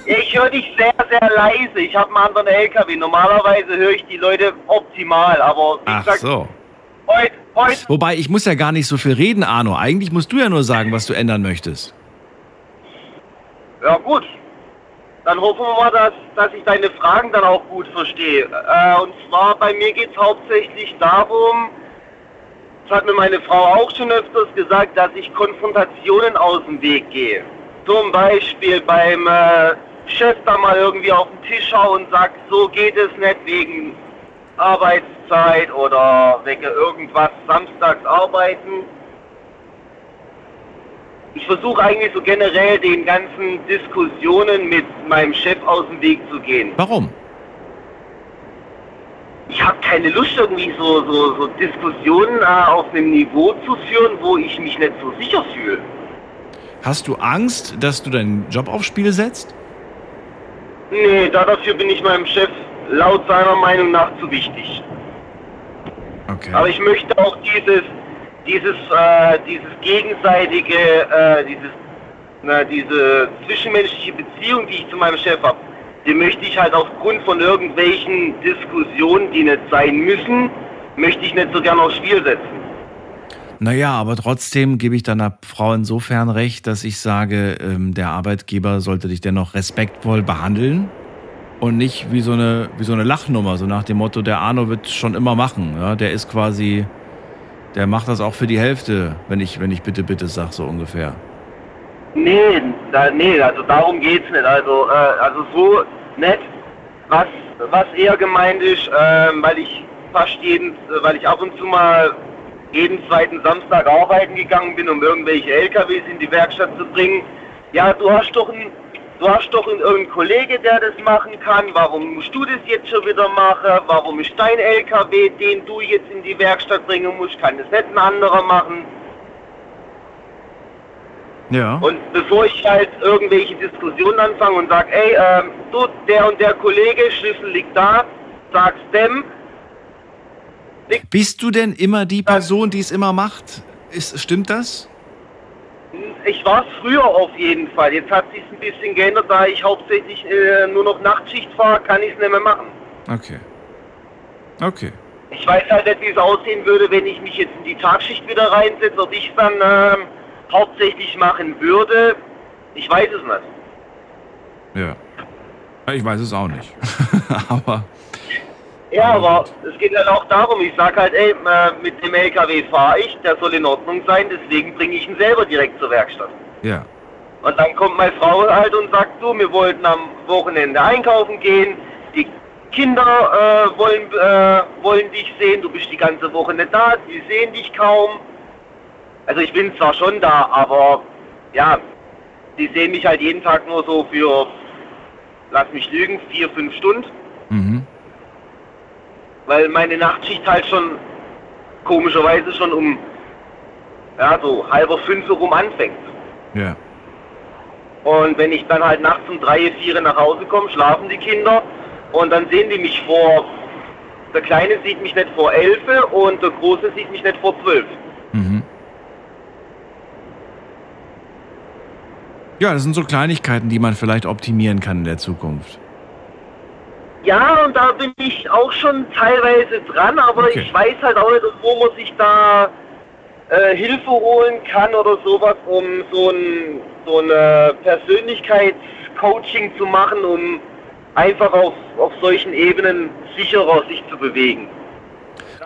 Ich höre dich sehr, sehr leise. Ich habe einen anderen LKW. Normalerweise höre ich die Leute optimal, aber Ach gesagt, so. heute, heute. Wobei, ich muss ja gar nicht so viel reden, Arno. Eigentlich musst du ja nur sagen, was du ändern möchtest. Ja, gut. Dann hoffen wir mal, dass, dass ich deine Fragen dann auch gut verstehe. Äh, und zwar, bei mir geht es hauptsächlich darum, das hat mir meine Frau auch schon öfters gesagt, dass ich Konfrontationen aus dem Weg gehe. Zum Beispiel beim äh, Chef da mal irgendwie auf den Tisch hauen und sagt, so geht es nicht wegen Arbeitszeit oder wegen irgendwas samstags arbeiten. Ich versuche eigentlich so generell den ganzen Diskussionen mit meinem Chef aus dem Weg zu gehen. Warum? Ich habe keine Lust, irgendwie so, so, so Diskussionen äh, auf einem Niveau zu führen, wo ich mich nicht so sicher fühle. Hast du Angst, dass du deinen Job aufs Spiel setzt? Nee, da dafür bin ich meinem Chef laut seiner Meinung nach zu wichtig. Okay. Aber ich möchte auch dieses, dieses, äh, dieses gegenseitige, äh, dieses, na, diese zwischenmenschliche Beziehung, die ich zu meinem Chef habe, die möchte ich halt aufgrund von irgendwelchen Diskussionen, die nicht sein müssen, möchte ich nicht so gerne aufs Spiel setzen. Naja, aber trotzdem gebe ich deiner Frau insofern recht, dass ich sage, ähm, der Arbeitgeber sollte dich dennoch respektvoll behandeln und nicht wie so eine, wie so eine Lachnummer, so nach dem Motto, der Arno wird schon immer machen. Ja? Der ist quasi, der macht das auch für die Hälfte, wenn ich, wenn ich bitte, bitte sage, so ungefähr. Nee, da, nee, also darum geht's nicht. Also, äh, also so nett. Was, was eher gemeint ist, ähm, weil ich fast jeden, äh, weil ich ab und zu mal jeden zweiten Samstag arbeiten gegangen bin, um irgendwelche LKWs in die Werkstatt zu bringen. Ja, du hast doch einen, du hast doch einen, irgendeinen Kollege, der das machen kann. Warum musst du das jetzt schon wieder machen? Warum ist dein LKW, den du jetzt in die Werkstatt bringen musst, kann das nicht ein anderer machen? Ja. Und bevor ich halt irgendwelche Diskussionen anfange und sage, ey, ähm, du, der und der Kollege, Schlüssel liegt da, sagst dem, Bist du denn immer die Person, die es immer macht? Ist, stimmt das? Ich war es früher auf jeden Fall. Jetzt hat sich ein bisschen geändert, da ich hauptsächlich äh, nur noch Nachtschicht fahre, kann ich es nicht mehr machen. Okay. Okay. Ich weiß halt nicht, wie es aussehen würde, wenn ich mich jetzt in die Tagschicht wieder reinsetze, ob ich es dann ähm, hauptsächlich machen würde. Ich weiß es nicht. Ja. Ich weiß es auch nicht. Aber Ja, aber es geht halt auch darum, ich sag halt, ey, äh, mit dem LKW fahre ich, der soll in Ordnung sein, deswegen bringe ich ihn selber direkt zur Werkstatt. ja. Und dann kommt meine Frau halt und sagt, du, wir wollten am Wochenende einkaufen gehen, die Kinder äh, wollen, äh, wollen dich sehen, du bist die ganze Woche nicht da, die sehen dich kaum. Also ich bin zwar schon da, aber ja, die sehen mich halt jeden Tag nur so für, lass mich lügen, vier, fünf Stunden. Mhm. Weil meine Nachtschicht halt schon komischerweise schon um ja, so halber fünf rum anfängt. Ja. Und wenn ich dann halt nachts um drei, vier nach Hause komme, schlafen die Kinder und dann sehen die mich vor, der Kleine sieht mich nicht vor elf und der Große sieht mich nicht vor zwölf. Mhm. Ja, das sind so Kleinigkeiten, die man vielleicht optimieren kann in der Zukunft. Ja, und da bin ich auch schon teilweise dran, aber Okay. ich weiß halt auch nicht, wo man sich da äh, Hilfe holen kann oder sowas, um so ein, so ein äh, Persönlichkeitscoaching zu machen, um einfach auf, auf solchen Ebenen sicherer sich zu bewegen.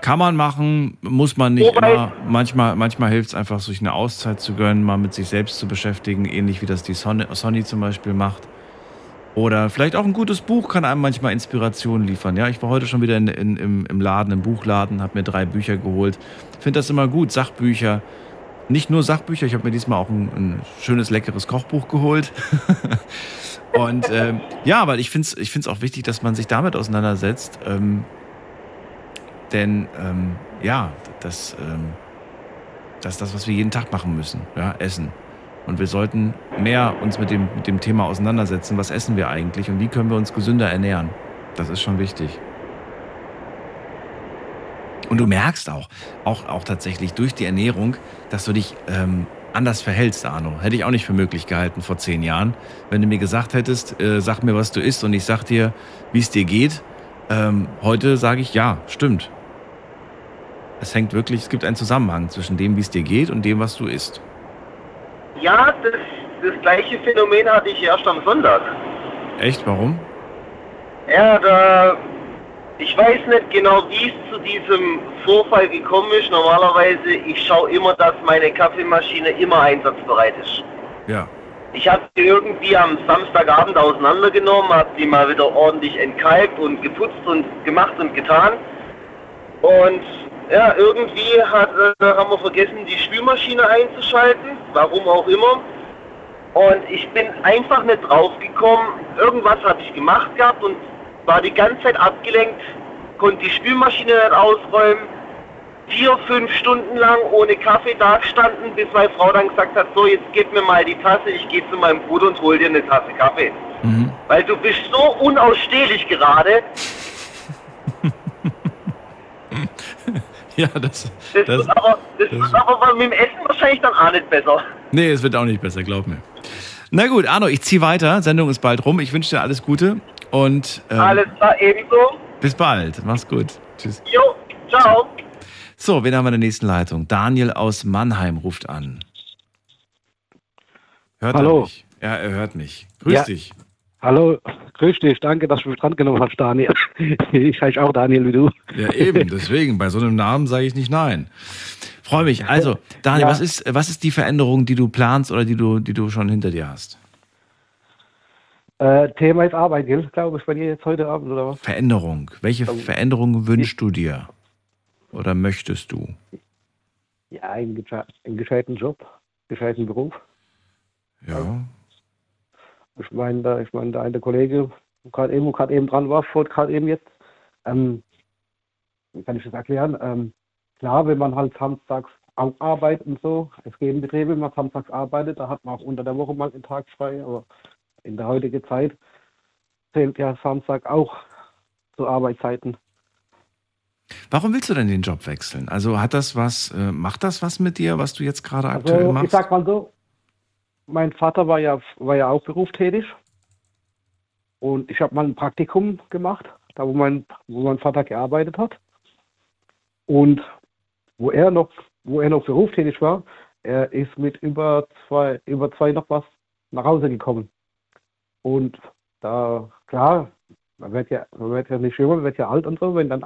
Kann man machen, muss man nicht Wobei- immer. Manchmal, manchmal hilft es einfach, sich eine Auszeit zu gönnen, mal mit sich selbst zu beschäftigen, ähnlich wie das die Sonny, Sonny zum Beispiel macht. Oder vielleicht auch ein gutes Buch kann einem manchmal Inspiration liefern. Ja, ich war heute schon wieder in, in, im, im Laden, im Buchladen, habe mir drei Bücher geholt. Finde das immer gut, Sachbücher. Nicht nur Sachbücher, ich habe mir diesmal auch ein, ein schönes, leckeres Kochbuch geholt. Und ähm, ja, weil ich finde es ich find's auch wichtig, dass man sich damit auseinandersetzt. Ähm, denn ähm, ja, das, ähm, das ist das, was wir jeden Tag machen müssen. Ja, essen. Und wir sollten mehr uns mit dem, mit dem Thema auseinandersetzen. Was essen wir eigentlich und wie können wir uns gesünder ernähren? Das ist schon wichtig. Und du merkst auch, auch, auch tatsächlich durch die Ernährung, dass du dich ähm, anders verhältst, Arno. Hätte ich auch nicht für möglich gehalten vor zehn Jahren. Wenn du mir gesagt hättest, äh, sag mir, was du isst und ich sag dir, wie es dir geht. Ähm, heute sage ich, ja, stimmt. Es hängt wirklich, es gibt einen Zusammenhang zwischen dem, wie es dir geht und dem, was du isst. Ja, das, das gleiche Phänomen hatte ich erst am Sonntag. Echt? Warum? Ja, da. Ich weiß nicht genau, wie es zu diesem Vorfall gekommen ist. Normalerweise, ich schaue immer, dass meine Kaffeemaschine immer einsatzbereit ist. Ja. Ich habe sie irgendwie am Samstagabend auseinandergenommen, habe die mal wieder ordentlich entkalkt und geputzt und gemacht und getan. Und ja, irgendwie hat, äh, haben wir vergessen, die Spülmaschine einzuschalten, warum auch immer. Und ich bin einfach nicht draufgekommen. Irgendwas habe ich gemacht gehabt und war die ganze Zeit abgelenkt, konnte die Spülmaschine nicht ausräumen. Vier, fünf Stunden lang ohne Kaffee dagestanden, bis meine Frau dann gesagt hat, so jetzt gib mir mal die Tasse, ich gehe zu meinem Bruder und hol dir eine Tasse Kaffee. Weil du bist so unausstehlich gerade. Ja, das. Das, das wird aber, das, das- wird aber mit dem Essen wahrscheinlich dann auch nicht besser. nee, es wird auch nicht besser, glaub mir. Na gut, Arno, ich zieh weiter. Sendung ist bald rum. Ich wünsche dir alles Gute und ähm, Alles klar, ebenso. bis bald. Mach's gut. Tschüss. Jo, ciao. So, wen haben wir in der nächsten Leitung? Daniel aus Mannheim ruft an. Hört Hallo. er mich? Ja, er hört mich. Grüß Ja. dich. Hallo, grüß dich, danke, dass du mich dran genommen hast, Daniel. Ich heiße auch Daniel wie du. Ja, eben, deswegen, bei so einem Namen sage ich nicht nein. Freue mich. Also, Daniel, Ja. was, ist, was ist die Veränderung, die du planst oder die du, die du schon hinter dir hast? Äh, Thema ist Arbeit, gell? Glaube ich, bei dir jetzt heute Abend, oder was? Veränderung. Welche Veränderung wünschst du dir? Oder möchtest du? Ja, einen, einen gescheiten Job, gescheiten Beruf. Ja. Ich meine, da, ich meine, der eine Kollege, gerade eben, gerade eben dran war, vor gerade eben jetzt, ähm, kann ich das erklären? Ähm, klar, wenn man halt samstags auch arbeitet und so, es geben Betriebe, wenn man samstags arbeitet, da hat man auch unter der Woche mal einen Tag frei, aber in der heutigen Zeit zählt ja Samstag auch zu Arbeitszeiten. Warum willst du denn den Job wechseln? Also hat das was, äh, macht das was mit dir, was du jetzt gerade aktuell Also ich machst? sag mal so, mein Vater war ja, war ja auch berufstätig und ich habe mal ein Praktikum gemacht, da wo mein, wo mein Vater gearbeitet hat. Und wo er noch, wo er noch berufstätig war, er ist mit über zwei, über zwei noch was nach Hause gekommen. Und da, klar, man wird ja, man wird ja nicht jünger, man wird ja alt und so, wenn dann,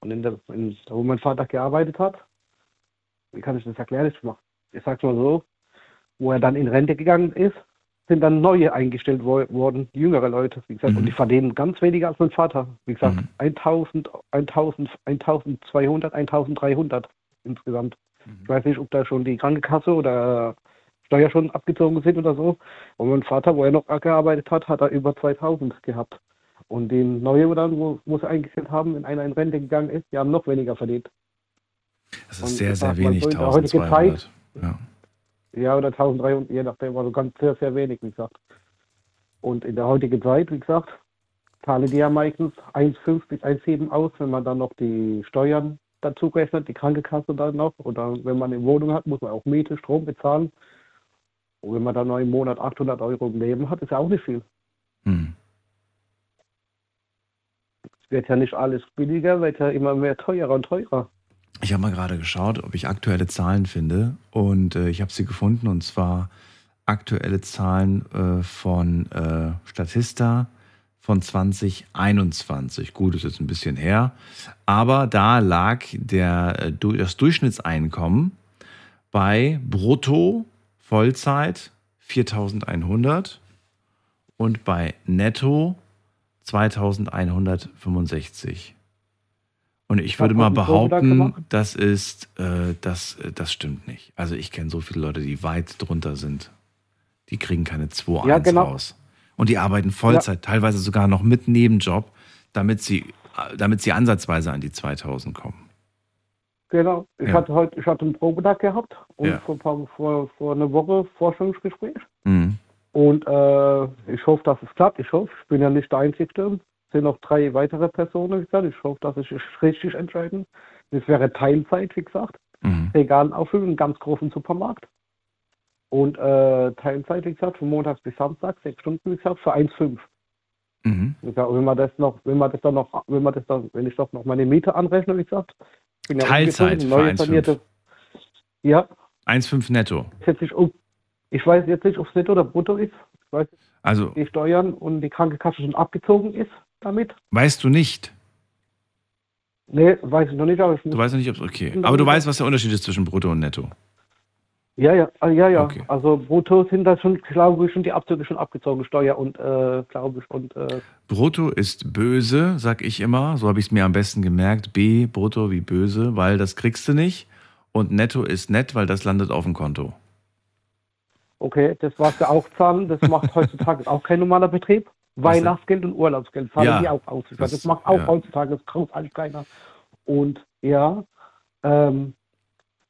und in der, in, wo mein Vater gearbeitet hat, wie kann ich das erklären? Ich, mach, ich sag's mal so, wo er dann in Rente gegangen ist, sind dann neue eingestellt wo worden, jüngere Leute, wie gesagt, und die verdienen ganz weniger als mein Vater. Wie gesagt, 1000, 1000, 1200, 1300 insgesamt. Ich weiß nicht, ob da schon die Krankenkasse oder Steuer schon abgezogen sind oder so. Und mein Vater, wo er noch gearbeitet hat, hat er über 2000 gehabt. Und den neue dann, wo, wo sie eingestellt haben, wenn einer in Rente gegangen ist, die haben noch weniger verdient. Das Und ist sehr, das sehr man wenig, so in der heutigen 1200. Zeit. Ja. Ja, oder 1300, je nachdem, also ganz sehr, sehr wenig, wie gesagt. Und in der heutigen Zeit, wie gesagt, zahlen die ja meistens 1,5 bis 1,7 aus, wenn man dann noch die Steuern dazu rechnet, die Krankenkasse dann noch. Oder wenn man eine Wohnung hat, muss man auch Miete, Strom bezahlen. Und wenn man dann noch im Monat 800 Euro im Leben hat, ist ja auch nicht viel. Hm. Es wird ja nicht alles billiger, wird ja immer mehr teurer und teurer. Ich habe mal gerade geschaut, ob ich aktuelle Zahlen finde und äh, ich habe sie gefunden und zwar aktuelle Zahlen äh, von äh, Statista von 2021. Gut, ist jetzt ein bisschen her, aber da lag der, äh, das Durchschnittseinkommen bei Brutto Vollzeit 4100 und bei Netto 2165. Und ich würde mal behaupten, das ist, äh, das, äh, das stimmt nicht. Also ich kenne so viele Leute, die weit drunter sind. Die kriegen keine 2-1 Ja, genau. raus. Und die arbeiten Vollzeit, teilweise sogar noch mit Nebenjob, damit sie, damit sie ansatzweise an die 2000 kommen. Genau. Ich Ja. hatte heute, ich hatte einen Probetag gehabt und Ja. vor, paar, vor, vor einer Woche Forschungsgespräch. Mhm. Und äh, ich hoffe, dass es klappt. Ich hoffe, ich bin ja nicht der Einzige. Sind noch drei weitere Personen, wie gesagt. Ich hoffe, dass ich richtig entscheiden. Das wäre Teilzeit, wie gesagt. Mhm. Regal auffüllen, einen ganz großen Supermarkt. Und äh, Teilzeit, wie gesagt, von Montags bis Samstag, sechs Stunden, wie gesagt, für 1,5. Mhm. Wie gesagt, wenn man das noch, wenn man das dann noch, wenn man das dann, wenn ich doch noch meine Miete anrechne, wie gesagt, bin ja Teilzeit neue 1,5. sanierte, ja, 1,5 netto. jetzt nicht, ich weiß jetzt nicht, ob es netto oder brutto ist. Ich weiß, Also die Steuern und die Krankenkasse schon abgezogen ist damit. weißt du nicht. Nee, weiß ich noch nicht, aber ich Du weißt noch nicht, ob es okay. Aber du weißt, was der Unterschied ist zwischen Brutto und Netto. ja, ja, ah, ja, ja. Also brutto sind da schon, glaube ich, schon die Abzüge schon abgezogen, Steuer und, äh, glaube ich, und, äh, Brutto ist böse, sag ich immer. So habe ich es mir am besten gemerkt. B, Brutto wie böse, weil das kriegst du nicht. Und Netto ist nett, weil das landet auf dem Konto. okay, das war's ja auch zahlen, das macht heutzutage auch kein normaler Betrieb. Weihnachtsgeld und Urlaubsgeld zahlen Ja, die auch aus. Das, das- macht auch ja. heutzutage, das eigentlich keiner. Und ja, ähm,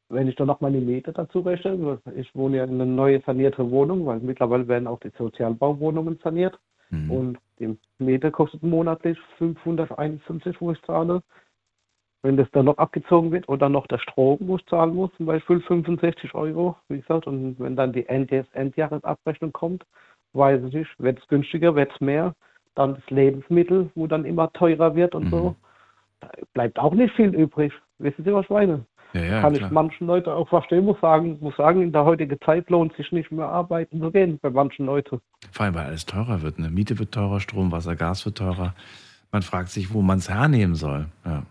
wenn ich dann noch meine Miete dazu rechne, ich wohne ja in einer neue sanierte Wohnung, weil mittlerweile werden auch die Sozialbauwohnungen saniert. Mhm. Und die Miete kostet monatlich 551, wo ich zahle. Wenn das dann noch abgezogen wird und dann noch der Strom, wo ich zahlen muss, zum Beispiel 65 Euro, wie gesagt, und wenn dann die End Endjahresabrechnung kommt, weiß ich nicht, wird es günstiger, wird es mehr. Dann das Lebensmittel, wo dann immer teurer wird und so. Da bleibt auch nicht viel übrig. Wissen Sie, was ich meine? Ja, ja, Kann klar. ich manchen Leuten auch verstehen, muss sagen, muss sagen, in der heutigen Zeit lohnt sich nicht mehr arbeiten zu gehen, bei manchen Leuten. Vor allem, weil alles teurer wird. Ne? Miete wird teurer, Strom, Wasser, Gas wird teurer. Man fragt sich, wo man es hernehmen soll. Ja.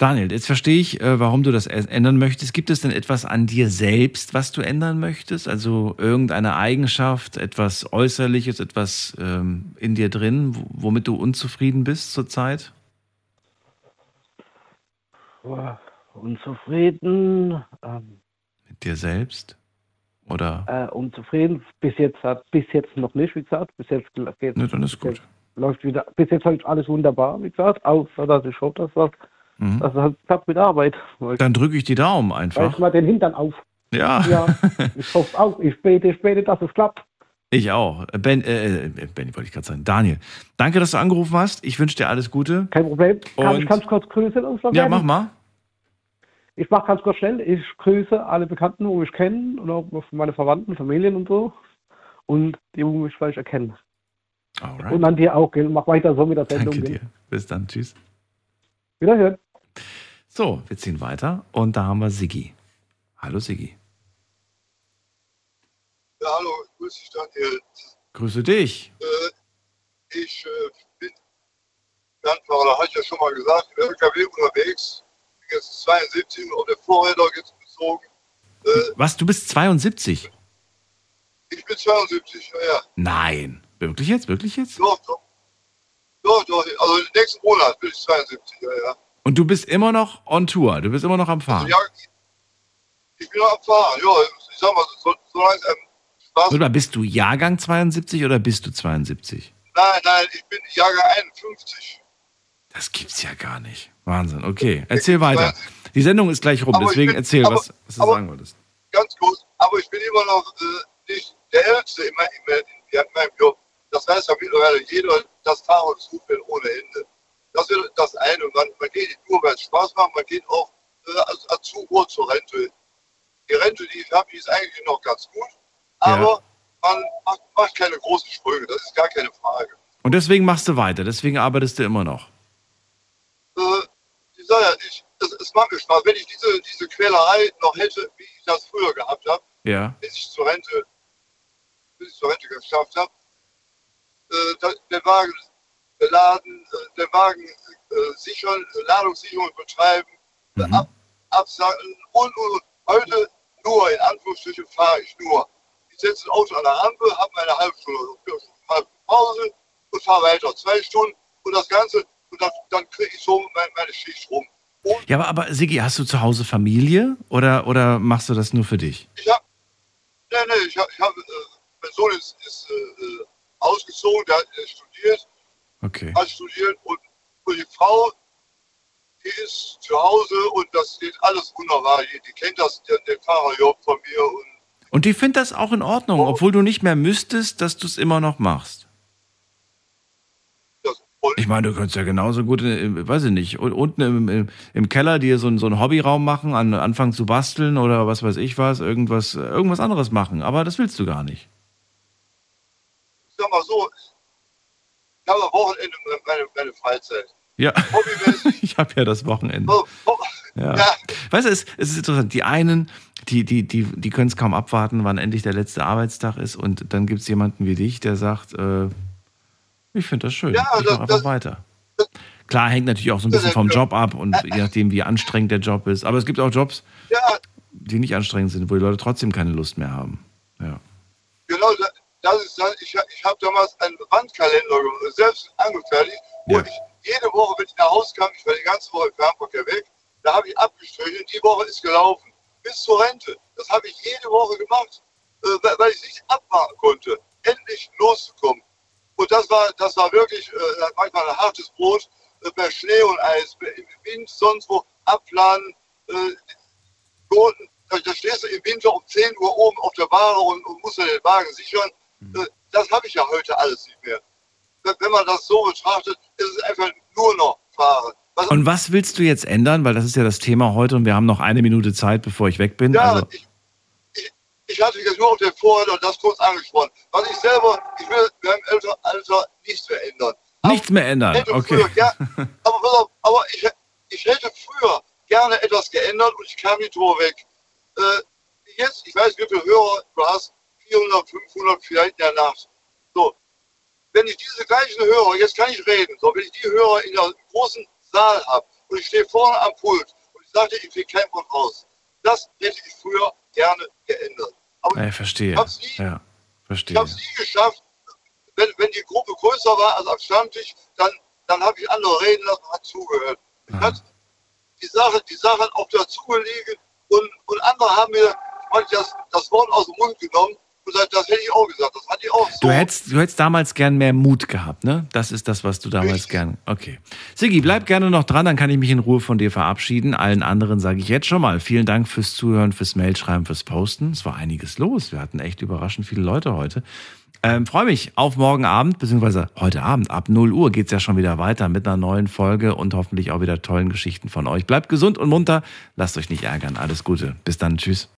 Daniel, jetzt verstehe ich, äh, warum du das ändern möchtest. Gibt es denn etwas an dir selbst, was du ändern möchtest? Also irgendeine Eigenschaft, etwas Äußerliches, etwas ähm, in dir drin, wo- womit du unzufrieden bist zurzeit? Boah, unzufrieden. Ähm, Mit dir selbst? Oder? äh, unzufrieden. Bis jetzt hat bis jetzt noch nicht, wie gesagt. Bis jetzt geht Ne, dann ist gut. läuft wieder. Bis jetzt halt alles wunderbar, wie gesagt. Außer dass ich hoffe, dass das, Mhm. dass es halt klappt mit Arbeit. Dann drücke ich die Daumen einfach. mal den Hintern auf. Ja. Ja, ich hoffe auch. Ich bete, ich bete, dass es klappt. Ich auch. Ben, äh, äh, Benny wollte ich gerade sagen. Daniel, danke, dass du angerufen hast. Ich wünsche dir alles Gute. Kein Problem. Kann Und- ich ganz kurz Grüße loswerden? Ja, mach mal. Ich mache ganz kurz schnell. Ich grüße alle Bekannten, wo ich kenne und auch meine Verwandten, Familien und so. Und die, wo mich vielleicht erkennen. Alright. Und an dir auch, gell? Mach weiter so mit der Sendung. Danke dir. Bis dann. Tschüss. Wiederhören. So, wir ziehen weiter und da haben wir Siggi. Hallo Siggi. Ja, hallo, grüß dich Daniel. Grüße dich. Äh, ich äh, bin Landfahrer, da habe ich ja schon mal gesagt, im LKW unterwegs. Bin jetzt 72 und auf der Vorräder jetzt bezogen. Was, du bist 72? Ich bin 72, ja, ja. Nein. Wirklich jetzt? Wirklich jetzt? Doch, doch. Doch, doch. Also nächsten Monat bin ich 72, ja, ja. Und du bist immer noch on Tour. Du bist immer noch am Fahren. Ja, ich bin noch am Fahren, ja. Ich sag mal, so, solange es einem Spaß Oder bist du Jahrgang 72 oder bist du 72? Nein, nein, ich bin Jahrgang 51. Das gibt's ja gar nicht. Wahnsinn. Okay, erzähl weiter. Die Sendung ist gleich rum, Aber deswegen bin- erzähl, aber- was, was du aber- sagen wolltest. Ganz kurz, aber ich bin immer noch äh, nicht der Älteste in, mein, in, in meinem Job. Das weiß ja mittlerweile jeder, das Fahren ist ohne Ende. Das ist das eine. Man, man geht nicht nur, weil es Spaß macht, man geht auch äh, als, als zu Uhr zur Rente. Die Rente, die ich habe, die ist eigentlich noch ganz gut, aber man macht, macht keine großen Sprünge, das ist gar keine Frage. Und deswegen machst du weiter, deswegen arbeitest du immer noch. Äh, ich sage ja, ich, es, es macht mir Spaß. Wenn ich diese, diese Quälerei noch hätte, wie ich das früher gehabt habe, Ja. bis ich zur Rente, bis ich zur Rente geschafft habe, äh, den Wagen beladen, äh, den Wagen äh, sichern, äh, Ladungssicherung betreiben, äh, ab, absatteln und, und, und. Heute nur, in Anführungsstrichen, fahre ich nur. Ich setze das Auto an der Ampel, habe meine halbe Stunde, oder Pause und fahre weiter. Zwei Stunden und das Ganze, und dann, dann kriege ich so meine, meine Schicht rum. Ja, aber, aber Sigi, hast du zu Hause Familie oder, oder machst du das nur für dich? Ich habe, nee, nee, ich habe, ich hab, äh, mein Sohn ist, ist äh, ausgezogen, der, hat- der studiert, Okay. hat studiert und, und die Frau, die ist zu Hause und das geht alles wunderbar. Die, die kennt das, den, den Fahrerjob von mir und Und die findet das auch in Ordnung, obwohl du nicht mehr müsstest, dass du es immer noch machst. Ich meine, du könntest ja genauso gut, äh, weiß ich nicht, un- unten im, im, im Keller dir so, einen- so einen Hobbyraum machen, an, anfangen zu basteln oder was weiß ich was, irgendwas, irgendwas anderes machen. Aber das willst du gar nicht. ich sag mal so, habe am Wochenende meine, meine Freizeit. Ja, ich habe ja das Wochenende. Oh, oh, Ja. ja. Weißt du, es, es ist interessant. Die einen, die, die, die, die können es kaum abwarten, wann endlich der letzte Arbeitstag ist. Und dann gibt es jemanden wie dich, der sagt, äh, ich finde das schön. Ja, ich mache einfach das- weiter. Klar, hängt natürlich auch so ein bisschen vom Job ab und je nachdem, wie anstrengend der Job ist. Aber es gibt auch Jobs, ja, die nicht anstrengend sind, wo die Leute trotzdem keine Lust mehr haben. Ja. genau, das ist das. Ich, ich habe damals einen Wandkalender selbst angefertigt, wo Ja. ich jede Woche, wenn ich nach Hause kam, ich war die ganze Woche im Fernverkehr weg, da habe ich abgestrichen, die Woche ist gelaufen. Bis zur Rente. Das habe ich jede Woche gemacht, äh, weil, ich nicht abwarten konnte, endlich loszukommen. Und das war, das war wirklich äh, manchmal ein hartes Brot, äh, bei Schnee und Eis, im Wind, sonst wo, abladen, Gurten, da, da stehst du im Winter um 10 Uhr oben auf der Bahre und, und musst den Wagen sichern. Äh, Das habe ich ja heute alles nicht mehr. Wenn- man das so betrachtet, ist es einfach nur noch Fahren. Was, Und was willst du jetzt ändern? Weil das ist ja das Thema heute und wir haben noch eine Minute Zeit, bevor ich weg bin. Ja, also, ich hatte jetzt nur auf der Vorhalt und das kurz angesprochen. Was ich selber, ich will beim älteren Alter nichts mehr ändern. nichts mehr ändern. Okay. früher, ja, aber, aber ich, ich hätte früher gerne etwas geändert und ich kam nicht drüber weg. Äh, jetzt, ich weiß, wie viele Hörer du hast, 400, 500 vielleicht in der Nacht. So, wenn ich diese gleichen Hörer, jetzt kann ich reden, so, wenn ich die Hörer in der großen Saal habe, und ich stehe vorne am Pult und ich sagte, ich will kein Wort raus. Das hätte ich früher gerne geändert. Aber Ja, ich verstehe. ich habe es nie, Ja, verstehe. ich nie geschafft. Wenn, wenn die Gruppe größer war als am Stammtisch, dann, dann habe ich andere reden lassen und hat zugehört. Ich hat die Sache, die Sache hat auch dazu gelegen und, und andere haben mir das, das Wort aus dem Mund genommen gesagt, das hätte ich auch gesagt. Das hatte ich auch so. Du hättest, du hättest damals gern mehr Mut gehabt, ne? Das ist das, was du damals gern. Okay. Sigi, bleib gerne noch dran, dann kann ich mich in Ruhe von dir verabschieden. Allen anderen sage ich jetzt schon mal vielen Dank fürs Zuhören, fürs Mailschreiben, fürs Posten. Es war einiges los. Wir hatten echt überraschend viele Leute heute. Ähm, Freue mich auf morgen Abend, beziehungsweise heute Abend. Ab 0 Uhr geht's ja schon wieder weiter mit einer neuen Folge und hoffentlich auch wieder tollen Geschichten von euch. Bleibt gesund und munter. Lasst euch nicht ärgern. Alles Gute. Bis dann. Tschüss.